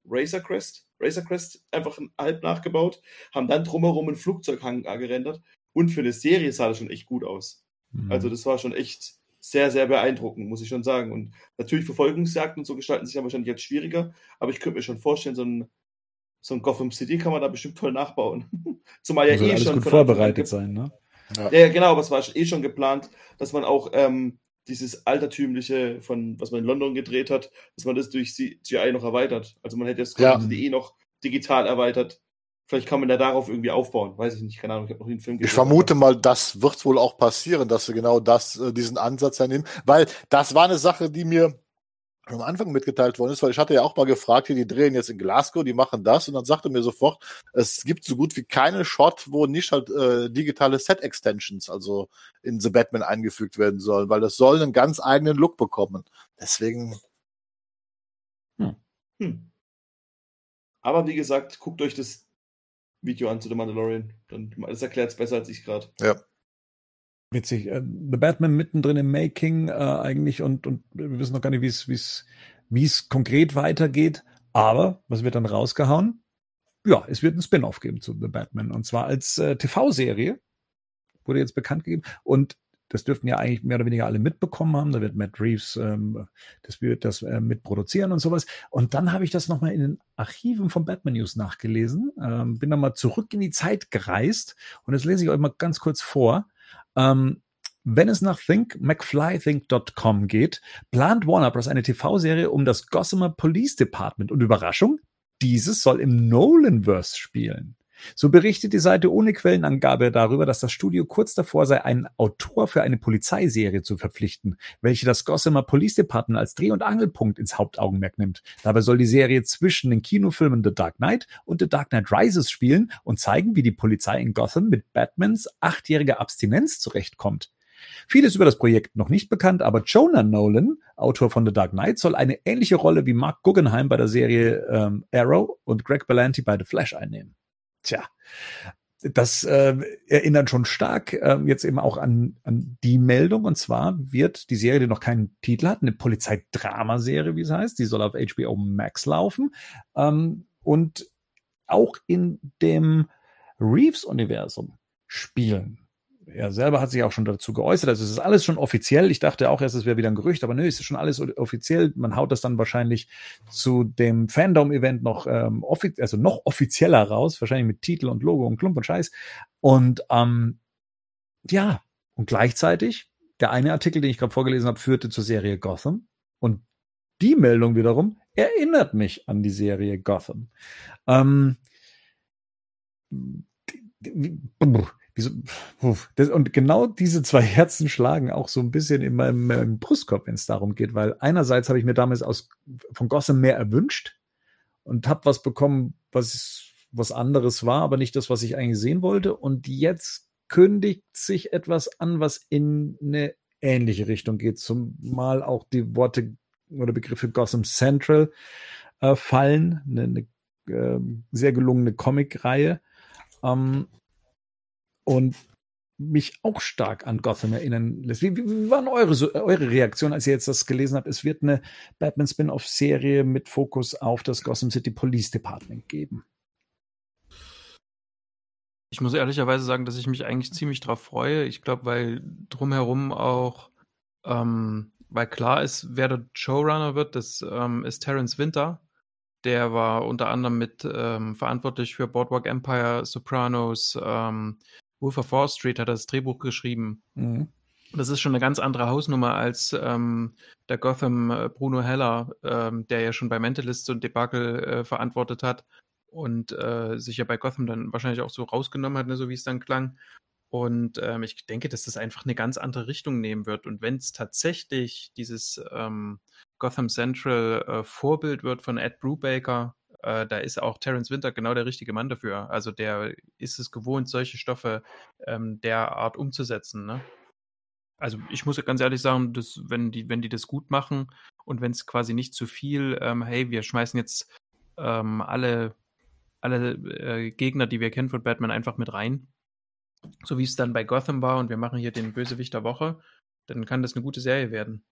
Razor Crest, Razor Crest einfach halb nachgebaut, haben dann drumherum einen Flugzeughang gerendert. Und für eine Serie sah das schon echt gut aus. Mhm. Also das war schon echt, sehr, sehr beeindruckend, muss ich schon sagen. Und natürlich Verfolgungsjagden und so gestalten sich ja wahrscheinlich jetzt schwieriger, aber ich könnte mir schon vorstellen, so ein, so ein Gotham City kann man da bestimmt toll nachbauen. Zumal ja eh schon. gut vorbereitet sein, ne? Ja. ja, genau, aber es war eh schon geplant, dass man auch ähm, dieses altertümliche, von was man in London gedreht hat, dass man das durch CGI noch erweitert. Also man hätte das Ja. eh noch digital erweitert. Vielleicht kann man da darauf irgendwie aufbauen. Weiß ich nicht, keine Ahnung, ich habe noch einen Film Ich vermute mal, das wird wohl auch passieren, dass sie genau das, äh, diesen Ansatz nehmen, weil das war eine Sache, die mir am Anfang mitgeteilt worden ist, weil ich hatte ja auch mal gefragt, hier, die drehen jetzt in Glasgow, die machen das und dann sagte mir sofort, es gibt so gut wie keine Shot, wo nicht halt äh, digitale Set-Extensions, also in The Batman eingefügt werden sollen, weil das soll einen ganz eigenen Look bekommen. Deswegen, Hm. Aber wie gesagt, guckt euch das Video an zu The Mandalorian. Dann, das erklärt es besser als ich gerade. Witzig. Äh, The Batman mittendrin im Making äh, eigentlich und, und wir wissen noch gar nicht, wie es, wie es, wie es konkret weitergeht. Aber was wird dann rausgehauen? Ja, es wird ein Spin-off geben zu The Batman und zwar als äh, TV-Serie. Wurde jetzt bekannt gegeben. Und das dürften ja eigentlich mehr oder weniger alle mitbekommen haben. Da wird Matt Reeves ähm, das wird das äh, mitproduzieren und sowas. Und dann habe ich das nochmal in den Archiven von Batman News nachgelesen. Ähm, bin nochmal zurück in die Zeit gereist und das lese ich euch mal ganz kurz vor. Ähm, wenn es nach thinkmcflythink.com geht, plant Warner Bros. eine TV-Serie um das Gossamer Police Department. Und Überraschung, dieses soll im Nolanverse spielen. So berichtet die Seite ohne Quellenangabe darüber, dass das Studio kurz davor sei, einen Autor für eine Polizeiserie zu verpflichten, welche das Gossamer Police Department als Dreh- und Angelpunkt ins Hauptaugenmerk nimmt. Dabei soll die Serie zwischen den Kinofilmen The Dark Knight und The Dark Knight Rises spielen und zeigen, wie die Polizei in Gotham mit Batmans achtjähriger Abstinenz zurechtkommt. Vieles über das Projekt noch nicht bekannt, aber Jonah Nolan, Autor von The Dark Knight, soll eine ähnliche Rolle wie Mark Guggenheim bei der Serie ähm, Arrow und Greg Berlanti bei The Flash einnehmen. Tja, das äh, erinnert schon stark äh, jetzt eben auch an, an die Meldung. Und zwar wird die Serie, die noch keinen Titel hat, eine Polizeidramaserie, wie es heißt, die soll auf HBO Max laufen. Ähm, und auch in dem Reeves-Universum spielen. Er selber hat sich auch schon dazu geäußert. Also es ist alles schon offiziell. Ich dachte auch erst, es wäre wieder ein Gerücht, aber nö, es ist schon alles offiziell. Man haut das dann wahrscheinlich zu dem Fandom-Event noch ähm, offi also noch offizieller raus, wahrscheinlich mit Titel und Logo und Klump und Scheiß. Und ähm, ja, und gleichzeitig, der eine Artikel, den ich gerade vorgelesen habe, führte zur Serie Gotham. Und die Meldung wiederum erinnert mich an die Serie Gotham. Ähm, Wieso, das, und genau diese zwei Herzen schlagen auch so ein bisschen in meinem, meinem Brustkorb, wenn es darum geht, weil einerseits habe ich mir damals aus, von Gotham mehr erwünscht und habe was bekommen, was, was anderes war, aber nicht das, was ich eigentlich sehen wollte. Und jetzt kündigt sich etwas an, was in eine ähnliche Richtung geht, zumal auch die Worte oder Begriffe Gotham Central äh, fallen, eine, eine äh, sehr gelungene Comic-Reihe. Ähm, und mich auch stark an Gotham erinnern lässt. Wie, wie, waren eure, so, eure Reaktion, als ihr jetzt das gelesen habt? Es wird eine Batman-Spin-off-Serie mit Fokus auf das Gotham City Police Department geben. Ich muss ehrlicherweise sagen, dass ich mich eigentlich ziemlich drauf freue. Ich glaube, weil drumherum auch, ähm, weil klar ist, wer der Showrunner wird, das ähm, ist Terence Winter. Der war unter anderem mit ähm, verantwortlich für Boardwalk Empire, Sopranos, ähm, Wolf of Wall Street hat das Drehbuch geschrieben. Mhm. Das ist schon eine ganz andere Hausnummer als ähm, der Gotham äh, Bruno Heller, ähm, der ja schon bei Mentalist und Debakel äh, verantwortet hat und äh, sich ja bei Gotham dann wahrscheinlich auch so rausgenommen hat, ne, so wie es dann klang. Und ähm, ich denke, dass das einfach eine ganz andere Richtung nehmen wird. Und wenn es tatsächlich dieses ähm, Gotham Central äh, Vorbild wird von Ed Brubaker, äh, da ist auch Terence Winter genau der richtige Mann dafür. Also der ist es gewohnt, solche Stoffe ähm, derart umzusetzen. Ne? Also ich muss ganz ehrlich sagen, dass, wenn, die, wenn die das gut machen und wenn es quasi nicht zu viel, ähm, hey, wir schmeißen jetzt ähm, alle, alle äh, Gegner, die wir kennen von Batman, einfach mit rein, so wie es dann bei Gotham war und wir machen hier den Bösewicht der Woche, dann kann das eine gute Serie werden.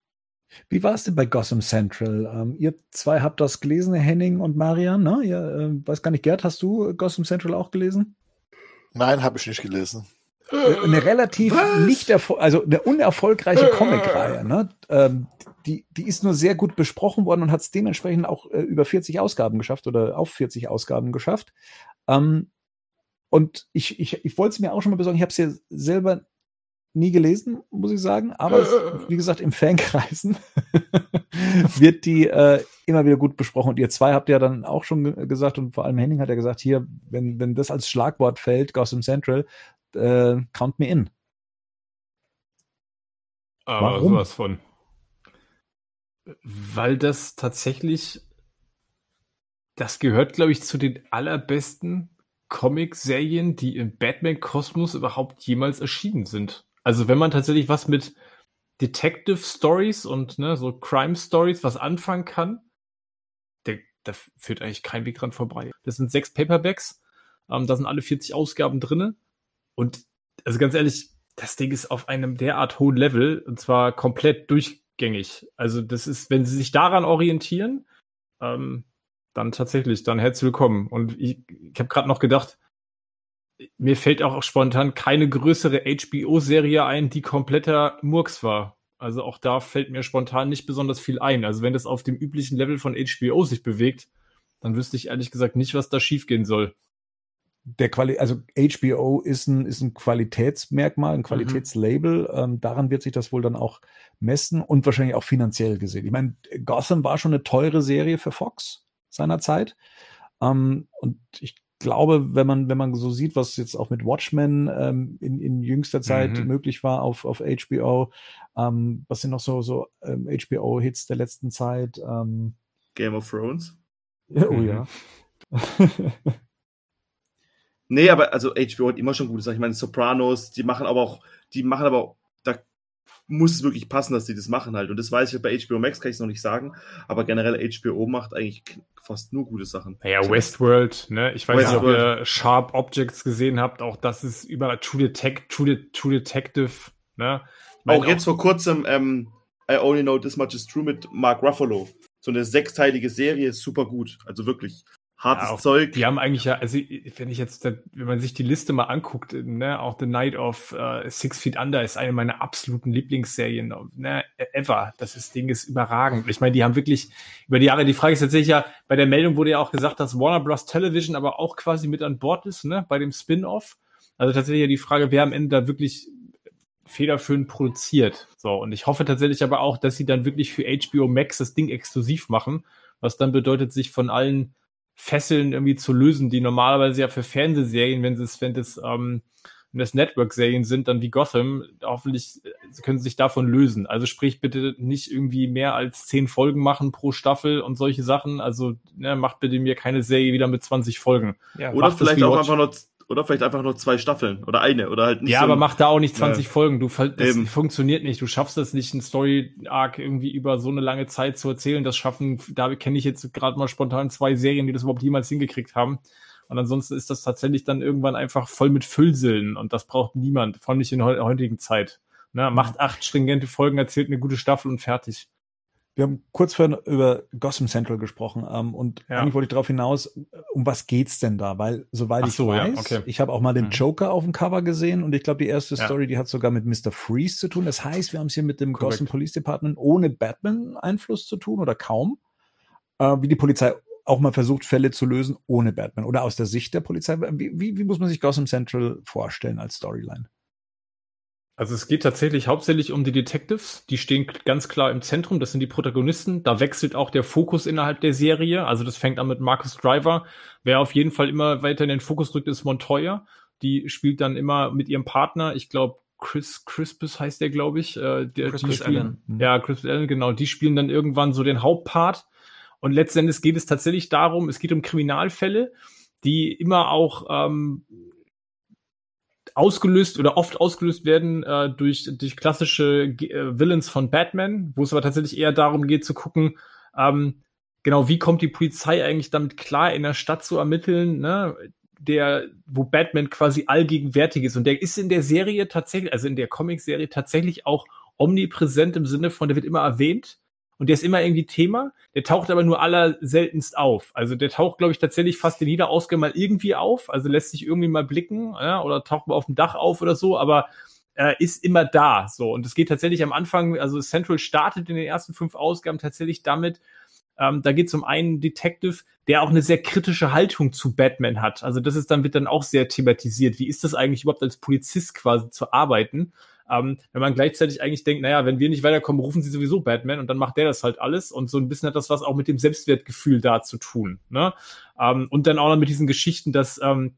Wie war es denn bei Gotham Central? Ähm, ihr zwei habt das gelesen, Henning und Marian, ne? Ihr, äh, weiß gar nicht, Gerd, hast du Gotham Central auch gelesen? Nein, habe ich nicht gelesen. Eine relativ Was? nicht also eine unerfolgreiche Comicreihe, ne? Ähm, die, die ist nur sehr gut besprochen worden und hat es dementsprechend auch äh, über 40 Ausgaben geschafft oder auf 40 Ausgaben geschafft. Ähm, und ich, ich, ich wollte es mir auch schon mal besorgen, ich habe es ja selber nie gelesen, muss ich sagen. Aber es, wie gesagt, im Fankreisen wird die äh, immer wieder gut besprochen. Und ihr zwei habt ja dann auch schon gesagt, und vor allem Henning hat ja gesagt, hier, wenn, wenn das als Schlagwort fällt, Gotham Central, äh, count me in. Aber Warum? sowas von. Weil das tatsächlich, das gehört, glaube ich, zu den allerbesten Comic-Serien, die im Batman-Kosmos überhaupt jemals erschienen sind. Also wenn man tatsächlich was mit Detective Stories und ne, so Crime Stories was anfangen kann, der, da führt eigentlich kein Weg dran vorbei. Das sind sechs Paperbacks, ähm, da sind alle 40 Ausgaben drinne und also ganz ehrlich, das Ding ist auf einem derart hohen Level und zwar komplett durchgängig. Also das ist, wenn Sie sich daran orientieren, ähm, dann tatsächlich, dann herzlich willkommen. Und ich, ich habe gerade noch gedacht, mir fällt auch spontan keine größere HBO-Serie ein, die kompletter Murks war. Also auch da fällt mir spontan nicht besonders viel ein. Also wenn das auf dem üblichen Level von HBO sich bewegt, dann wüsste ich ehrlich gesagt nicht, was da schiefgehen soll. Der Quali also HBO ist ein, ist ein Qualitätsmerkmal, ein mhm. Qualitätslabel. Mhm. Ähm, daran wird sich das wohl dann auch messen und wahrscheinlich auch finanziell gesehen. Ich meine, Gotham war schon eine teure Serie für Fox seinerzeit. Ähm, und ich glaube, wenn man, wenn man so sieht, was jetzt auch mit Watchmen ähm, in, in jüngster Zeit mhm. möglich war auf, auf HBO, ähm, was sind noch so, so ähm, HBO-Hits der letzten Zeit? Ähm, Game of Thrones. oh mhm. ja. nee, aber also HBO hat immer schon gute Sachen. Ich meine, Sopranos, die machen aber auch, die machen aber auch muss es wirklich passen, dass sie das machen halt. Und das weiß ich bei HBO Max, kann ich es noch nicht sagen. Aber generell HBO macht eigentlich fast nur gute Sachen. Naja, Westworld, ne? Ich weiß Westworld. nicht, ob ihr Sharp Objects gesehen habt. Auch das ist über True, Detec True, True Detective, ne? Auch jetzt auch vor kurzem, ähm, I Only Know This Much Is True mit Mark Ruffalo. So eine sechsteilige Serie, super gut. Also wirklich hartes ja, auch, Zeug. Die haben eigentlich ja, also wenn ich jetzt, wenn man sich die Liste mal anguckt, ne, auch The Night of uh, Six Feet Under ist eine meiner absoluten Lieblingsserien, ne, ever. Das ist, Ding ist überragend. Ich meine, die haben wirklich über die Jahre, die Frage ist tatsächlich ja, bei der Meldung wurde ja auch gesagt, dass Warner Bros. Television aber auch quasi mit an Bord ist, ne, bei dem Spin-off. Also tatsächlich ja die Frage, wer am Ende da wirklich federführend produziert. So, und ich hoffe tatsächlich aber auch, dass sie dann wirklich für HBO Max das Ding exklusiv machen, was dann bedeutet, sich von allen Fesseln irgendwie zu lösen, die normalerweise ja für Fernsehserien, wenn es, wenn das, ähm, wenn das Network-Serien sind, dann wie Gotham, hoffentlich äh, können sie sich davon lösen. Also sprich bitte nicht irgendwie mehr als zehn Folgen machen pro Staffel und solche Sachen. Also ne, macht bitte mir keine Serie wieder mit 20 Folgen. Ja, Oder vielleicht auch einfach nur oder vielleicht einfach nur zwei Staffeln oder eine oder halt nicht. Ja, so aber mach da auch nicht 20 ja. Folgen. Du, das Eben. funktioniert nicht. Du schaffst das nicht, einen Story-Arc irgendwie über so eine lange Zeit zu erzählen. Das schaffen, da kenne ich jetzt gerade mal spontan zwei Serien, die das überhaupt jemals hingekriegt haben. Und ansonsten ist das tatsächlich dann irgendwann einfach voll mit Füllsillen und das braucht niemand, vor allem nicht in der heutigen Zeit. Ne, macht acht stringente Folgen, erzählt eine gute Staffel und fertig. Wir haben kurz vorhin über Gotham Central gesprochen ähm, und ja. eigentlich wollte ich darauf hinaus, um was geht's denn da? Weil, soweit ich so, weiß, ja, okay. ich habe auch mal den mhm. Joker auf dem Cover gesehen und ich glaube, die erste ja. Story, die hat sogar mit Mr. Freeze zu tun. Das heißt, wir haben es hier mit dem Correct. Gotham Police Department ohne Batman-Einfluss zu tun oder kaum. Äh, wie die Polizei auch mal versucht, Fälle zu lösen ohne Batman oder aus der Sicht der Polizei. Wie, wie, wie muss man sich Gotham Central vorstellen als Storyline? Also es geht tatsächlich hauptsächlich um die Detectives. Die stehen ganz klar im Zentrum. Das sind die Protagonisten. Da wechselt auch der Fokus innerhalb der Serie. Also das fängt an mit Marcus Driver. Wer auf jeden Fall immer weiter in den Fokus rückt, ist Montoya. Die spielt dann immer mit ihrem Partner. Ich glaube, Chris Crispus heißt der, glaube ich. Äh, der, Chris Allen. Mhm. Ja, Chris Allen, genau. Die spielen dann irgendwann so den Hauptpart. Und letztendlich geht es tatsächlich darum, es geht um Kriminalfälle, die immer auch ähm, ausgelöst oder oft ausgelöst werden äh, durch, durch klassische äh, Villains von Batman, wo es aber tatsächlich eher darum geht zu gucken, ähm, genau, wie kommt die Polizei eigentlich damit klar, in der Stadt zu ermitteln, ne? der, wo Batman quasi allgegenwärtig ist. Und der ist in der Serie tatsächlich, also in der Comic-Serie tatsächlich auch omnipräsent im Sinne von, der wird immer erwähnt und der ist immer irgendwie Thema. Der taucht aber nur aller seltenst auf. Also der taucht, glaube ich, tatsächlich fast in jeder Ausgabe mal irgendwie auf. Also lässt sich irgendwie mal blicken ja, oder taucht mal auf dem Dach auf oder so, aber äh, ist immer da. So und es geht tatsächlich am Anfang. Also Central startet in den ersten fünf Ausgaben tatsächlich damit. Ähm, da geht es um einen Detective, der auch eine sehr kritische Haltung zu Batman hat. Also das ist dann wird dann auch sehr thematisiert. Wie ist das eigentlich überhaupt als Polizist quasi zu arbeiten? Ähm, wenn man gleichzeitig eigentlich denkt, naja, wenn wir nicht weiterkommen, rufen sie sowieso Batman und dann macht der das halt alles und so ein bisschen hat das was auch mit dem Selbstwertgefühl da zu tun. Ne? Ähm, und dann auch noch mit diesen Geschichten, dass ähm,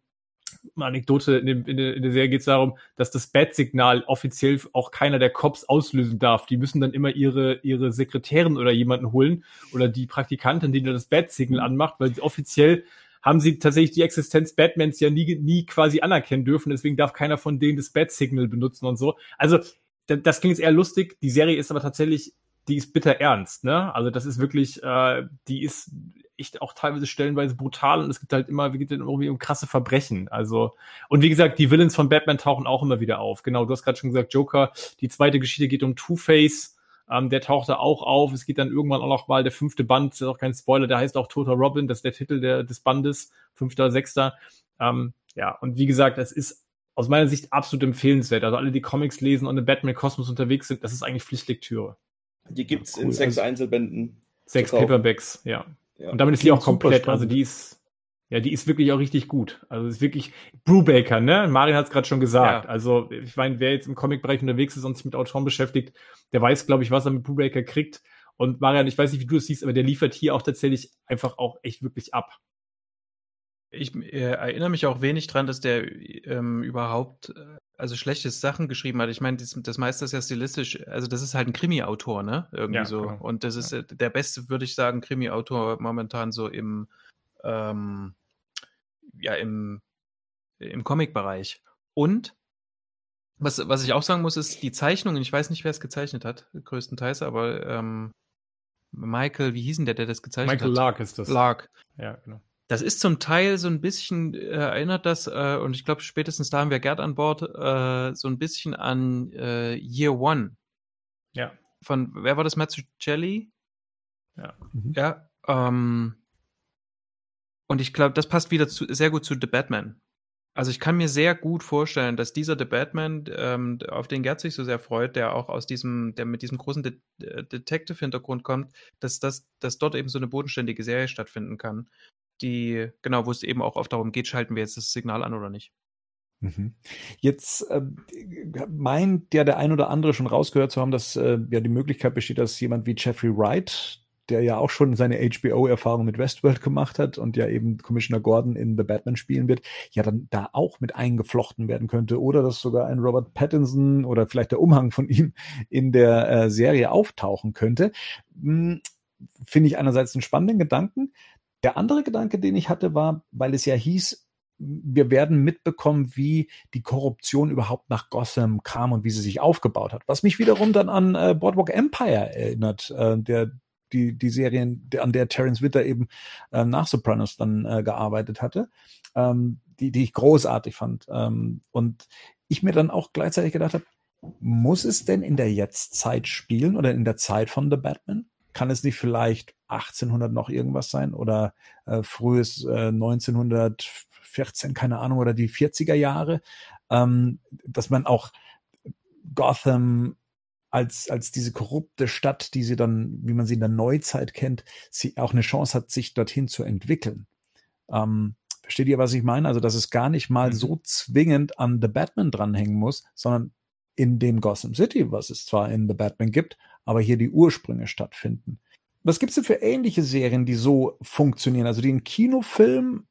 Anekdote in, dem, in, der, in der Serie geht es darum, dass das Bat-Signal offiziell auch keiner der Cops auslösen darf. Die müssen dann immer ihre, ihre Sekretärin oder jemanden holen oder die Praktikantin, die dann das Bat-Signal anmacht, weil sie offiziell haben sie tatsächlich die Existenz Batmans ja nie, nie quasi anerkennen dürfen. Deswegen darf keiner von denen das Bat-Signal benutzen und so. Also, das klingt jetzt eher lustig. Die Serie ist aber tatsächlich, die ist bitter ernst, ne? Also, das ist wirklich, äh, die ist echt auch teilweise stellenweise brutal und es gibt halt immer, wie geht denn irgendwie um krasse Verbrechen. Also, und wie gesagt, die Villains von Batman tauchen auch immer wieder auf. Genau, du hast gerade schon gesagt, Joker. Die zweite Geschichte geht um Two-Face. Ähm, der taucht da auch auf. Es geht dann irgendwann auch noch mal der fünfte Band, das ist auch kein Spoiler, der heißt auch Toter Robin, das ist der Titel der, des Bandes, fünfter, sechster. Ähm, ja, und wie gesagt, es ist aus meiner Sicht absolut empfehlenswert. Also alle, die Comics lesen und im Batman-Kosmos unterwegs sind, das ist eigentlich Pflichtlektüre. Die gibt's cool. in sechs also, Einzelbänden. Sechs Paperbacks, ja. ja. Und damit ist die auch komplett, also die ist, ja, die ist wirklich auch richtig gut. Also ist wirklich Brubaker, ne? Marin hat es gerade schon gesagt. Ja. Also ich meine, wer jetzt im Comic-Bereich unterwegs ist und sich mit Autoren beschäftigt, der weiß, glaube ich, was er mit Brubaker kriegt. Und Marian, ich weiß nicht, wie du es siehst, aber der liefert hier auch tatsächlich einfach auch echt wirklich ab. Ich äh, erinnere mich auch wenig dran, dass der ähm, überhaupt äh, also schlechte Sachen geschrieben hat. Ich meine, das, das meiste ist ja stilistisch, also das ist halt ein Krimi-Autor, ne? Irgendwie ja, so. Genau. Und das ist ja. der beste, würde ich sagen, Krimi-Autor momentan so im ähm, ja im, im Comic-Bereich. Und was, was ich auch sagen muss, ist die Zeichnungen, ich weiß nicht, wer es gezeichnet hat, größtenteils, aber ähm, Michael, wie hieß denn der, der das gezeichnet Michael hat? Michael Lark ist das. Lark. Ja, genau. Das ist zum Teil so ein bisschen, äh, erinnert das, äh, und ich glaube, spätestens da haben wir Gerd an Bord, äh, so ein bisschen an äh, Year One. Ja. Von, wer war das? Mazzucchelli? Ja. Mhm. Ja. Ähm, und ich glaube, das passt wieder zu, sehr gut zu The Batman. Also ich kann mir sehr gut vorstellen, dass dieser The Batman, ähm, auf den Gerd sich so sehr freut, der auch aus diesem, der mit diesem großen De äh, Detective-Hintergrund kommt, dass, das, dass dort eben so eine bodenständige Serie stattfinden kann, die, genau, wo es eben auch oft darum geht, schalten wir jetzt das Signal an oder nicht. Mhm. Jetzt äh, meint ja der ein oder andere schon rausgehört zu haben, dass äh, ja die Möglichkeit besteht, dass jemand wie Jeffrey Wright der ja auch schon seine HBO-Erfahrung mit Westworld gemacht hat und ja eben Commissioner Gordon in The Batman spielen wird, ja dann da auch mit eingeflochten werden könnte. Oder dass sogar ein Robert Pattinson oder vielleicht der Umhang von ihm in der äh, Serie auftauchen könnte. Hm, Finde ich einerseits einen spannenden Gedanken. Der andere Gedanke, den ich hatte, war, weil es ja hieß, wir werden mitbekommen, wie die Korruption überhaupt nach Gotham kam und wie sie sich aufgebaut hat. Was mich wiederum dann an äh, Boardwalk Empire erinnert, äh, der die, die Serien, an der Terence Witter eben äh, nach Sopranos dann äh, gearbeitet hatte, ähm, die, die ich großartig fand. Ähm, und ich mir dann auch gleichzeitig gedacht habe, muss es denn in der Jetztzeit spielen oder in der Zeit von The Batman? Kann es nicht vielleicht 1800 noch irgendwas sein oder äh, frühes äh, 1914, keine Ahnung, oder die 40er Jahre, ähm, dass man auch Gotham als, als diese korrupte Stadt, die sie dann, wie man sie in der Neuzeit kennt, sie auch eine Chance hat, sich dorthin zu entwickeln. Ähm, versteht ihr, was ich meine? Also, dass es gar nicht mal mhm. so zwingend an The Batman dranhängen muss, sondern in dem Gotham City, was es zwar in The Batman gibt, aber hier die Ursprünge stattfinden. Was gibt's denn für ähnliche Serien, die so funktionieren? Also die einen Kinofilm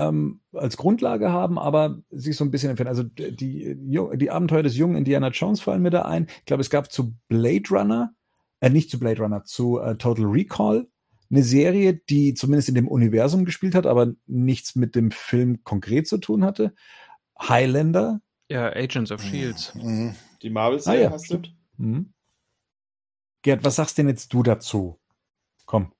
ähm, als Grundlage haben, aber sich so ein bisschen entfernen. Also die, die Abenteuer des jungen Indiana Jones fallen mir da ein. Ich glaube, es gab zu Blade Runner, äh, nicht zu Blade Runner, zu äh, Total Recall eine Serie, die zumindest in dem Universum gespielt hat, aber nichts mit dem Film konkret zu tun hatte. Highlander. Ja, Agents of Shields. Mhm. Die Marvel-Serie ah, ja, hast du? Mhm. Gerd, was sagst denn jetzt du dazu? Komm.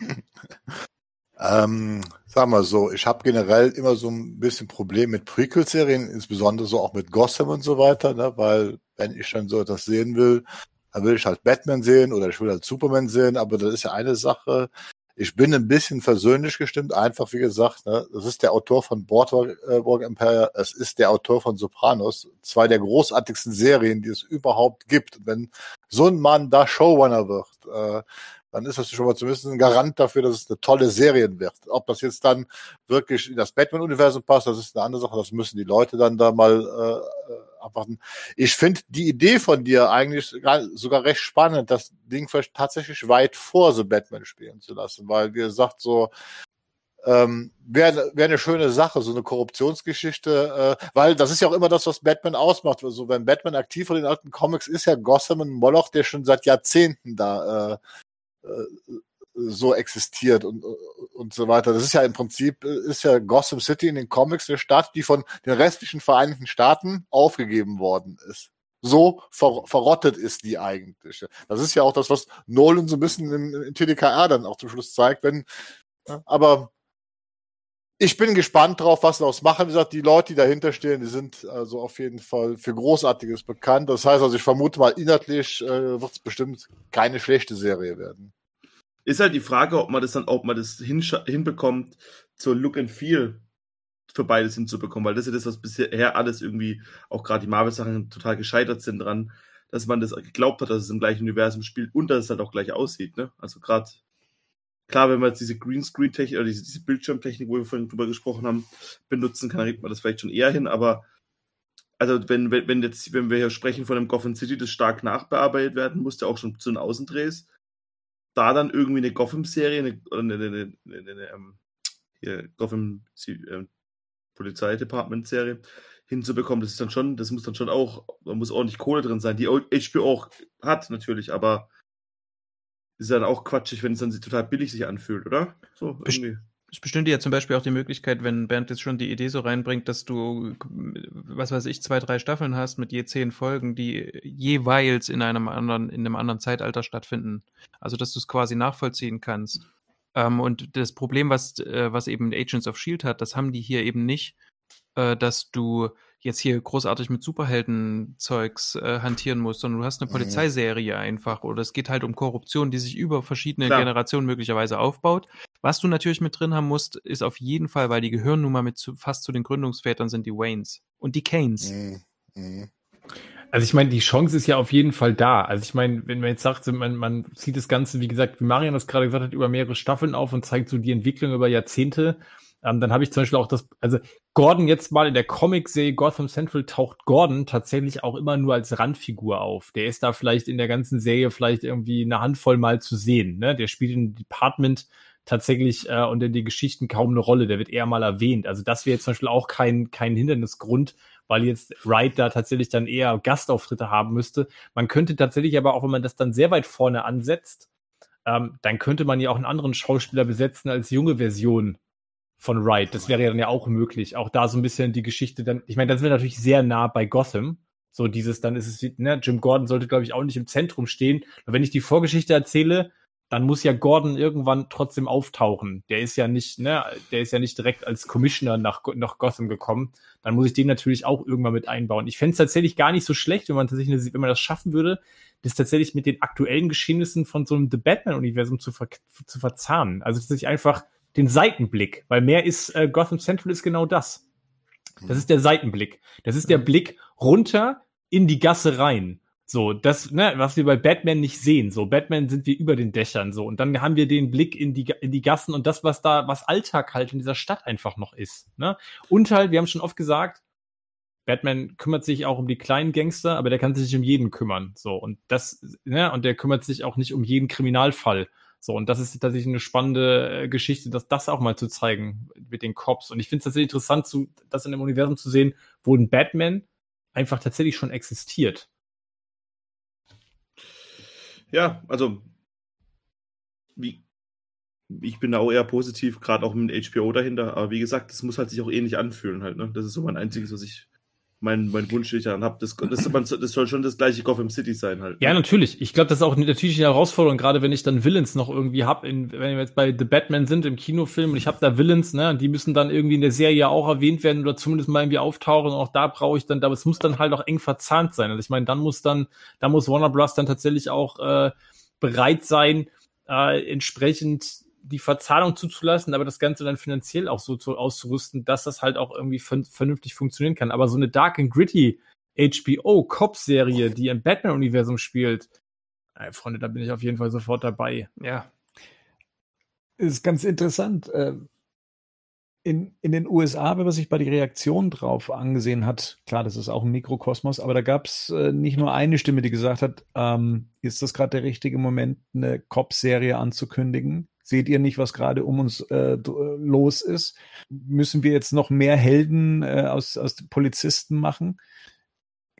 Ähm, sagen wir so, ich habe generell immer so ein bisschen Problem mit Prequel-Serien, insbesondere so auch mit Gotham und so weiter, ne? weil wenn ich dann so etwas sehen will, dann will ich halt Batman sehen oder ich will halt Superman sehen, aber das ist ja eine Sache. Ich bin ein bisschen versöhnlich gestimmt, einfach wie gesagt, ne, das ist der Autor von Boardwalk äh, Empire, es ist der Autor von Sopranos, zwei der großartigsten Serien, die es überhaupt gibt. Wenn so ein Mann da Showrunner wird, äh, dann ist das schon mal zumindest ein Garant dafür, dass es eine tolle Serie wird. Ob das jetzt dann wirklich in das Batman-Universum passt, das ist eine andere Sache. Das müssen die Leute dann da mal äh, abwarten. Ich finde die Idee von dir eigentlich sogar recht spannend, das Ding vielleicht tatsächlich weit vor The Batman spielen zu lassen, weil wie gesagt, so ähm, wäre wär eine schöne Sache, so eine Korruptionsgeschichte, äh, weil das ist ja auch immer das, was Batman ausmacht. Also wenn Batman aktiv von den alten Comics ist, ja Gotham ein Moloch, der schon seit Jahrzehnten da äh, so existiert und, und so weiter. Das ist ja im Prinzip, ist ja Gotham City in den Comics eine Stadt, die von den restlichen Vereinigten Staaten aufgegeben worden ist. So ver verrottet ist die eigentlich. Das ist ja auch das, was Nolan so ein bisschen in, in TDKR dann auch zum Schluss zeigt, wenn, aber ich bin gespannt drauf, was daraus machen. Wie gesagt, die Leute, die dahinter stehen, die sind also auf jeden Fall für Großartiges bekannt. Das heißt also, ich vermute mal, inhaltlich äh, wird es bestimmt keine schlechte Serie werden. Ist halt die Frage, ob man das dann, ob man das hinbekommt, zur Look and Feel für beides hinzubekommen, weil das ist ja das, was bisher alles irgendwie, auch gerade die Marvel-Sachen total gescheitert sind dran, dass man das geglaubt hat, dass es im gleichen Universum spielt und dass es halt auch gleich aussieht, ne? Also gerade Klar, wenn wir jetzt diese Greenscreen-Technik oder diese, diese Bildschirmtechnik, wo wir vorhin drüber gesprochen haben, benutzen kann, kriegt man das vielleicht schon eher hin, aber also wenn, wenn, wenn jetzt, wenn wir hier sprechen von einem Gotham City, das stark nachbearbeitet werden musste, auch schon zu den Außendrehs, da dann irgendwie eine Gotham-Serie oder eine, eine, eine, eine, eine ähm, hier Gotham äh, Polizeidepartment-Serie hinzubekommen, das ist dann schon, das muss dann schon auch, da muss ordentlich Kohle drin sein, die HBO auch hat natürlich, aber ist dann auch quatschig, wenn es dann total billig sich anfühlt, oder? So, irgendwie. Es bestünde ja zum Beispiel auch die Möglichkeit, wenn Bernd jetzt schon die Idee so reinbringt, dass du, was weiß ich, zwei, drei Staffeln hast mit je zehn Folgen, die jeweils in einem anderen, in einem anderen Zeitalter stattfinden. Also, dass du es quasi nachvollziehen kannst. Ähm, und das Problem, was, äh, was eben Agents of Shield hat, das haben die hier eben nicht, äh, dass du jetzt hier großartig mit Superhelden-Zeugs äh, hantieren musst, sondern du hast eine mhm. Polizeiserie einfach oder es geht halt um Korruption, die sich über verschiedene Klar. Generationen möglicherweise aufbaut. Was du natürlich mit drin haben musst, ist auf jeden Fall, weil die gehören nun mal mit zu, fast zu den Gründungsvätern sind die Waynes und die Kanes. Mhm. Mhm. Also ich meine, die Chance ist ja auf jeden Fall da. Also ich meine, wenn man jetzt sagt, man, man zieht das Ganze, wie gesagt, wie Marian das gerade gesagt hat, über mehrere Staffeln auf und zeigt so die Entwicklung über Jahrzehnte, ähm, dann habe ich zum Beispiel auch das, also Gordon jetzt mal in der Comic-Serie Gotham Central taucht Gordon tatsächlich auch immer nur als Randfigur auf. Der ist da vielleicht in der ganzen Serie vielleicht irgendwie eine Handvoll mal zu sehen. Ne? Der spielt im Department tatsächlich äh, und in den Geschichten kaum eine Rolle. Der wird eher mal erwähnt. Also das wäre jetzt zum Beispiel auch kein, kein Hindernisgrund, weil jetzt Wright da tatsächlich dann eher Gastauftritte haben müsste. Man könnte tatsächlich aber auch, wenn man das dann sehr weit vorne ansetzt, ähm, dann könnte man ja auch einen anderen Schauspieler besetzen als junge Version von Wright. Das wäre ja dann ja auch möglich. Auch da so ein bisschen die Geschichte dann, ich meine, sind wir natürlich sehr nah bei Gotham. So dieses, dann ist es, ne, Jim Gordon sollte, glaube ich, auch nicht im Zentrum stehen. Und wenn ich die Vorgeschichte erzähle, dann muss ja Gordon irgendwann trotzdem auftauchen. Der ist ja nicht, ne, der ist ja nicht direkt als Commissioner nach, nach Gotham gekommen. Dann muss ich den natürlich auch irgendwann mit einbauen. Ich fände es tatsächlich gar nicht so schlecht, wenn man tatsächlich, wenn man das schaffen würde, das tatsächlich mit den aktuellen Geschehnissen von so einem The Batman-Universum zu, ver zu verzahnen. Also dass ich einfach den Seitenblick, weil mehr ist äh, Gotham Central ist genau das. Das ist der Seitenblick. Das ist der mhm. Blick runter in die Gasse rein. So, das, ne, was wir bei Batman nicht sehen. So, Batman sind wir über den Dächern, so. Und dann haben wir den Blick in die, in die Gassen und das, was da, was Alltag halt in dieser Stadt einfach noch ist, ne. Und halt, wir haben schon oft gesagt, Batman kümmert sich auch um die kleinen Gangster, aber der kann sich um jeden kümmern, so. Und das, ne, und der kümmert sich auch nicht um jeden Kriminalfall. So, und das ist tatsächlich eine spannende äh, Geschichte, das, das auch mal zu zeigen mit den Cops. Und ich finde es tatsächlich interessant, zu, das in dem Universum zu sehen, wo ein Batman einfach tatsächlich schon existiert. Ja, also wie, ich bin da auch eher positiv, gerade auch mit HBO dahinter. Aber wie gesagt, das muss halt sich auch ähnlich anfühlen halt. Ne? Das ist so mein einziges, was ich mein, mein Wunsch, den ich daran habe. Das, das, das, soll schon das gleiche Gotham City sein halt. Ja, natürlich. Ich glaube, das ist auch natürlich eine Herausforderung, gerade wenn ich dann Villains noch irgendwie hab, in, wenn wir jetzt bei The Batman sind im Kinofilm und ich habe da Villains, ne, und die müssen dann irgendwie in der Serie auch erwähnt werden oder zumindest mal irgendwie auftauchen und auch da brauche ich dann, aber es muss dann halt auch eng verzahnt sein. Also ich meine, dann muss dann, da muss Warner Bros. dann tatsächlich auch äh, bereit sein, äh, entsprechend die Verzahlung zuzulassen, aber das Ganze dann finanziell auch so zu, auszurüsten, dass das halt auch irgendwie vernünftig funktionieren kann. Aber so eine Dark and Gritty HBO Cop-Serie, die im Batman-Universum spielt, Ey, Freunde, da bin ich auf jeden Fall sofort dabei. Ja. Ist ganz interessant. äh, In, in den USA, wenn man sich bei die Reaktion drauf angesehen hat, klar, das ist auch ein Mikrokosmos, aber da gab es äh, nicht nur eine Stimme, die gesagt hat, ähm, ist das gerade der richtige Moment, eine Cop-Serie anzukündigen? Seht ihr nicht, was gerade um uns äh, dr- los ist? Müssen wir jetzt noch mehr Helden äh, aus, aus Polizisten machen?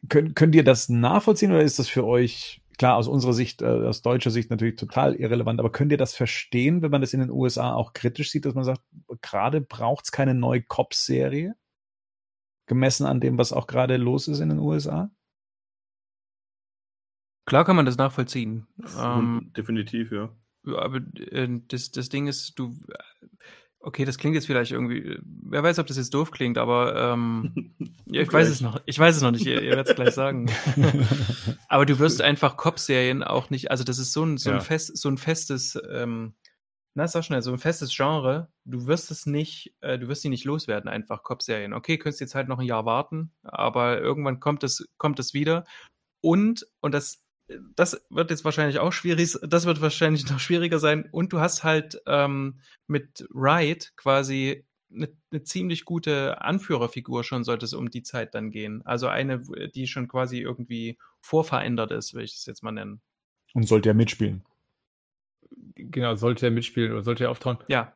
Könnt, könnt ihr das nachvollziehen oder ist das für euch, klar, aus unserer Sicht, äh, aus deutscher Sicht natürlich total irrelevant, aber könnt ihr das verstehen, wenn man das in den USA auch kritisch sieht, dass man sagt, gerade braucht es keine neue Cops-Serie? Gemessen an dem, was auch gerade los ist in den USA? Klar kann man das nachvollziehen. Ähm, Definitiv, ja. Aber äh, das, das Ding ist, du. Okay, das klingt jetzt vielleicht irgendwie. Wer weiß, ob das jetzt doof klingt, aber ähm, ja, ich weiß es noch. Ich weiß es noch nicht. Ihr, ihr werdet es gleich sagen. aber du wirst einfach Cop-Serien auch nicht. Also das ist so ein so ein Ja. fest so ein festes. Ähm, na, sag schnell, so ein festes Genre. Du wirst es nicht. Äh, du wirst die nicht loswerden. Einfach Cop-Serien. Okay, könntest jetzt halt noch ein Jahr warten, aber irgendwann kommt es kommt es wieder. Und und das das wird jetzt wahrscheinlich auch schwierig, das wird wahrscheinlich noch schwieriger sein. Und du hast halt ähm, mit Wright quasi eine, eine ziemlich gute Anführerfigur schon, sollte es um die Zeit dann gehen. Also eine, die schon quasi irgendwie vorverändert ist, will ich es jetzt mal nennen. Und sollte er mitspielen? Genau, sollte er mitspielen oder sollte er auftauchen? Ja,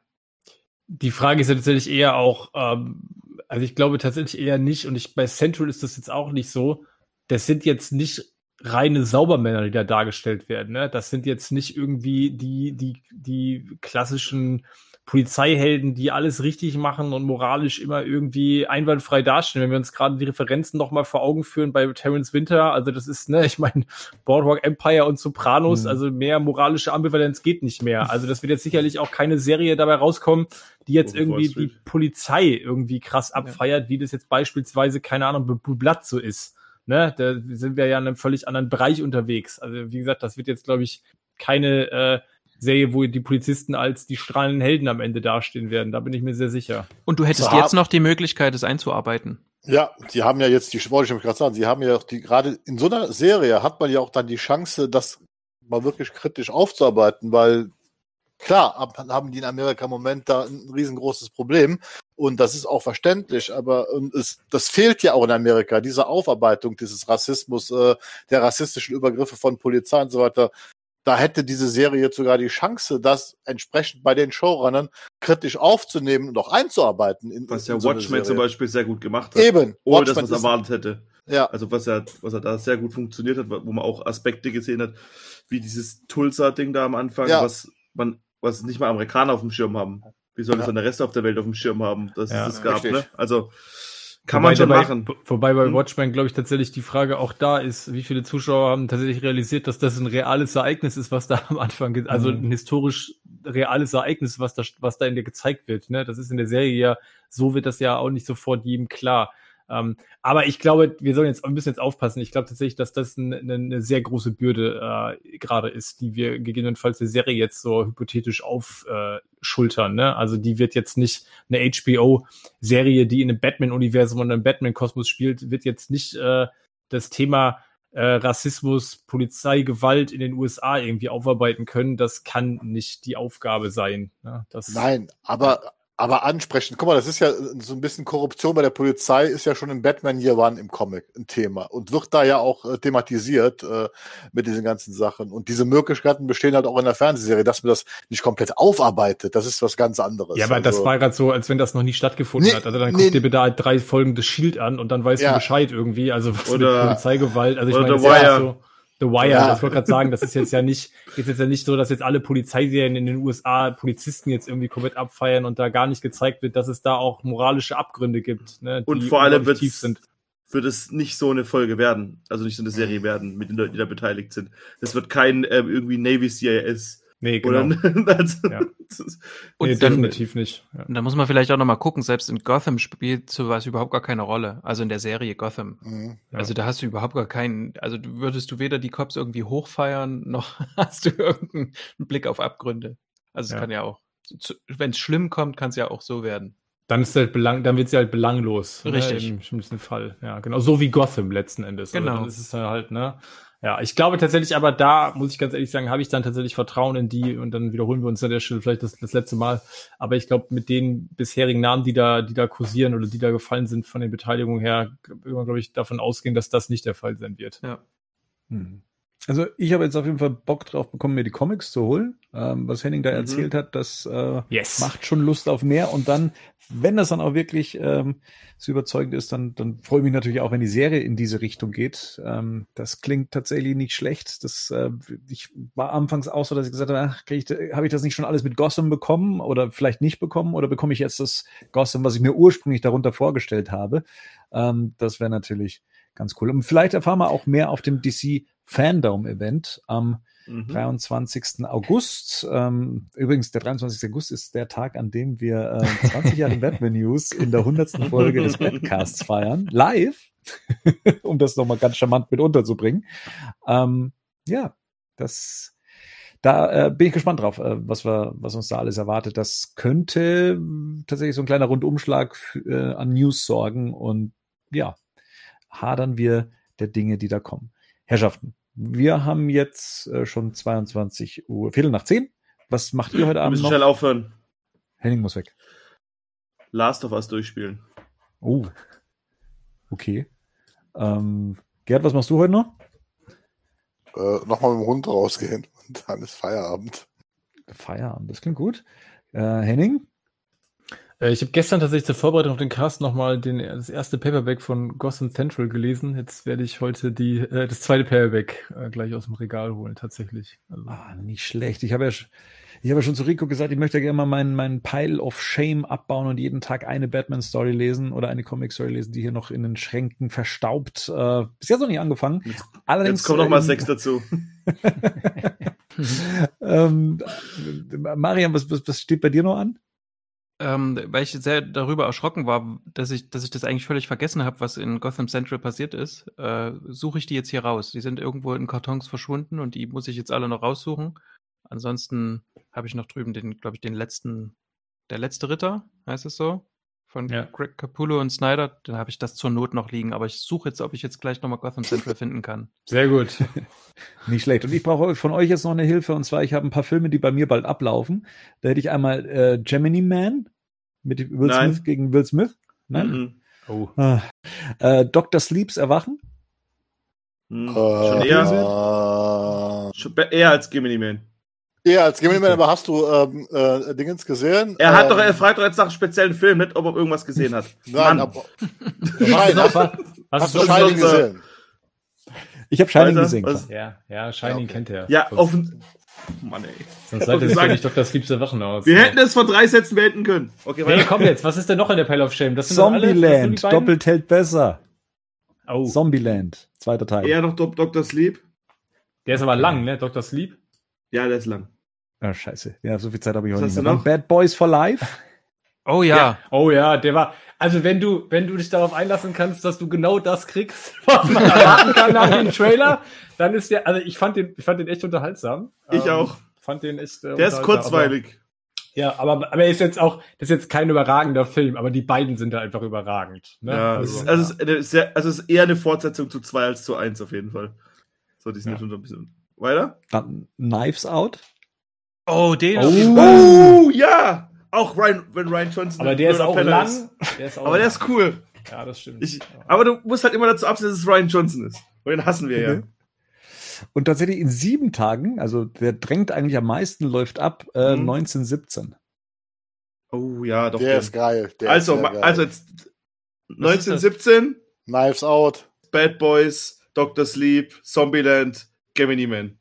Die Frage ist ja tatsächlich eher auch, ähm, also ich glaube tatsächlich eher nicht, und ich bei Central ist das jetzt auch nicht so. Das sind jetzt nicht reine Saubermänner, die da dargestellt werden. Ne? Das sind jetzt nicht irgendwie die, die, die klassischen Polizeihelden, die alles richtig machen und moralisch immer irgendwie einwandfrei dastehen. Wenn wir uns gerade die Referenzen nochmal vor Augen führen bei Terence Winter, also das ist, ne, ich meine, Boardwalk Empire und Sopranos, Mhm. also mehr moralische Ambivalenz geht nicht mehr. Also das wird jetzt sicherlich auch keine Serie dabei rauskommen, die jetzt Wall irgendwie die. Polizei irgendwie krass abfeiert, wie das jetzt beispielsweise, keine Ahnung, Blue Blood so ist. Ne, da sind wir ja in einem völlig anderen Bereich unterwegs. Also wie gesagt, das wird jetzt, glaube ich, keine äh, Serie, wo die Polizisten als die strahlenden Helden am Ende dastehen werden. Da bin ich mir sehr sicher. und du hättest So jetzt noch die Möglichkeit, es einzuarbeiten. Ja, die haben ja jetzt, die wollte ich gerade sagen, sie haben ja auch die, gerade in so einer Serie hat man ja auch dann die Chance, das mal wirklich kritisch aufzuarbeiten, weil klar ab- haben die in Amerika im Moment da ein riesengroßes Problem und das ist auch verständlich, aber ähm, es, das fehlt ja auch in Amerika, diese Aufarbeitung dieses Rassismus, äh, der rassistischen Übergriffe von Polizei und so weiter. Da hätte diese Serie jetzt sogar die Chance, das entsprechend bei den Showrunnern kritisch aufzunehmen und auch einzuarbeiten. In, Was in ja so eine Watchmen zum. Beispiel sehr gut gemacht hat. Eben. Ohne dass Watchmen man es erwartet hätte. Ja, Also was er, was er da sehr gut funktioniert hat, wo man auch Aspekte gesehen hat, wie dieses Tulsa-Ding da am Anfang, Ja. was man, was nicht mal Amerikaner auf dem Schirm haben. Wie soll das Ja. dann der Rest auf der Welt auf dem Schirm haben, dass Ja, es das gab, ne? Also kann Wobei man schon dabei, machen. wo- Wobei bei Hm? Watchmen, glaube ich, tatsächlich die Frage auch da ist, wie viele Zuschauer haben tatsächlich realisiert, dass das ein reales Ereignis ist, was da am Anfang, also Mhm. ein historisch reales Ereignis, was da, was da in der gezeigt wird. Ne? Das ist in der Serie ja, so wird das ja auch nicht sofort jedem klar. Ähm, aber ich glaube, wir sollen jetzt, wir müssen jetzt aufpassen. Ich glaube tatsächlich, dass das ein, eine, eine sehr große Bürde äh, gerade ist, die wir gegebenenfalls der Serie jetzt so hypothetisch aufschultern. Äh, ne? Also die wird jetzt nicht eine HBO-Serie, die in einem Batman-Universum und einem Batman-Kosmos spielt, wird jetzt nicht äh, das Thema äh, Rassismus, Polizei, Gewalt in den USA irgendwie aufarbeiten können. Das kann nicht die Aufgabe sein. Ne? Das, Nein, aber, aber ansprechend. Guck mal, das ist ja so ein bisschen Korruption bei der Polizei, ist ja schon in Batman Year One im Comic ein Thema und wird da ja auch äh, thematisiert äh, mit diesen ganzen Sachen. Und diese Möglichkeiten bestehen halt auch in der Fernsehserie, dass man das nicht komplett aufarbeitet. Das ist was ganz anderes. Ja, aber das Also, war gerade so, als wenn das noch nie stattgefunden Nee, hat. Also dann nee. guck dir bitte halt drei Folgen des Shield an und dann weißt Ja. du Bescheid irgendwie. Also was Oder- mit Polizeigewalt. Also ich meine, das ist ja so. The Wire, Ja. das wollte gerade sagen, das ist jetzt ja nicht, ist jetzt ja nicht so, dass jetzt alle Polizeiserien in den USA Polizisten jetzt irgendwie komplett abfeiern und da gar nicht gezeigt wird, dass es da auch moralische Abgründe gibt, ne, Und die vor allem wird wird es nicht so eine Folge werden, also nicht so eine Serie werden mit den Leuten, die da beteiligt sind. Das wird kein ähm, irgendwie Navy CIS Nee, genau. oder also, Ja. nee, dann- definitiv nicht. Ja. Und da muss man vielleicht auch noch mal gucken, selbst in Gotham spielt sowas überhaupt gar keine Rolle. Also in der Serie Gotham. Mhm. Ja. Also da hast du überhaupt gar keinen, also würdest du weder die Cops irgendwie hochfeiern, noch hast du irgendeinen Blick auf Abgründe. Also es Ja. kann ja auch, wenn es schlimm kommt, kann es ja auch so werden. Dann ist halt belang, dann wird sie halt belanglos. Richtig. Ne, Im schlimmsten Fall. Ja, genau. So wie Gotham letzten Endes. Also Genau. dann ist es halt, ne? Ja, ich glaube tatsächlich, aber da muss ich ganz ehrlich sagen, habe ich dann tatsächlich Vertrauen in die und dann wiederholen wir uns an der Stelle vielleicht das, das letzte Mal. Aber ich glaube, mit den bisherigen Namen, die da, die da kursieren oder die da gefallen sind von den Beteiligungen her, will man, glaube ich, davon ausgehen, dass das nicht der Fall sein wird. Ja. Hm. Also ich habe jetzt auf jeden Fall Bock drauf bekommen, mir die Comics zu holen. Ähm, was Henning da Mhm. erzählt hat, das äh, Yes. macht schon Lust auf mehr. Und dann, wenn das dann auch wirklich ähm, so überzeugend ist, dann, dann freue ich mich natürlich auch, wenn die Serie in diese Richtung geht. Ähm, das klingt tatsächlich nicht schlecht. Das, äh, ich war anfangs auch so, dass ich gesagt habe, ach, habe ich das nicht schon alles mit Gotham bekommen oder vielleicht nicht bekommen oder bekomme ich jetzt das Gotham, was ich mir ursprünglich darunter vorgestellt habe? Ähm, das wäre natürlich ganz cool. Und vielleicht erfahren wir auch mehr auf dem DC Fandom Event am Mhm. 23. August. Ähm, übrigens, der 23. August ist der Tag, an dem wir äh, 20 Jahre Batman News in der 100. Folge des Podcasts feiern. Live. um das nochmal ganz charmant mit unterzubringen. Ähm, ja, das, da äh, bin ich gespannt drauf, äh, was wir, was uns da alles erwartet. Das könnte mh, tatsächlich so ein kleiner Rundumschlag äh, an News sorgen und ja, hadern wir der Dinge, die da kommen. Herrschaften, wir haben jetzt äh, schon 22 Uhr, Viertel nach zehn. Was macht ihr heute Wir Abend müssen noch? schnell aufhören. Henning muss weg. Last of Us durchspielen. Oh, okay. Ähm, Gerd, was machst du heute noch? Äh, Nochmal mit dem Hund rausgehen und dann ist Feierabend. Feierabend, das klingt gut. Äh, Henning? Äh, ich habe gestern tatsächlich zur Vorbereitung auf den Cast nochmal den, das erste Paperback von Gotham Central gelesen. Jetzt werde ich heute die, äh, das zweite Paperback äh, gleich aus dem Regal holen, tatsächlich. Also, Ah, nicht schlecht. Ich habe ja, ich habe ja schon zu Rico gesagt, ich möchte gerne mal meinen, meinen Pile of Shame abbauen und jeden Tag eine Batman-Story lesen oder eine Comic-Story lesen, die hier noch in den Schränken verstaubt. Äh, bis jetzt noch nicht angefangen. Allerdings Jetzt kommt noch mal äh, sechs dazu. ähm, Marian, was, was, was steht bei dir noch an? Ähm, weil ich sehr darüber erschrocken war, dass ich, dass ich das eigentlich völlig vergessen habe, was in Gotham Central passiert ist, äh, suche ich die jetzt hier raus. Die sind irgendwo in Kartons verschwunden und die muss ich jetzt alle noch raussuchen. Ansonsten habe ich noch drüben den, glaube ich, den letzten, der letzte Ritter, heißt es so? Von Ja. Greg Capullo und Snyder. Dann habe ich das zur Not noch liegen, aber ich suche jetzt, ob ich jetzt gleich nochmal Gotham Central finden kann. sehr gut. Nicht schlecht. Und ich brauche von euch jetzt noch eine Hilfe. Und zwar, ich habe ein paar Filme, die bei mir bald ablaufen. Da hätte ich einmal äh, Gemini Man mit Will Nein. Smith gegen Will Smith. Nein. Mhm. Oh. Ah. Äh, Dr. Sleeps Erwachen. Mhm. Äh, Schon eher, äh, schon eher als Gemini Man. Ja, als Gemini Man, aber hast du ähm, äh, Dingens gesehen? Er hat ähm, doch, er fragt doch jetzt nach einem speziellen Film, nicht ob er irgendwas gesehen hat. Nein, aber. Nein, hast, Was hast du das Shining gesehen? Ich habe Shining gesehen. Ja, ja, Shining Ja, okay. kennt er. Ja, offen. Mann, ey. sonst seid ihr Sagen- sicherlich Dr. Sleeps Erwachen aus. Wir hätten es von drei Sätzen beenden können. Okay, Nee, komm jetzt, was ist denn noch in der Pile of Shame? Das sind doch das Zombieland, doppelt hält besser. Oh, Zombieland, zweiter Teil. Eher noch Dr. Sleep. der ist aber lang, ne? Dr. Sleep. Ja, der ist lang. Ah, scheiße. Ja, so viel Zeit habe ich Was heute hast nicht du mehr. noch? Bad Boys for Life. Oh ja. Oh ja, der war. Also wenn du, wenn du dich darauf einlassen kannst, dass du genau das kriegst, was man erwarten kann nach dem Trailer, dann ist der. Also ich fand den, ich fand den echt unterhaltsam. Ich Ähm, auch. Fand den echt. Äh, Der ist kurzweilig. Aber, ja, aber, aber er ist jetzt auch, das ist jetzt kein überragender Film, aber die beiden sind da einfach überragend. Ne? Ja, es ist, also, es ist also es ist eher eine Fortsetzung zu 2 als zu 1 auf jeden Fall. So, die sind Ja. ja. schon so ein bisschen. Weiter? Dann Knives Out. Oh, den. Oh. Oh, ja! Auch Ryan, wenn Ryan Johnson. aber der ist auch Penner lang. ist. Der ist auch Aber der lang. ist cool. Ja, das stimmt. Ich, aber du musst halt immer dazu absehen, dass es Ryan Johnson ist. Und den hassen wir ja. Okay. Und tatsächlich in sieben Tagen, also der drängt eigentlich am meisten, läuft ab äh, Mhm. 1917. Oh ja, doch. Der der. ist geil. Der also, ist geil. also jetzt Was ist das? 1917, Knives Out. Bad Boys, Dr. Sleep, Zombieland, Gemini Man.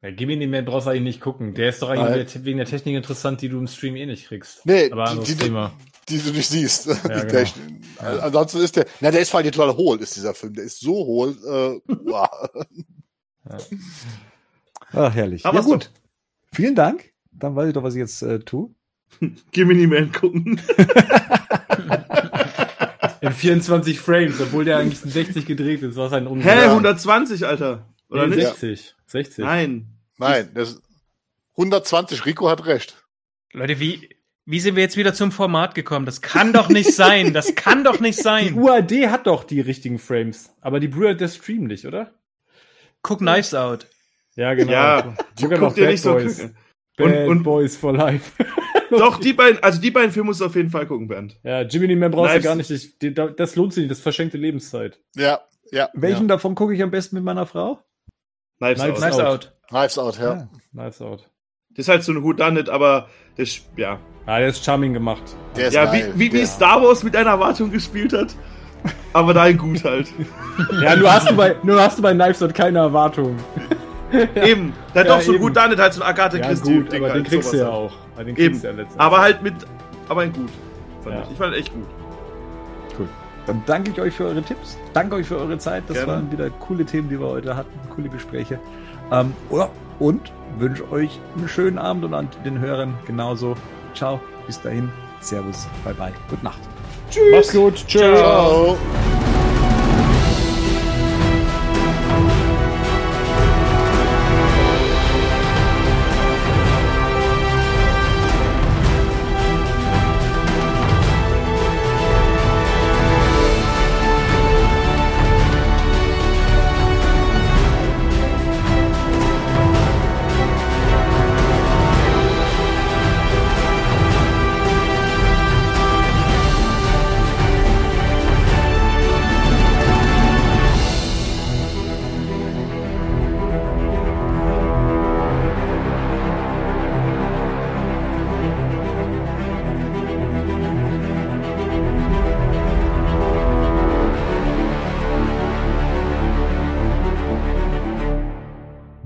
Ja, Gemini Man brauchst du eigentlich nicht gucken. Der ist doch eigentlich Nein. wegen der- Technik interessant, die du im Stream eh nicht kriegst. Nee, Aber die, anderes die, die, Thema. die du nicht siehst. Die genau. Technik. Ansonsten ist der, na, der ist vor allem total hohl, ist dieser Film. Der ist so hohl, äh, wow. Ach, herrlich. Aber ja, gut. Vielen Dank. Dann weiß ich doch, was ich jetzt äh, tue. Gemini Man gucken. In 24 Frames, obwohl der eigentlich in 60 gedreht ist, was ein Unsinn. Hä, Ja. 120, Alter. Oder Nee, nicht? 60. 60. Nein. Nein, das 120, Rico hat recht. Leute, wie, Wie sind wir jetzt wieder zum Format gekommen? Das kann doch nicht sein. Das kann doch nicht Die sein. UAD hat doch die richtigen Frames, aber die Brüder der Stream nicht, oder? Guck Knives Out. Ja, genau. Ja, Sogar guck noch dir Bad nicht so. Boys. Und- Bad und- Boys for Life. Doch, die beiden, also die beiden Filme musst du auf jeden Fall gucken, Bernd. Ja, Jimmy Man brauchst du Knives- gar nicht. Ich, das lohnt sich nicht, das ist verschenkte Lebenszeit. Ja, ja. Welchen Ja. davon gucke ich am besten mit meiner Frau? Knives Knives Out. Knives Out. Out. Knives Out, ja. Ja. Nice out. Das ist halt so ein Whodunit, aber das, ja. Ah, der ist charming gemacht. Der ist Ja, geil. wie, wie, wie Der- Star Wars mit einer Erwartung gespielt hat. Aber nein, gut halt. Ja, nur hast du bei, nur hast du bei Knives Out keine Erwartungen. Eben. Der hat Ja, doch so ein eben. Whodunit, halt so ein Agatha Ja, Christie. gut, aber den kriegst du ja auch. Ah, Den Eben. kriegst du ja. Aber halt mit, aber ein gut. Fand Ja. ich. ich fand echt gut. Dann danke ich euch für eure Tipps. Danke euch für eure Zeit. Das Gerne. waren wieder coole Themen, die wir heute hatten. Coole Gespräche. Ähm, und wünsche euch einen schönen Abend und an den Hörern genauso. Ciao. Bis dahin. Servus. Bye bye. Gute Nacht. Mach's gut. Tschüss. Ciao.